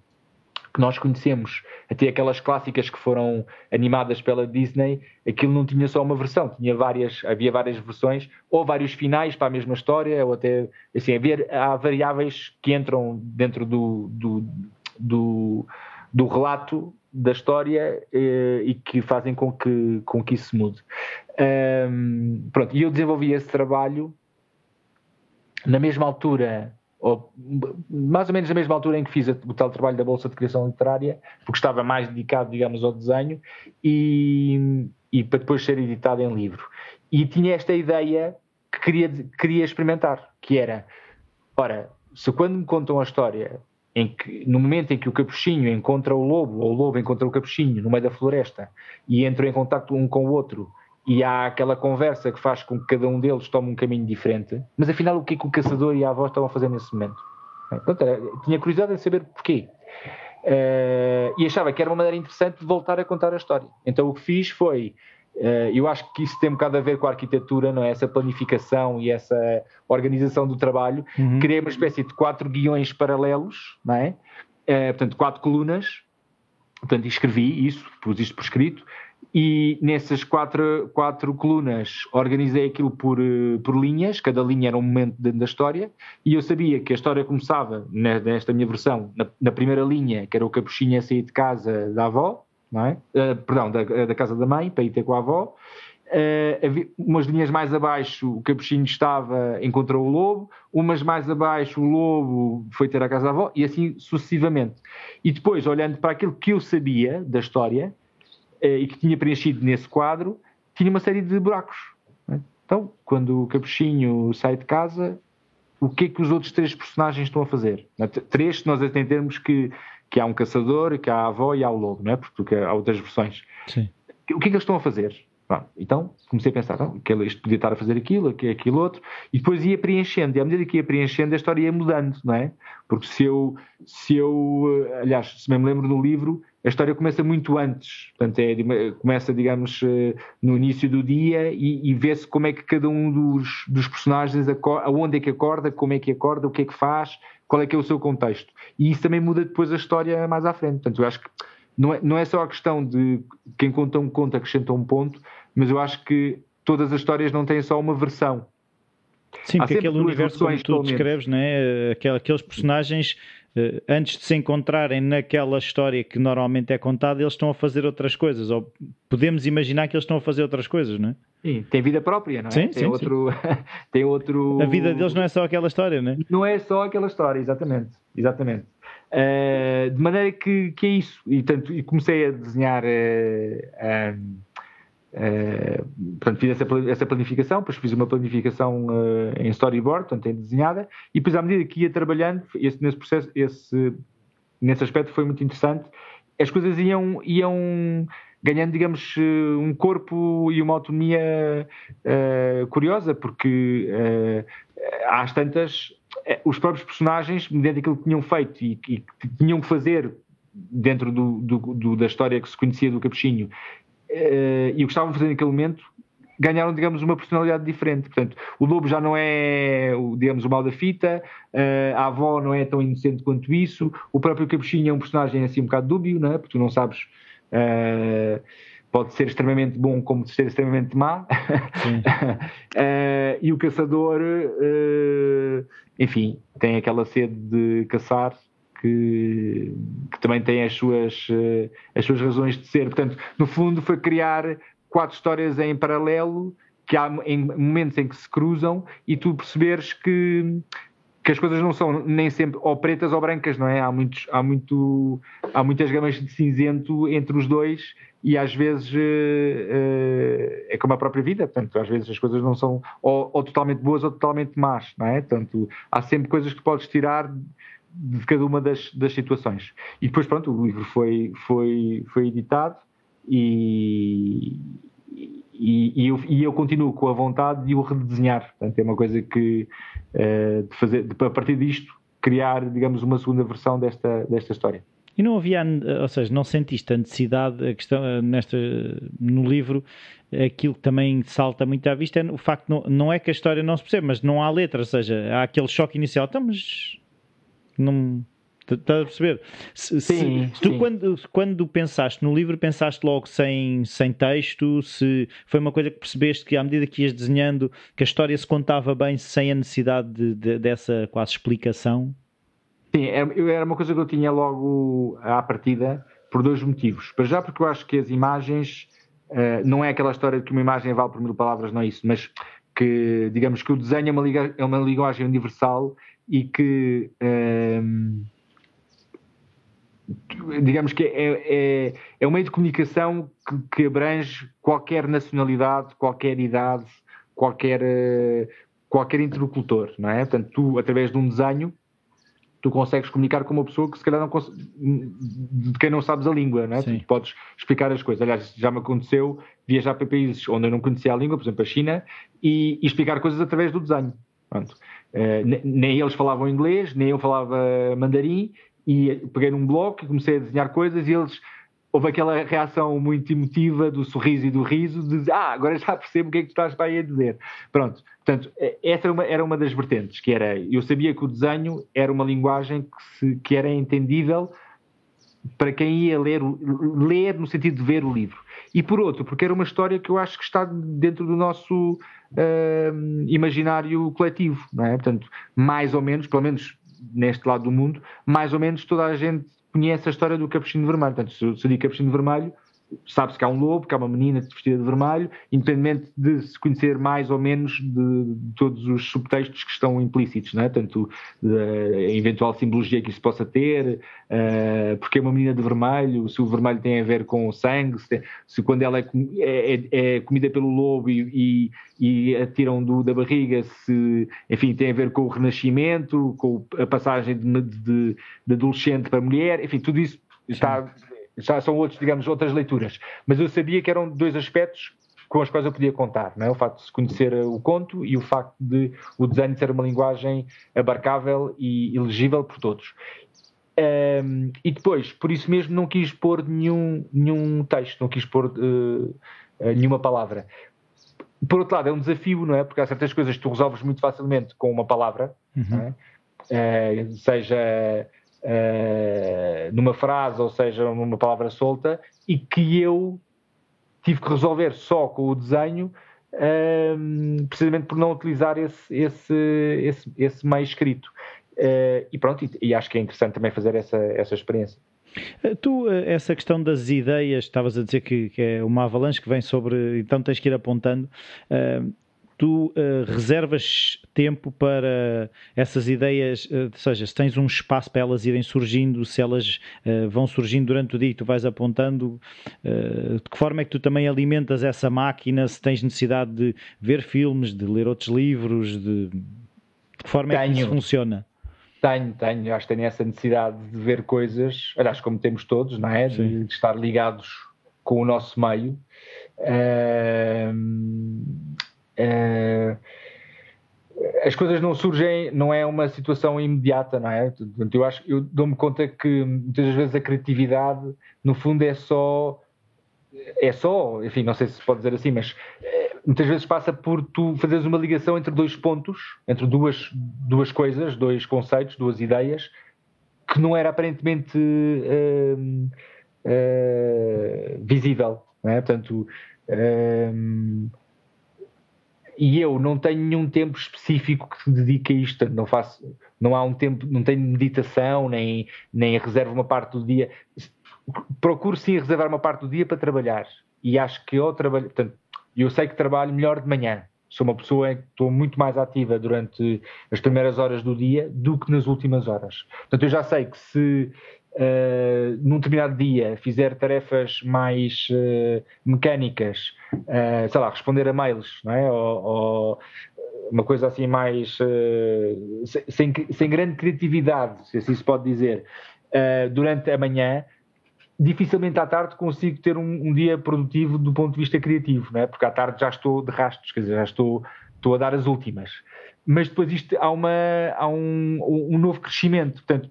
que nós conhecemos, até aquelas clássicas que foram animadas pela Disney, aquilo não tinha só uma versão, tinha várias, havia várias versões, ou vários finais para a mesma história, ou até assim, havia, há variáveis que entram dentro do, do, do, do relato da história eh, e que fazem com que, com que isso mude. Um, pronto, e eu desenvolvi esse trabalho na mesma altura ou mais ou menos na mesma altura em que fiz o tal trabalho da Bolsa de Criação Literária, porque estava mais dedicado, digamos, ao desenho, e, e para depois ser editado em livro. E tinha esta ideia que queria, queria experimentar, que era, ora, se quando me contam a história em que, no momento em que o capuchinho encontra o lobo, ou o lobo encontra o capuchinho no meio da floresta, e entram em contato um com o outro, e há aquela conversa que faz com que cada um deles tome um caminho diferente, mas afinal o que é que o caçador e a avó estavam a fazer nesse momento? Portanto, era, tinha curiosidade de saber porquê. Uh, e achava que era uma maneira interessante de voltar a contar a história. Então o que fiz foi, eu acho que isso tem um bocado a ver com a arquitetura, não é? Essa planificação e essa organização do trabalho. Uhum. Criei uma espécie de quatro guiões paralelos, não é? Uh, portanto, quatro colunas. Portanto, escrevi isso, pus isto por escrito e nessas quatro, quatro colunas organizei aquilo por, eh, por linhas, cada linha era um momento dentro da história, e eu sabia que a história começava, nesta minha versão, na, na primeira linha, que era o capuchinho a sair de casa da avó, não é? Uh, perdão, da, da, casa da mãe, para ir ter com a avó. Uh, havia, umas linhas mais abaixo, o capuchinho estava, encontrou o lobo, umas mais abaixo, o lobo foi ter a casa da avó, e assim sucessivamente. E depois, olhando para aquilo que eu sabia da história, eh, e que tinha preenchido nesse quadro, tinha uma série de buracos. É? Então, quando o Capuchinho sai de casa, o que é que os outros três personagens estão a fazer? Três, se nós entendermos que, que há um caçador, que há a avó e há o lobo, não é? Porque há outras versões. Sim. O que é que eles estão a fazer? Bom, então comecei a pensar, não, que isto podia estar a fazer aquilo, aquilo, aquilo outro, e depois ia preenchendo, e à medida que ia preenchendo, a história ia mudando, não é? Porque se eu, se eu eh, aliás, se me lembro no livro, a história começa muito antes, portanto, é, começa, digamos, eh, no início do dia e, e vê-se como é que cada um dos, dos personagens, acorda, aonde é que acorda, como é que acorda, o que é que faz, qual é que é o seu contexto. E isso também muda depois a história mais à frente. Portanto, eu acho que não é, não é só a questão de quem conta um conto acrescenta um ponto, mas eu acho que todas as histórias não têm só uma versão. Sim, porque aquele universo como tu descreves, né? aqueles personagens antes de se encontrarem naquela história que normalmente é contada, eles estão a fazer outras coisas, ou podemos imaginar que eles estão a fazer outras coisas, não é? Sim, tem vida própria, não é? Sim, tem, sim, outro, sim. tem outro. A vida deles não é só aquela história, não é? Não é só aquela história, exatamente. exatamente. Uh, de maneira que, que é isso. E, tanto, e comecei a desenhar. Uh, Uh, portanto, fiz essa, planificação, depois fiz uma planificação uh, em storyboard, portanto, em desenhada, e depois, à medida que ia trabalhando, esse, nesse processo, esse, nesse aspecto foi muito interessante, as coisas iam, iam ganhando, digamos, eh, um corpo e uma autonomia uh, curiosa, porque às tantas, os próprios personagens, mediante aquilo que tinham feito e, que tinham que fazer dentro do, do, do, da história que se conhecia do Capuchinho e o que estavam a fazer naquele momento ganharam, digamos, uma personalidade diferente. Portanto, o lobo já não é, digamos, o mal da fita, uh, a avó não é tão inocente quanto isso, o próprio Capuchinho é um personagem assim um bocado dúbio, não é? porque tu não sabes. Uh, pode ser extremamente bom como ser extremamente má. uh, e o caçador, enfim, tem aquela sede de caçar que, que também tem as suas, eh, as suas razões de ser. Portanto, no fundo, foi criar quatro histórias em paralelo que há em momentos em que se cruzam e tu perceberes que, que as coisas não são nem sempre ou pretas ou brancas, não é? Há, muitos, há, muito, há muitas gamas de cinzento entre os dois e às vezes uh, uh, é como a própria vida, portanto, às vezes as coisas não são ou, ou, totalmente boas ou totalmente más, não é? Portanto, há sempre coisas que podes tirar de cada uma das, das situações. E depois, pronto, o livro foi, foi, foi editado e, e, e, eu, e eu continuo com a vontade de o redesenhar. Portanto, é uma coisa que, uh, de fazer, de, a partir disto, criar, digamos, uma segunda versão desta, desta história. E não havia, ou seja, não sentiste a necessidade, a questão, nesta, no livro, aquilo que também salta muito à vista é o facto, não, não é que a história não se percebe, mas não há letra, ou seja, há aquele choque inicial, então, mas não Estás a perceber? Se, sim, se tu, sim. Quando, quando pensaste no livro, pensaste logo sem, sem texto? Se foi uma coisa que percebeste que, à medida que ias desenhando, que a história se contava bem sem a necessidade de, de, dessa quase explicação? Sim, era, era uma coisa que eu tinha logo à partida, por dois motivos. Para já, porque eu acho que as imagens. Uh, não é aquela história de que uma imagem vale por mil palavras, não é isso, mas que, digamos que o desenho é uma, é uma linguagem universal e que. Um, digamos que é, é, é um meio de comunicação que, que, abrange qualquer nacionalidade, qualquer idade, qualquer, qualquer interlocutor, não é? Portanto, tu, através de um desenho, tu consegues comunicar com uma pessoa que se calhar não de quem não sabes a língua, não é? Tu podes explicar as coisas. Aliás, já me aconteceu viajar para países onde eu não conhecia a língua, por exemplo, a China, e, e explicar coisas através do desenho. Pronto. Uh, nem eles falavam inglês, nem eu falava mandarim, e peguei num bloco e comecei a desenhar coisas e eles houve aquela reação muito emotiva do sorriso e do riso de ah, agora já percebo o que é que tu estás para aí a dizer. Pronto, portanto, essa era uma, era uma das vertentes, que era, eu sabia que o desenho era uma linguagem que, se, que era entendível para quem ia ler, ler no sentido de ver o livro. E por outro, porque era uma história que eu acho que está dentro do nosso uh, imaginário coletivo, não é? Portanto, mais ou menos, pelo menos neste lado do mundo, mais ou menos toda a gente conhece a história do Capuchinho Vermelho. Portanto, se eu digo Capuchinho Vermelho, sabe-se que há um lobo, que há uma menina vestida de vermelho, independentemente de se conhecer mais ou menos de, de todos os subtextos que estão implícitos, não é? tanto a eventual simbologia que isso possa ter, uh, porque é uma menina de vermelho, se o vermelho tem a ver com o sangue, se, se quando ela é, é, é, é, comida pelo lobo e, e, e a tiram do, da barriga, se enfim tem a ver com o renascimento, com a passagem de, de, de adolescente para mulher, enfim, tudo isso está já são outros, digamos, outras leituras. Mas eu sabia que eram dois aspectos com os quais eu podia contar, não é? O facto de se conhecer o conto e o facto de o desenho ser uma linguagem abarcável e elegível por todos. Um, e depois, por isso mesmo, não quis pôr nenhum, nenhum texto, não quis pôr uh, nenhuma palavra. Por outro lado, é um desafio, não é? Porque há certas coisas que tu resolves muito facilmente com uma palavra, uhum. é? uh, seja uh, numa frase ou seja numa palavra solta e que eu tive que resolver só com o desenho uh, precisamente por não utilizar esse, esse, esse, esse meio escrito uh, e pronto, e, e, acho que é interessante também fazer essa, essa experiência Tu, essa questão das ideias, estavas a dizer que, que, é uma avalanche que vem sobre, então tens que ir apontando. Uh, tu uh, reservas tempo para essas ideias, uh, ou seja, se tens um espaço para elas irem surgindo, se elas uh, vão surgindo durante o dia e tu vais apontando, de que forma é que tu também alimentas essa máquina, se tens necessidade de ver filmes, de ler outros livros, de, de que forma tenho, é que isso funciona? Tenho, tenho, acho que tenho essa necessidade de ver coisas, aliás, como temos todos, não é? De, de, estar ligados com o nosso meio. Uh, as coisas não surgem, não é uma situação imediata, não é? Eu acho, eu dou-me conta que muitas vezes a criatividade, no fundo, é só, é só, enfim, não sei se pode dizer assim, mas eh, muitas vezes passa por tu fazeres uma ligação entre dois pontos, entre duas, duas coisas, dois conceitos, duas ideias, que não era aparentemente uh, uh, visível, não é? Portanto, uh, e eu não tenho nenhum tempo específico que se dedique a isto, não faço, não há um tempo, não tenho meditação, nem, nem reservo uma parte do dia. Procuro sim reservar uma parte do dia para trabalhar. E acho que eu trabalho, portanto, eu sei que trabalho melhor de manhã. Sou uma pessoa que estou muito mais ativa durante as primeiras horas do dia do que nas últimas horas. Portanto, eu já sei que se uh, num determinado dia fizer tarefas mais uh, mecânicas, uh, sei lá, responder a mails, não é? Ou, ou uma coisa assim mais sem, sem, grande criatividade, se assim se pode dizer, durante a manhã, dificilmente à tarde consigo ter um, um, dia produtivo do ponto de vista criativo, não é? porque à tarde já estou de rastros, quer dizer, já estou, estou a dar as últimas. Mas depois isto há, uma, há um, um novo crescimento, portanto,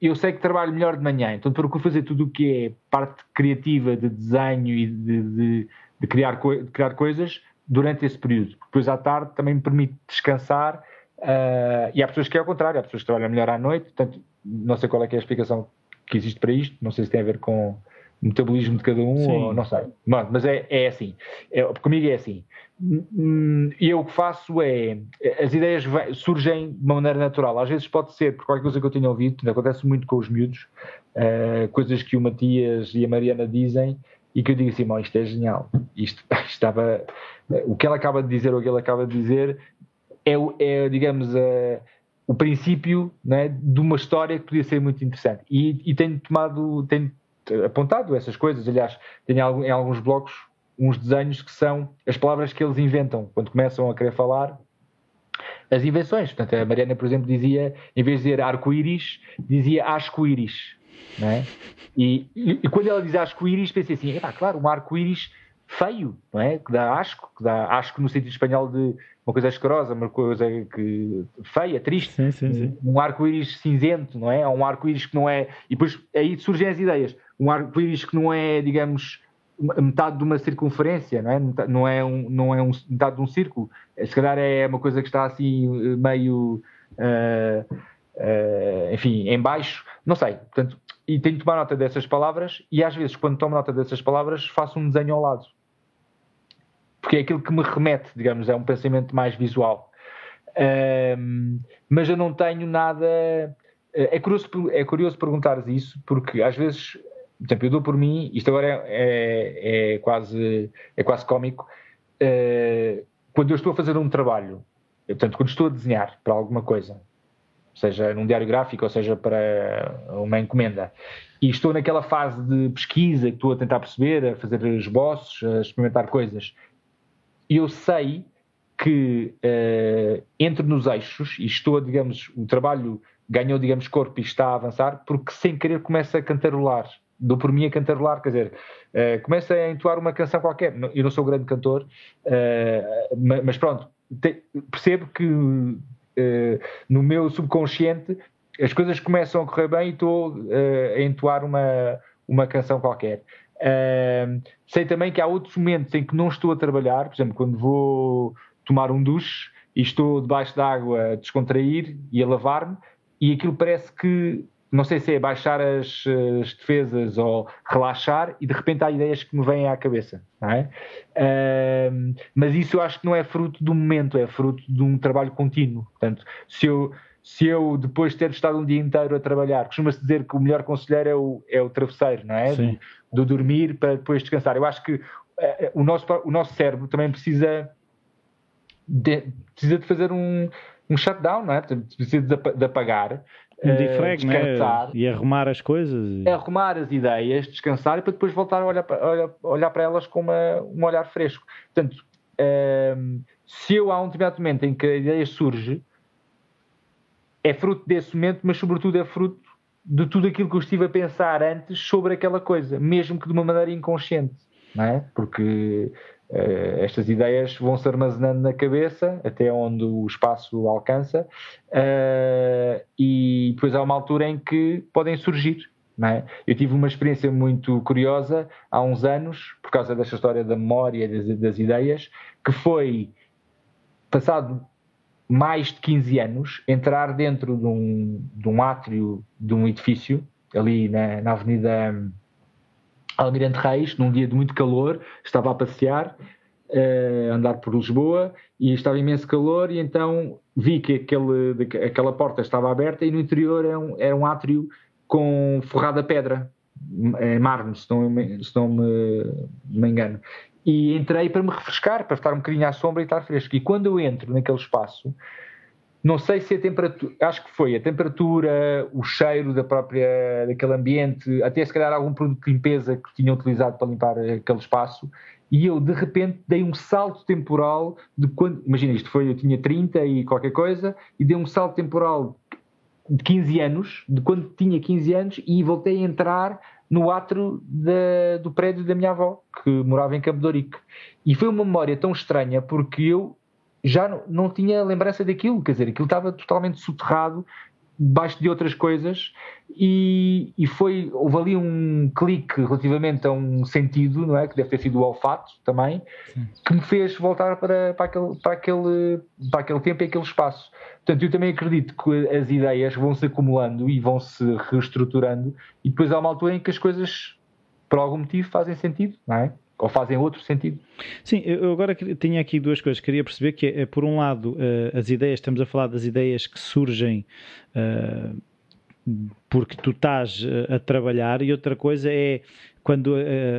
eu sei que trabalho melhor de manhã, então procuro fazer tudo o que é parte criativa de desenho e de, de, de criar, de criar coisas durante esse período. Depois à tarde também me permite descansar Uh, e há pessoas que é ao contrário, há pessoas que trabalham melhor à noite, portanto, não sei qual é, é a explicação que existe para isto, não sei se tem a ver com metabolismo de cada um, Sim. ou não sei. Mas, mas é, é assim, é, comigo é assim. E eu o que faço é, as ideias surgem de uma maneira natural. Às vezes pode ser por qualquer coisa que eu tenha ouvido, acontece muito com os miúdos, uh, coisas que o Matias e a Mariana dizem, e que eu digo assim, isto é genial, isto, isto estava, o que ela acaba de dizer ou o que ele acaba de dizer é, é digamos, a, o princípio né, de uma história que podia ser muito interessante. E, e tenho tomado, tenho apontado essas coisas. Aliás, tenho em alguns blocos uns desenhos que são as palavras que eles inventam quando começam a querer falar as invenções. Portanto, a Mariana, por exemplo, dizia, em vez de dizer arco-íris, dizia asco-íris. É? E, e, e, quando ela diz arco-íris, pensei assim: é claro, um arco-íris feio, não é? Que dá asco, que dá asco no sentido espanhol de uma coisa asquerosa, uma coisa que feia, triste, sim, sim, sim. um arco-íris cinzento, não é? Ou um arco-íris que não é. E depois aí surgem as ideias. Um arco-íris que não é, digamos, metade de uma circunferência, não é? Não é, um, não é um, metade de um círculo. Se calhar é uma coisa que está assim meio. Uh, uh, enfim, em baixo, não sei. Portanto, e tenho de tomar nota dessas palavras e às vezes, quando tomo nota dessas palavras, faço um desenho ao lado porque é aquilo que me remete, digamos, é um pensamento mais visual. Mas eu não tenho nada. É curioso, é curioso perguntares isso, porque às vezes, por exemplo, eu dou por mim, isto agora é, é, é quase, é quase cómico, uh, quando eu estou a fazer um trabalho, portanto, quando estou a desenhar para alguma coisa, seja num diário gráfico ou seja para uma encomenda, e estou naquela fase de pesquisa que estou a tentar perceber, a fazer esboços, a experimentar coisas, eu sei que uh, entre nos eixos e estou, digamos, o trabalho ganhou, digamos, corpo e está a avançar, porque sem querer começa a cantarolar. Dou por mim a cantarolar, quer dizer, uh, começa a entoar uma canção qualquer. Eu não sou grande cantor, uh, mas pronto, te, percebo que uh, no meu subconsciente as coisas começam a correr bem e estou a entoar uma, uma canção qualquer. Uh, sei também que há outros momentos em que não estou a trabalhar, por exemplo, quando vou tomar um duche e estou debaixo d'água a descontrair e a lavar-me, e aquilo parece que, não sei se é baixar as, as, defesas ou relaxar, e de repente há ideias que me vêm à cabeça. É? Uh, mas isso eu acho que não é fruto do momento, é fruto de um trabalho contínuo. Portanto, se eu se eu, depois de ter estado um dia inteiro a trabalhar, costuma-se dizer que o melhor conselheiro é o, é o travesseiro, não é? Sim. Do, do dormir para depois descansar. Eu acho que uh, o, nosso, o nosso cérebro também precisa de, precisa de fazer um, um shutdown, não é? Precisa de, de apagar. Uh, descansar, né? E arrumar as coisas. Arrumar as ideias, descansar e para depois voltar a olhar para, olhar, olhar para elas com uma, um olhar fresco. Portanto, uh, se eu há um determinado momento em que a ideia surge, é fruto desse momento, mas sobretudo é fruto de tudo aquilo que eu estive a pensar antes sobre aquela coisa, mesmo que de uma maneira inconsciente, não é? Porque uh, estas ideias vão se armazenando na cabeça até onde o espaço alcança uh, e depois há uma altura em que podem surgir. É? Eu tive uma experiência muito curiosa há uns anos, por causa desta história da memória das, das ideias, que foi passado mais de 15 anos, entrar dentro de um, de um átrio de um edifício, ali na, na Avenida Almirante Reis, num dia de muito calor, estava a passear, uh, andar por Lisboa, e estava imenso calor, e então vi que aquele, aquela porta estava aberta e no interior era um, era um átrio com forrada pedra, em mármore, se não, se não me, me engano e entrei para me refrescar, para estar um bocadinho à sombra e estar fresco. E quando eu entro naquele espaço, não sei se a temperatura, acho que foi a temperatura, o cheiro da própria, daquele ambiente, até se calhar algum produto de limpeza que tinham utilizado para limpar aquele espaço, e eu de repente dei um salto temporal de quando, imagina isto foi, eu tinha 30 e qualquer coisa, e dei um salto temporal de 15 anos, de quando tinha 15 anos, e voltei a entrar no átrio da, do prédio da minha avó, que morava em Campo de Ourique. E foi uma memória tão estranha porque eu já não, não tinha lembrança daquilo, quer dizer, aquilo estava totalmente soterrado debaixo de outras coisas e, e, foi, houve ali um clique relativamente a um sentido, não é? Que deve ter sido o olfato também, Sim. que me fez voltar para, para, aquele, para, aquele, para aquele tempo e aquele espaço. Portanto, eu também acredito que as ideias vão se acumulando e vão se reestruturando e depois há uma altura em que as coisas, por algum motivo, fazem sentido, não é? Ou fazem outro sentido. Sim, eu agora tinha aqui duas coisas. Queria perceber que, é, por um lado, eh, as ideias, estamos a falar das ideias que surgem uh, porque tu estás eh, a trabalhar, e outra coisa é quando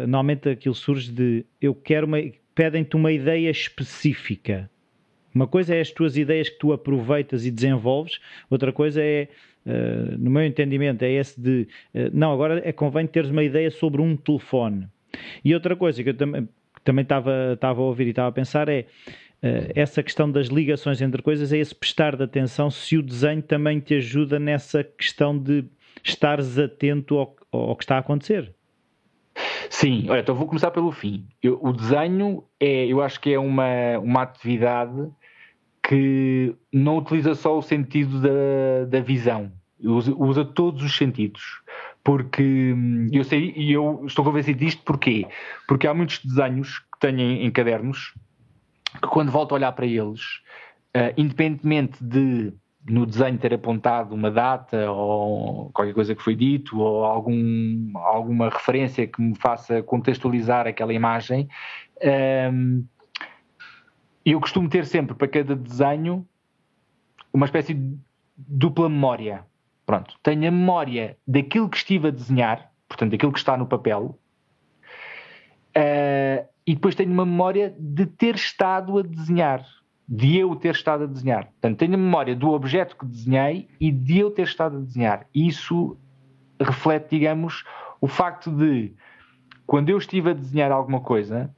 normalmente aquilo surge de eu quero uma. pedem-te uma ideia específica. Uma coisa é as tuas ideias que tu aproveitas e desenvolves, outra coisa é, no meu entendimento, é esse de não, agora é convém teres uma ideia sobre um telefone e outra coisa que eu também, também estava, estava a ouvir e estava a pensar é uh, essa questão das ligações entre coisas, é esse prestar de atenção se o desenho também te ajuda nessa questão de estares atento ao, ao que está a acontecer. Sim, olha, então vou começar pelo fim. Eu, o desenho é, eu acho que é uma, uma atividade que não utiliza só o sentido da, da visão, usa, usa todos os sentidos porque hum, eu sei e eu estou convencido disto porquê? Porque há muitos desenhos que tenho em, em cadernos que quando volto a olhar para eles, uh, independentemente de no desenho ter apontado uma data ou qualquer coisa que foi dito ou algum, alguma referência que me faça contextualizar aquela imagem, um, eu costumo ter sempre para cada desenho uma espécie de dupla memória. Pronto, tenho a memória daquilo que estive a desenhar, portanto, daquilo que está no papel, uh, e depois tenho uma memória de ter estado a desenhar, de eu ter estado a desenhar. Portanto, tenho a memória do objeto que desenhei e de eu ter estado a desenhar. Isso reflete, digamos, o facto de, quando eu estive a desenhar alguma coisa,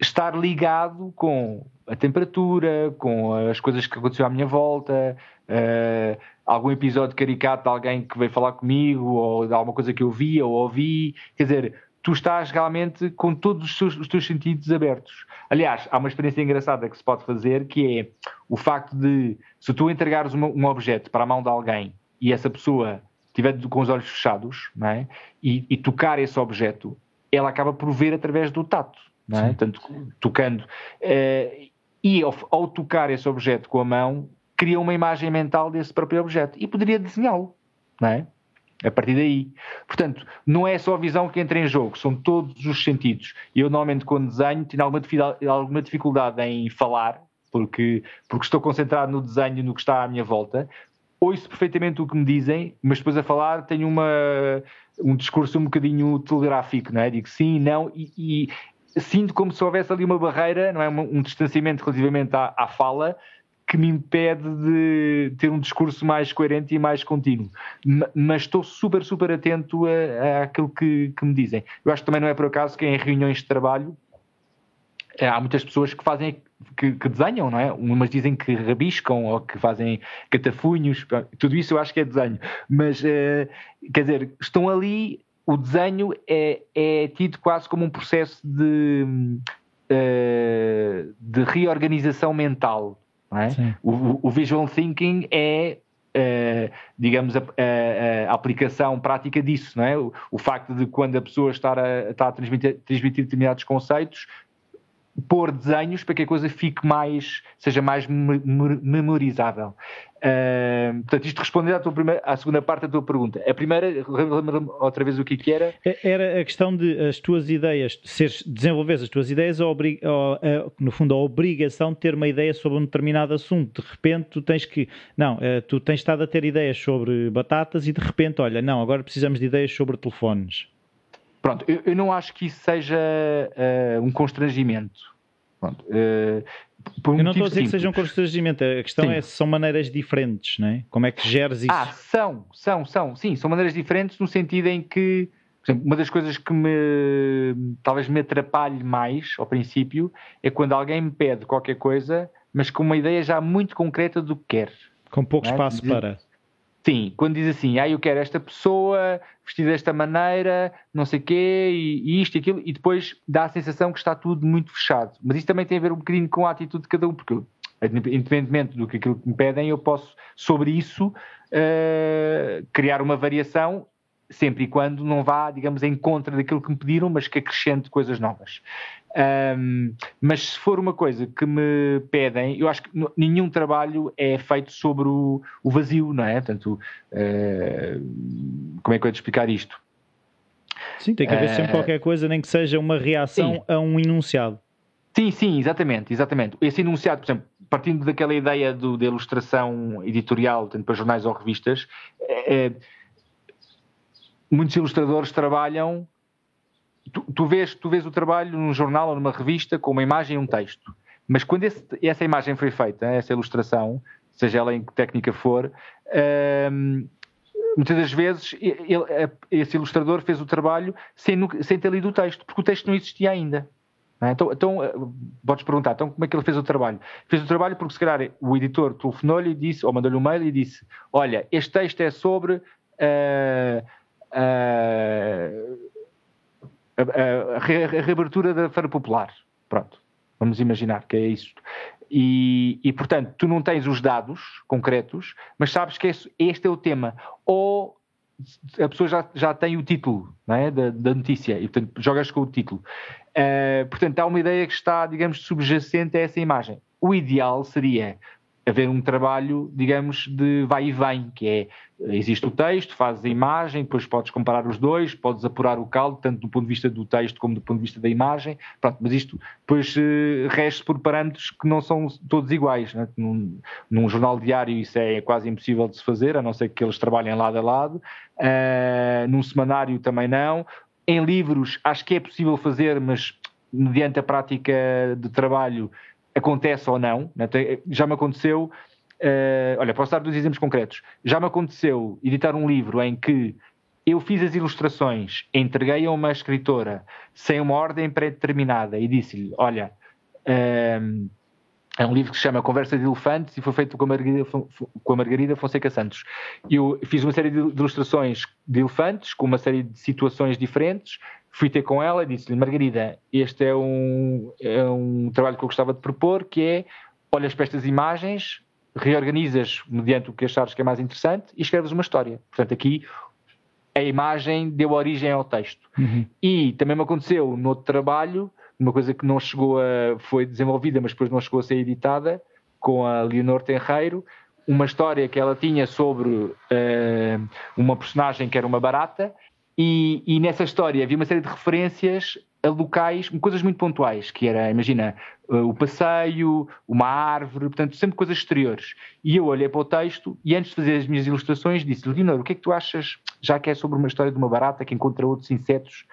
estar ligado com a temperatura, com as coisas que aconteceram à minha volta, uh, algum episódio caricato de alguém que veio falar comigo, ou de alguma coisa que eu vi ou ouvi. Quer dizer, tu estás realmente com todos os os teus sentidos abertos. Aliás, há uma experiência engraçada que se pode fazer que é o facto de, se tu entregares uma, um objeto para a mão de alguém e essa pessoa estiver com os olhos fechados é? e, e, tocar esse objeto, ela acaba por ver através do tato, não é? Portanto, tocando. Uh, e ao, ao, tocar esse objeto com a mão, cria uma imagem mental desse próprio objeto e poderia desenhá-lo, não é? A partir daí. Portanto, não é só a visão que entra em jogo, são todos os sentidos. E eu, normalmente, quando desenho, tenho alguma dificuldade em falar, porque, porque estou concentrado no desenho, no que está à minha volta. Ouço perfeitamente o que me dizem, mas depois a falar tenho uma, um discurso um bocadinho telegráfico, não é? Digo sim, não, e, e sinto como se houvesse ali uma barreira, não é? Um, um distanciamento relativamente à, à fala, que me impede de ter um discurso mais coerente e mais contínuo. Mas estou super, super atento a, àquilo que, que, me dizem. Eu acho que também não é por acaso que em reuniões de trabalho eh, há muitas pessoas que fazem que, que, desenham, não é? Umas dizem que rabiscam ou que fazem catafunhos, tudo isso eu acho que é desenho. Mas, uh, quer dizer, estão ali, o desenho é, é tido quase como um processo de, uh, de reorganização mental. É? O, o, visual thinking é Uh, digamos, a, a, a, aplicação prática disso, não é? O, o, facto de quando a pessoa está a, a transmitir, transmitir determinados conceitos, pôr desenhos para que a coisa fique mais, seja mais memorizável. Uh, portanto, isto responder à, tua primeira, à segunda parte da tua pergunta. A primeira, lembra-me outra vez o que, que era? É, era a questão de as tuas ideias, seres, desenvolveres as tuas ideias, ou, ou, no fundo, a obrigação de ter uma ideia sobre um determinado assunto. De repente, tu tens que. Não, eh, tu tens estado a ter ideias sobre batatas e de repente, olha, não, agora precisamos de ideias sobre telefones. Pronto, eu, eu não acho que isso seja uh, um constrangimento. Pronto, uh, eu não estou a dizer simples. que seja um constrangimento, a questão sim. é se são maneiras diferentes, não é? Como é que geres isso? Ah, são, são, são, sim, são maneiras diferentes no sentido em que, por exemplo, uma das coisas que me talvez me atrapalhe mais ao princípio é quando alguém me pede qualquer coisa, mas com uma ideia já muito concreta do que quer. Com pouco é? espaço para. Sim, quando diz assim, ah, eu quero esta pessoa vestida desta maneira, não sei o quê, e, e, isto e aquilo, e depois dá a sensação que está tudo muito fechado. Mas isso também tem a ver um bocadinho com a atitude de cada um, porque independentemente do que aquilo que me pedem, eu posso, sobre isso, uh, criar uma variação, sempre e quando não vá, digamos, em contra daquilo que me pediram, mas que acrescente coisas novas. Um, mas se for uma coisa que me pedem, eu acho que nenhum trabalho é feito sobre o, o vazio, não é? Portanto, uh, como é que eu ia te explicar isto? Sim, tem que haver uh, sempre qualquer coisa, nem que seja uma reação sim. a um enunciado. Sim, sim, exatamente, exatamente. Esse enunciado, por exemplo, partindo daquela ideia do, da ilustração editorial, tanto para jornais ou revistas, é, muitos ilustradores trabalham tu, tu, vês, tu vês o trabalho num jornal ou numa revista com uma imagem e um texto. Mas quando esse, essa imagem foi feita, essa ilustração, seja ela em que técnica for, hum, muitas das vezes ele, esse ilustrador fez o trabalho sem, sem ter lido o texto, porque o texto não existia ainda. Não é? Então, então, eh, podes perguntar, então como é que ele fez o trabalho? Fez o trabalho porque se calhar o editor telefonou-lhe e disse, ou mandou-lhe um mail e disse, olha, este texto é sobre uh, uh, a, a, a reabertura da Feira Popular. Pronto, vamos imaginar que é isso. E, e, portanto, tu não tens os dados concretos, mas sabes que esse, este é o tema. Ou a pessoa já, já tem o título é? da, da, notícia e, portanto, jogas com o título. Uh, portanto, há uma ideia que está, digamos, subjacente a essa imagem. O ideal seria haver um trabalho, digamos, de vai e vem, que é, existe o texto, fazes a imagem, depois podes comparar os dois, podes apurar o caldo, tanto do ponto de vista do texto como do ponto de vista da imagem, pronto, mas isto depois uh, rege por parâmetros que não são todos iguais, né? num, num, jornal diário isso é quase impossível de se fazer, a não ser que eles trabalhem lado a lado, uh, num semanário também não, em livros acho que é possível fazer, mas mediante a prática de trabalho acontece ou não. Né? Já me aconteceu, uh, olha, posso dar dois exemplos concretos. Já me aconteceu editar um livro em que eu fiz as ilustrações, entreguei a uma escritora sem uma ordem pré-determinada e disse-lhe: Olha, uh, é um livro que se chama Conversa de Elefantes e foi feito com a Margarida, com a Margarida Fonseca Santos. Eu fiz uma série de ilustrações de elefantes, com uma série de situações diferentes, fui ter com ela e disse-lhe, Margarida, este é um, é um trabalho que eu gostava de propor, que é, olhas para estas imagens, reorganizas mediante o que achares que é mais interessante e escreves uma história. Portanto, aqui a imagem deu origem ao texto. Uhum. E também me aconteceu no outro trabalho, uma coisa que não chegou a... foi desenvolvida, mas depois não chegou a ser editada, com a Leonor Tenreiro, uma história que ela tinha sobre uh, uma personagem que era uma barata e, e, nessa história havia uma série de referências a locais, coisas muito pontuais, que era, imagina, eh, o passeio, uma árvore, portanto, sempre coisas exteriores. E eu olhei para o texto e antes de fazer as minhas ilustrações disse-lhe, Leonor, o que é que tu achas, já que é sobre uma história de uma barata que encontra outros insetos,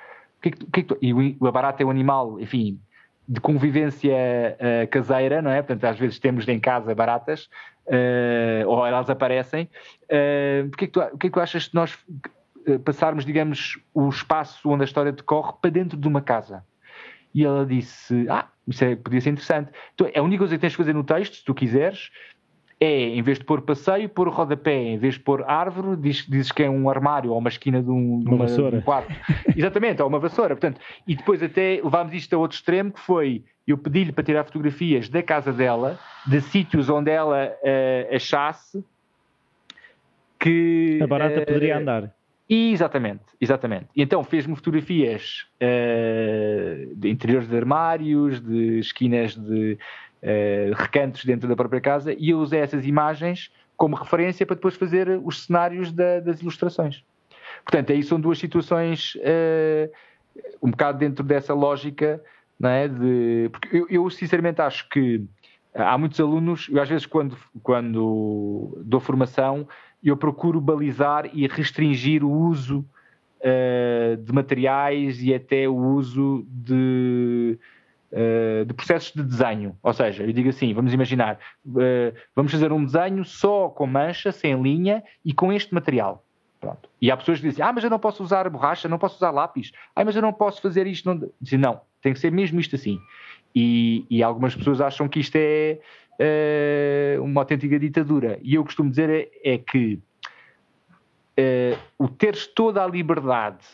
que é que tu, o que é tu... e a barata é um animal, enfim, de convivência uh, caseira, não é? Portanto, às vezes temos em casa baratas, uh, ou elas aparecem. Uh, o, que é que tu, o que é que tu achas que nós passarmos, digamos, o espaço onde a história decorre para dentro de uma casa. E ela disse: Ah, isso é, podia ser interessante. Então, a única coisa que tens de fazer no texto, se tu quiseres, é, em vez de pôr passeio, pôr rodapé. Em vez de pôr árvore, diz, dizes que é um armário ou uma esquina de um, de uma, uma de um quarto. Exatamente, ou uma vassoura. Portanto, e depois até levámos isto a outro extremo, que foi, eu pedi-lhe para tirar fotografias da casa dela, de sítios onde ela uh, achasse que... A barata uh, poderia andar. Exatamente, exatamente. E então fez-me fotografias uh, de interiores de armários, de esquinas de uh, recantos dentro da própria casa e eu usei essas imagens como referência para depois fazer os cenários da, das ilustrações. Portanto, aí são duas situações uh, um bocado dentro dessa lógica, não é? De, porque eu, eu sinceramente acho que há muitos alunos, eu às vezes quando, quando dou formação, eu procuro balizar e restringir o uso uh, de materiais e até o uso de, uh, de, processos de desenho. Ou seja, eu digo assim: vamos imaginar, uh, vamos fazer um desenho só com mancha, sem linha e com este material. Pronto. E há pessoas que dizem: Ah, mas eu não posso usar borracha, não posso usar lápis, ah, mas eu não posso fazer isto. Não. Dizem, não, tem que ser mesmo isto assim. E, e algumas pessoas acham que isto é uh, uma autêntica ditadura. E eu costumo dizer é, é que o teres toda a liberdade,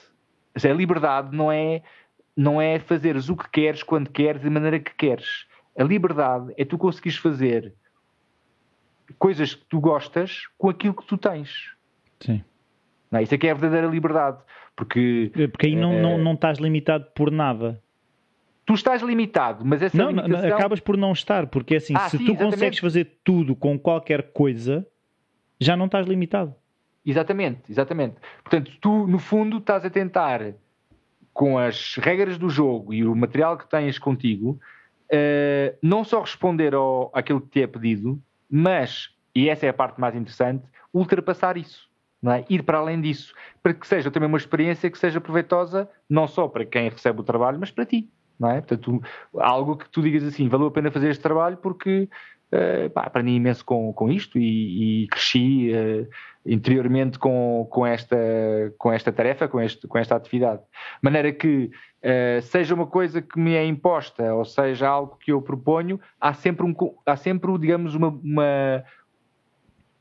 a liberdade não é, não é fazeres o que queres, quando queres, da maneira que queres. A liberdade é tu conseguires fazer coisas que tu gostas com aquilo que tu tens. Sim. Não, é? isso é que é a verdadeira liberdade. Porque, é, porque aí não, é... não, não estás limitado por nada. Tu estás limitado, mas essa não, limitação... não, acabas por não estar, porque assim, ah, se sim, tu exatamente. consegues fazer tudo com qualquer coisa, já não estás limitado. Exatamente, exatamente. Portanto, tu, no fundo, estás a tentar, com as regras do jogo e o material que tens contigo, uh, não só responder ao, àquilo que te é pedido, mas, e essa é a parte mais interessante, ultrapassar isso. É? Ir para além disso, para que seja também uma experiência que seja proveitosa, não só para quem recebe o trabalho, mas para ti. Não é? Portanto, algo que tu digas assim, valeu a pena fazer este trabalho porque uh, aprendi imenso com, com isto e, e cresci uh, interiormente com, com, esta, com esta tarefa, com, este, com esta atividade. De maneira que uh, seja uma coisa que me é imposta ou seja algo que eu proponho, há sempre, um, há sempre digamos, uma, uma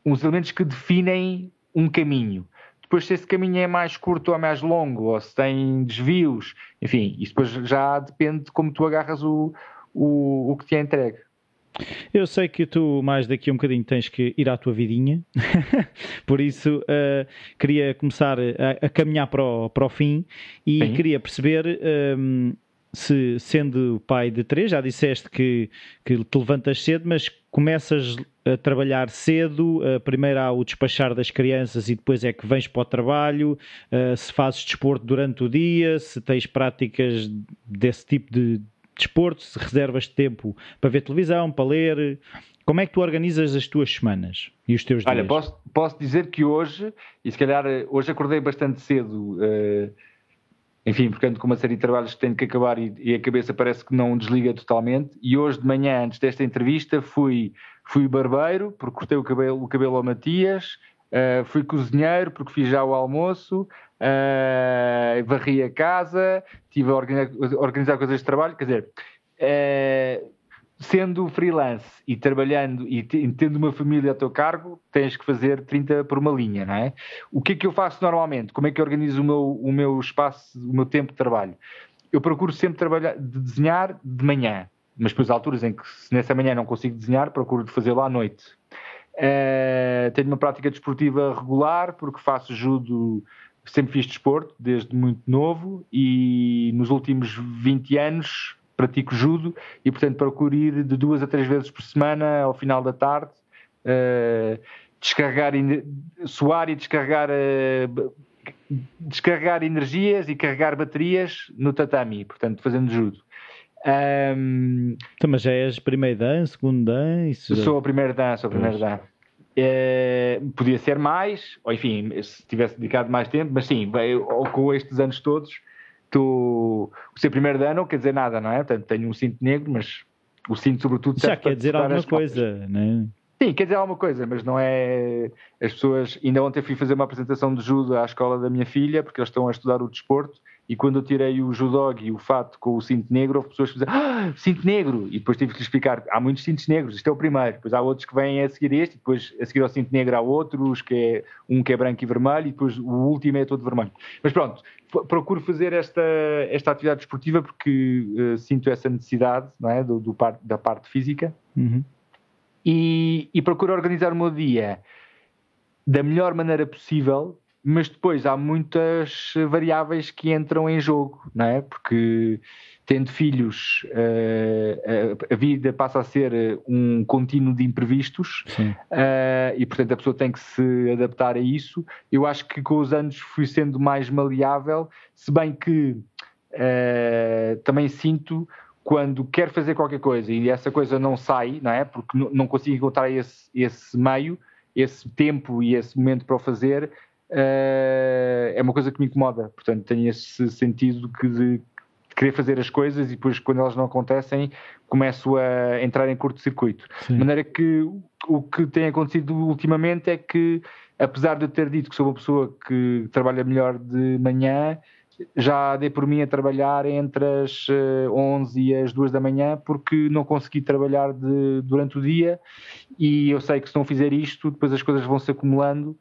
uns elementos que definem um caminho. Depois, se esse caminho é mais curto ou mais longo, ou se tem desvios, enfim, isso depois já depende de como tu agarras o, o, o que te é entregue. Eu sei que tu, mais daqui a um bocadinho, tens que ir à tua vidinha, por isso uh, queria começar a, a, caminhar para o, para o fim e Sim. queria perceber. Um, ehm, se sendo pai de três, já disseste que, que te levantas cedo, mas começas a trabalhar cedo, uh, primeiro há o despachar das crianças e depois é que vens para o trabalho, uh, se fazes desporto durante o dia, se tens práticas desse tipo de desporto, se reservas tempo para ver televisão, para ler. Como é que tu organizas as tuas semanas e os teus dias? Olha, posso, posso dizer que hoje, e se calhar hoje acordei bastante cedo, uh, enfim, porque ando com uma série de trabalhos que tenho que acabar e, e, a cabeça parece que não desliga totalmente. E hoje de manhã, antes desta entrevista, fui, fui barbeiro, porque cortei o cabelo, o cabelo ao Matias, uh, fui cozinheiro, porque fiz já o almoço, uh, varri a casa, estive a organizar, organizar coisas de trabalho, quer dizer. Uh, sendo freelance e trabalhando e tendo uma família a teu cargo, tens que fazer 30 por uma linha, não é? O que é que eu faço normalmente? Como é que eu organizo o meu, o meu espaço, o meu tempo de trabalho? Eu procuro sempre trabalhar, de desenhar de manhã, mas depois há alturas em que se nessa manhã não consigo desenhar, procuro fazê-lo à noite. Uh, tenho uma prática desportiva regular, porque faço judo, sempre fiz desporto, desde muito novo, e nos últimos 20 anos pratico judo e, portanto, procuro ir de duas a três vezes por semana ao final da tarde, uh, descarregar, suar e descarregar, uh, descarregar energias e carregar baterias no tatami, portanto, fazendo judo. Um, então, mas já és primeiro dan, segundo dan? Isso... Sou o primeiro dan, sou o primeiro dan. Uh, podia ser mais, ou enfim, se tivesse dedicado mais tempo, mas sim, com estes anos todos, tu, o ser primeiro dano não quer dizer nada, não é? Portanto, tenho um cinto negro, mas o cinto, sobretudo, já quer dizer alguma coisa, não é? Sim, quer dizer alguma coisa, mas não é. As pessoas. Ainda ontem fui fazer uma apresentação de judo à escola da minha filha, porque eles estão a estudar o desporto, e quando eu tirei o judog e o fato com o cinto negro, houve pessoas que diziam, ah, cinto negro! E depois tive que lhe explicar, há muitos cintos negros, isto é o primeiro, depois há outros que vêm a seguir este, depois a seguir ao cinto negro há outros, que é um que é branco e vermelho, e depois o último é todo vermelho. Mas pronto, procuro fazer esta, esta atividade desportiva porque uh, sinto essa necessidade, não é, do, do par, da parte física, uhum. e, e procuro organizar o meu dia da melhor maneira possível mas depois há muitas variáveis que entram em jogo, não é? Porque tendo filhos, uh, a, vida passa a ser um contínuo de imprevistos uh, e, portanto, a pessoa tem que se adaptar a isso. Eu acho que com os anos fui sendo mais maleável, se bem que também sinto quando quero fazer qualquer coisa e essa coisa não sai, não é? Porque não consigo encontrar esse, esse meio, esse tempo e esse momento para o fazer, é uma coisa que me incomoda. Portanto, tenho esse sentido que de querer fazer as coisas e depois, quando elas não acontecem, começo a entrar em curto-circuito. De maneira que o que tem acontecido ultimamente é que, apesar de eu ter dito que sou uma pessoa que trabalha melhor de manhã, já dei por mim a trabalhar entre as 11 eh, e as 2 da manhã porque não consegui trabalhar de, durante o dia e eu sei que se não fizer isto, depois as coisas vão se acumulando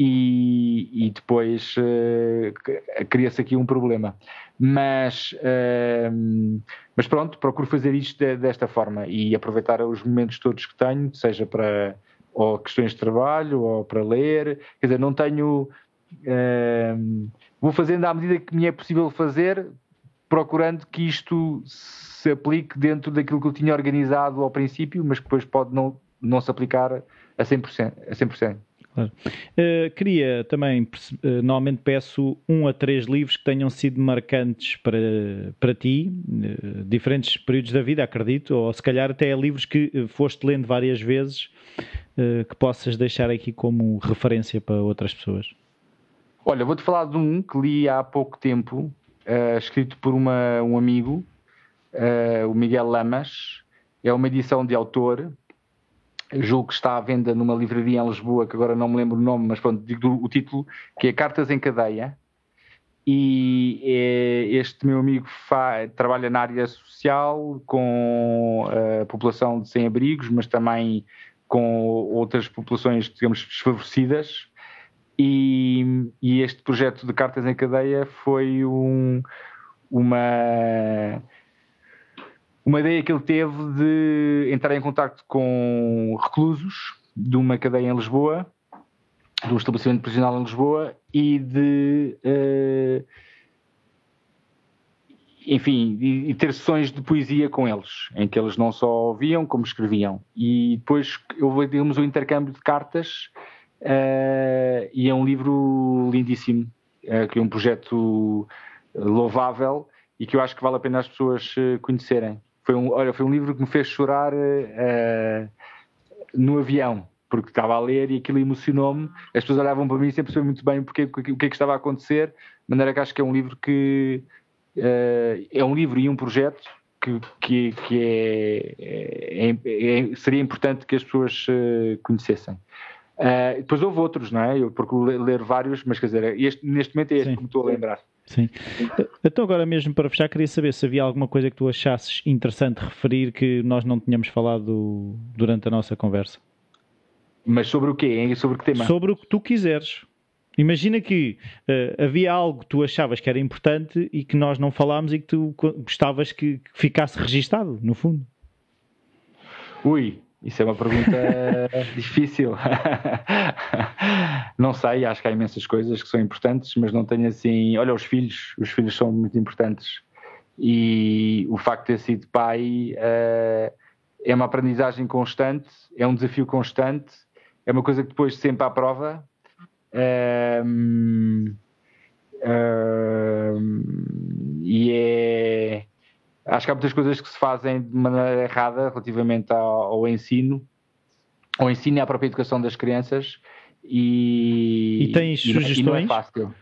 e, e depois uh, cria-se aqui um problema. Mas, uh, mas pronto, procuro fazer isto de, desta forma e aproveitar os momentos todos que tenho, seja para ou questões de trabalho ou para ler. Quer dizer, não tenho. Uh, vou fazendo à medida que me é possível fazer, procurando que isto se aplique dentro daquilo que eu tinha organizado ao princípio, mas que depois pode não, não se aplicar a 100%. A 100%. Claro. Uh, queria também, uh, normalmente peço um a três livros que tenham sido marcantes para, para ti, uh, diferentes períodos da vida, acredito, ou se calhar até livros que foste lendo várias vezes, que possas deixar aqui como referência para outras pessoas. Olha, vou-te falar de um que li há pouco tempo, escrito por uma, um amigo, o Miguel Lamas, é uma edição de autor, julgo que está à venda numa livraria em Lisboa, que agora não me lembro o nome, mas pronto, digo o título, que é Cartas em Cadeia. E é, este meu amigo trabalha na área social com a população de sem-abrigos, mas também com outras populações, digamos, desfavorecidas. E, e este projeto de Cartas em Cadeia foi um, uma uma ideia que ele teve de entrar em contato com reclusos de uma cadeia em Lisboa, de um estabelecimento prisional em Lisboa, e de. Uh, enfim, e, ter sessões de poesia com eles, em que eles não só ouviam, como escreviam. E depois houve, digamos, um intercâmbio de cartas, uh, e é um livro lindíssimo, uh, que é um projeto louvável e que eu acho que vale a pena as pessoas conhecerem. Foi um, olha, foi um livro que me fez chorar uh, no avião, porque estava a ler e aquilo emocionou-me. As pessoas olhavam para mim sem perceber muito bem porque, o que é que estava a acontecer, de maneira que acho que é um livro que uh, é um livro e um projeto que, que, que é, é, é, seria importante que as pessoas uh, conhecessem. Uh, depois houve outros, não é? Eu procuro ler vários, mas quer dizer, este, neste momento é este Sim. que me estou a lembrar. Sim. Então, agora mesmo para fechar, queria saber se havia alguma coisa que tu achasses interessante referir que nós não tínhamos falado durante a nossa conversa. Mas sobre o quê? Sobre que tema? Sobre o que tu quiseres. Imagina que uh, havia algo que tu achavas que era importante e que nós não falámos e que tu gostavas que, que ficasse registado, no fundo. Ui, isso é uma pergunta difícil. não sei, acho que há imensas coisas que são importantes, mas não tenho assim. Olha, os filhos, os filhos são muito importantes. E o facto de ter sido pai uh, é uma aprendizagem constante, é um desafio constante, é uma coisa que depois sempre à prova. Uh, uh, e é Acho que há muitas coisas que se fazem de maneira errada relativamente ao, ao ensino, ao ensino e à própria educação das crianças. E, e tens e, sugestões? E não é fácil.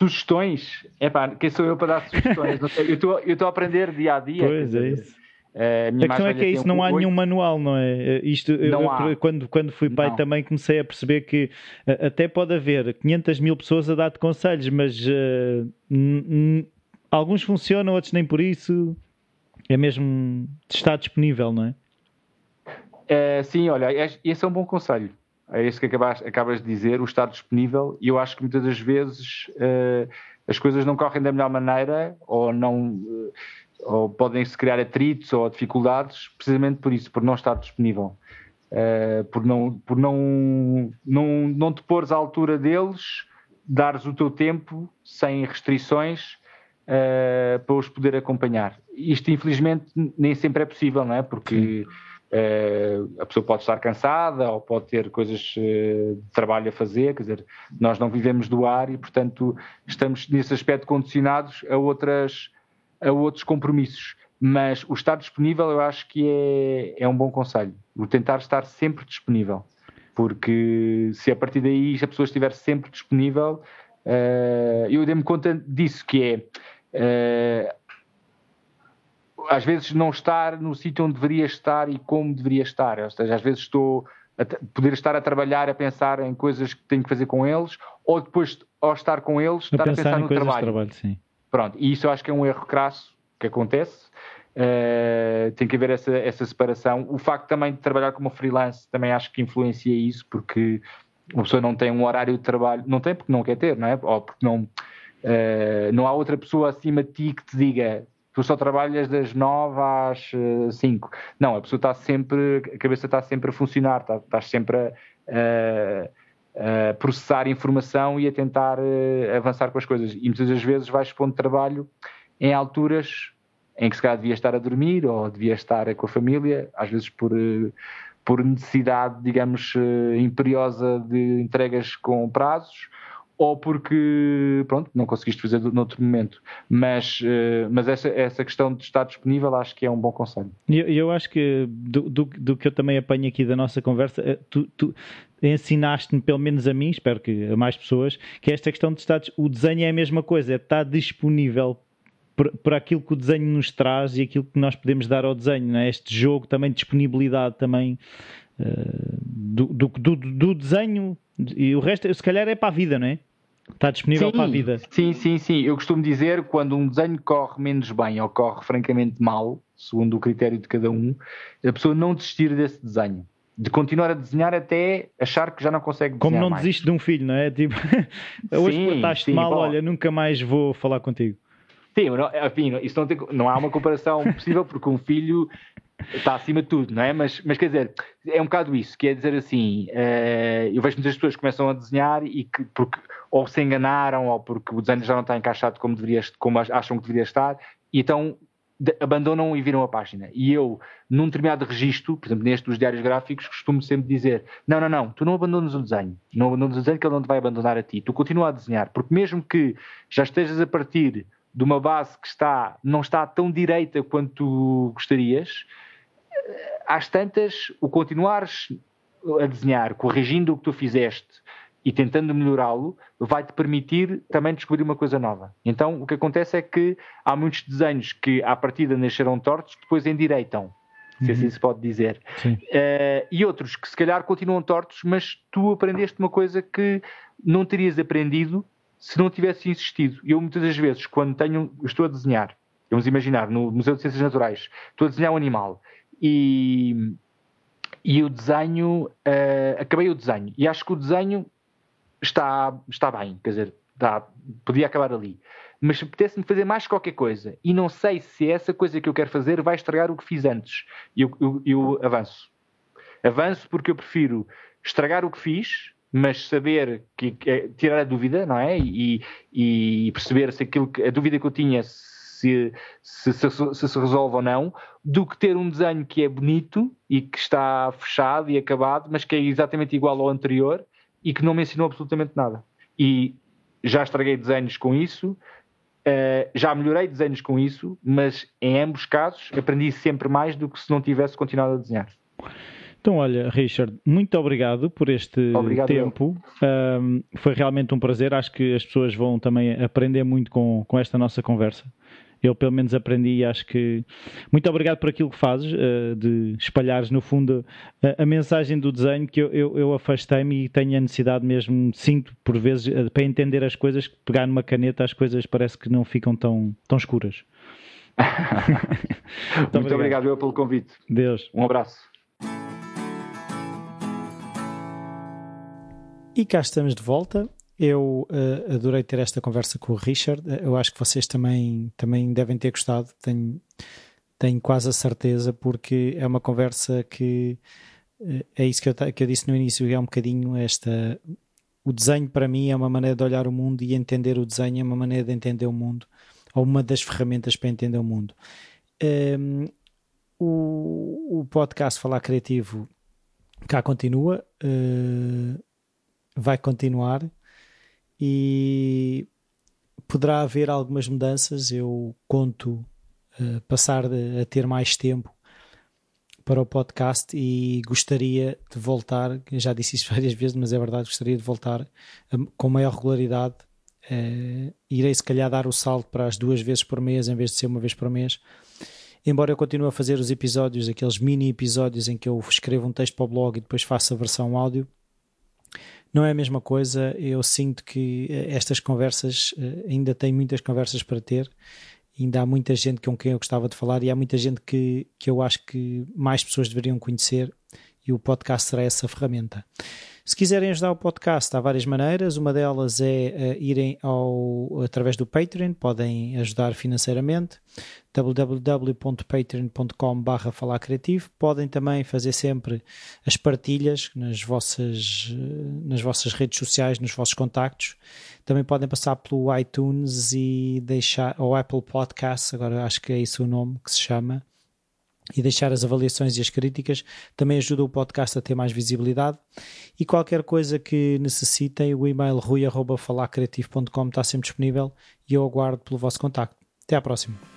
Sugestões? É pá, quem sou eu para dar sugestões? eu estou a aprender dia a dia. Pois é isso. a, a questão é que é isso, não há nenhum manual, não é? Isto, não eu. Quando, quando fui pai não. também comecei a perceber que até pode haver 500 mil pessoas a dar-te conselhos, mas uh, alguns funcionam, outros nem por isso. É mesmo estar disponível, não é? é sim, olha, esse é um bom conselho. É isso que acabas, acabas de dizer, o estar disponível. E eu acho que muitas das vezes uh, as coisas não correm da melhor maneira ou não. Uh, ou podem-se criar atritos ou dificuldades precisamente por isso, por não estar disponível. Uh, por não, por não, não, não te pôres à altura deles, dares o teu tempo sem restrições uh, para os poder acompanhar. Isto, infelizmente, nem sempre é possível, não é? Porque uh, a pessoa pode estar cansada ou pode ter coisas uh, de trabalho a fazer, quer dizer, nós não vivemos do ar e, portanto, estamos nesse aspecto condicionados a, outras, a outros compromissos. Mas o estar disponível eu acho que é, é um bom conselho. O tentar estar sempre disponível. Porque se a partir daí a pessoa estiver sempre disponível, eu dei-me conta disso, que é Uh, às vezes não estar no sítio onde deveria estar e como deveria estar. Ou seja, às vezes estou a poder estar a trabalhar, a pensar em coisas que tenho que fazer com eles, ou depois, ao estar com eles, estar a pensar, a pensar no trabalho. trabalho. Pronto, e isso eu acho que é um erro crasso que acontece. Uh, tem que haver essa, essa separação. O facto também de trabalhar como freelance também acho que influencia isso, porque uma pessoa não tem um horário de trabalho, não tem porque não quer ter, não é? Ou porque não, uh, não há outra pessoa acima de ti que te diga tu só trabalhas das 9 às 5. Não, a pessoa está sempre, a cabeça está sempre a funcionar, está, estás sempre a, a, a, processar informação e a tentar uh, avançar com as coisas. E muitas das vezes vais pondo trabalho em alturas em que se calhar devia estar a dormir ou devia estar com a família, às vezes por, por necessidade, digamos, imperiosa de entregas com prazos ou porque pronto, não conseguiste fazer noutro momento. Mas, uh, mas essa, essa questão de estar disponível acho que é um bom conselho. Eu, eu acho que do, do, do, que eu também apanho aqui da nossa conversa, eh, tu, tu ensinaste-me, pelo menos a mim, espero que a mais pessoas, que esta questão de estar. O desenho é a mesma coisa, é estar disponível para aquilo que o desenho nos traz e aquilo que nós podemos dar ao desenho, não é? este jogo também de disponibilidade também uh, do, do, do, do desenho e o resto, se calhar, é para a vida, não é? Está disponível sim, para a vida. Sim, sim, sim. Eu costumo dizer quando um desenho corre menos bem ou corre francamente mal, segundo o critério de cada um, a pessoa não desistir desse desenho. De continuar a desenhar até achar que já não consegue desenhar Como não mais. desiste de um filho, não é? Tipo, hoje portaste mal, bom. olha, nunca mais vou falar contigo. Sim, enfim, isso não, tem, não há uma comparação possível porque um filho está acima de tudo, não é? Mas, mas quer dizer, é um bocado isso, que é dizer assim, uh, eu vejo muitas pessoas que começam a desenhar e que porque ou se enganaram ou porque o desenho já não está encaixado como, deveria, como acham que deveria estar, e então de, abandonam e viram a página. E eu, num determinado registro, por exemplo, neste dos diários gráficos, costumo sempre dizer: não, não, não, tu não abandonas o desenho, não abandonas o desenho que ele não te vai abandonar a ti, tu continua a desenhar, porque mesmo que já estejas a partir de uma base que está, não está tão direita quanto gostarias, às tantas, o continuares a desenhar, corrigindo o que tu fizeste e tentando melhorá-lo, vai-te permitir também descobrir uma coisa nova. Então, o que acontece é que há muitos desenhos que, à partida, nasceram tortos, depois endireitam. Se assim uhum. se pode dizer. Uh, e outros que se calhar continuam tortos, mas tu aprendeste uma coisa que não terias aprendido se não tivesse insistido. Eu muitas das vezes, quando tenho, estou a desenhar, vamos imaginar, no Museu de Ciências Naturais, estou a desenhar um animal e, e o desenho, uh, acabei o desenho e acho que o desenho está, está bem, quer dizer, está, podia acabar ali. Mas apetece-me fazer mais qualquer coisa e não sei se essa coisa que eu quero fazer vai estragar o que fiz antes. Eu, eu, eu avanço. Avanço porque eu prefiro estragar o que fiz mas saber que, que, tirar a dúvida, não é? E, e perceber se aquilo que, a dúvida que eu tinha se se, se, se, se resolve ou não, do que ter um desenho que é bonito e que está fechado e acabado, mas que é exatamente igual ao anterior e que não me ensinou absolutamente nada. E já estraguei desenhos com isso, uh, já melhorei desenhos com isso, mas em ambos casos aprendi sempre mais do que se não tivesse continuado a desenhar. Então, olha, Richard, muito obrigado por este obrigado tempo. Um, foi realmente um prazer. Acho que as pessoas vão também aprender muito com, com esta nossa conversa eu pelo menos aprendi e acho que muito obrigado por aquilo que fazes, uh, de espalhares no fundo a, a mensagem do desenho que eu, eu, eu afastei-me e tenho a necessidade mesmo, sinto por vezes, uh, para entender as coisas, pegar numa caneta as coisas parece que não ficam tão, tão escuras. muito, muito obrigado. obrigado eu pelo convite. Deus. Um abraço. E cá estamos de volta. Eu uh, adorei ter esta conversa com o Richard. Eu acho que vocês também, também devem ter gostado. Tenho, tenho quase a certeza, porque é uma conversa que uh, é isso que eu, que eu disse no início. É um bocadinho esta. O desenho para mim é uma maneira de olhar o mundo e entender o desenho é uma maneira de entender o mundo, ou uma das ferramentas para entender o mundo. Um, ehm, o, o podcast Falar Criativo cá continua, uh, vai continuar e poderá haver algumas mudanças. Eu conto uh, passar de, a ter mais tempo para o podcast e gostaria de voltar. Já disse isso várias vezes, mas é verdade. Gostaria de voltar um, com maior regularidade. Uh, irei, se calhar, dar o salto para as duas vezes por mês em vez de ser uma vez por mês. Embora eu continue a fazer os episódios, aqueles mini episódios em que eu escrevo um texto para o blog e depois faço a versão áudio, não é a mesma coisa. Eu sinto que eh, estas conversas, eh, ainda tenho muitas conversas para ter, ainda há muita gente com quem eu gostava de falar e há muita gente que, que eu acho que mais pessoas deveriam conhecer e o podcast será essa ferramenta. Se quiserem ajudar o podcast, há várias maneiras. Uma delas é uh, irem ao, através do Patreon, podem ajudar financeiramente. www.patreon.com falar criativo. Podem também fazer sempre as partilhas nas vossas, nas vossas redes sociais, nos vossos contactos. Também podem passar pelo iTunes e deixar, ou Apple Podcasts, agora acho que é isso o nome que se chama e deixar as avaliações e as críticas também ajuda o podcast a ter mais visibilidade e qualquer coisa que necessitem o e-mail rui.falacreativo.com está sempre disponível e eu aguardo pelo vosso contacto. Até à próxima.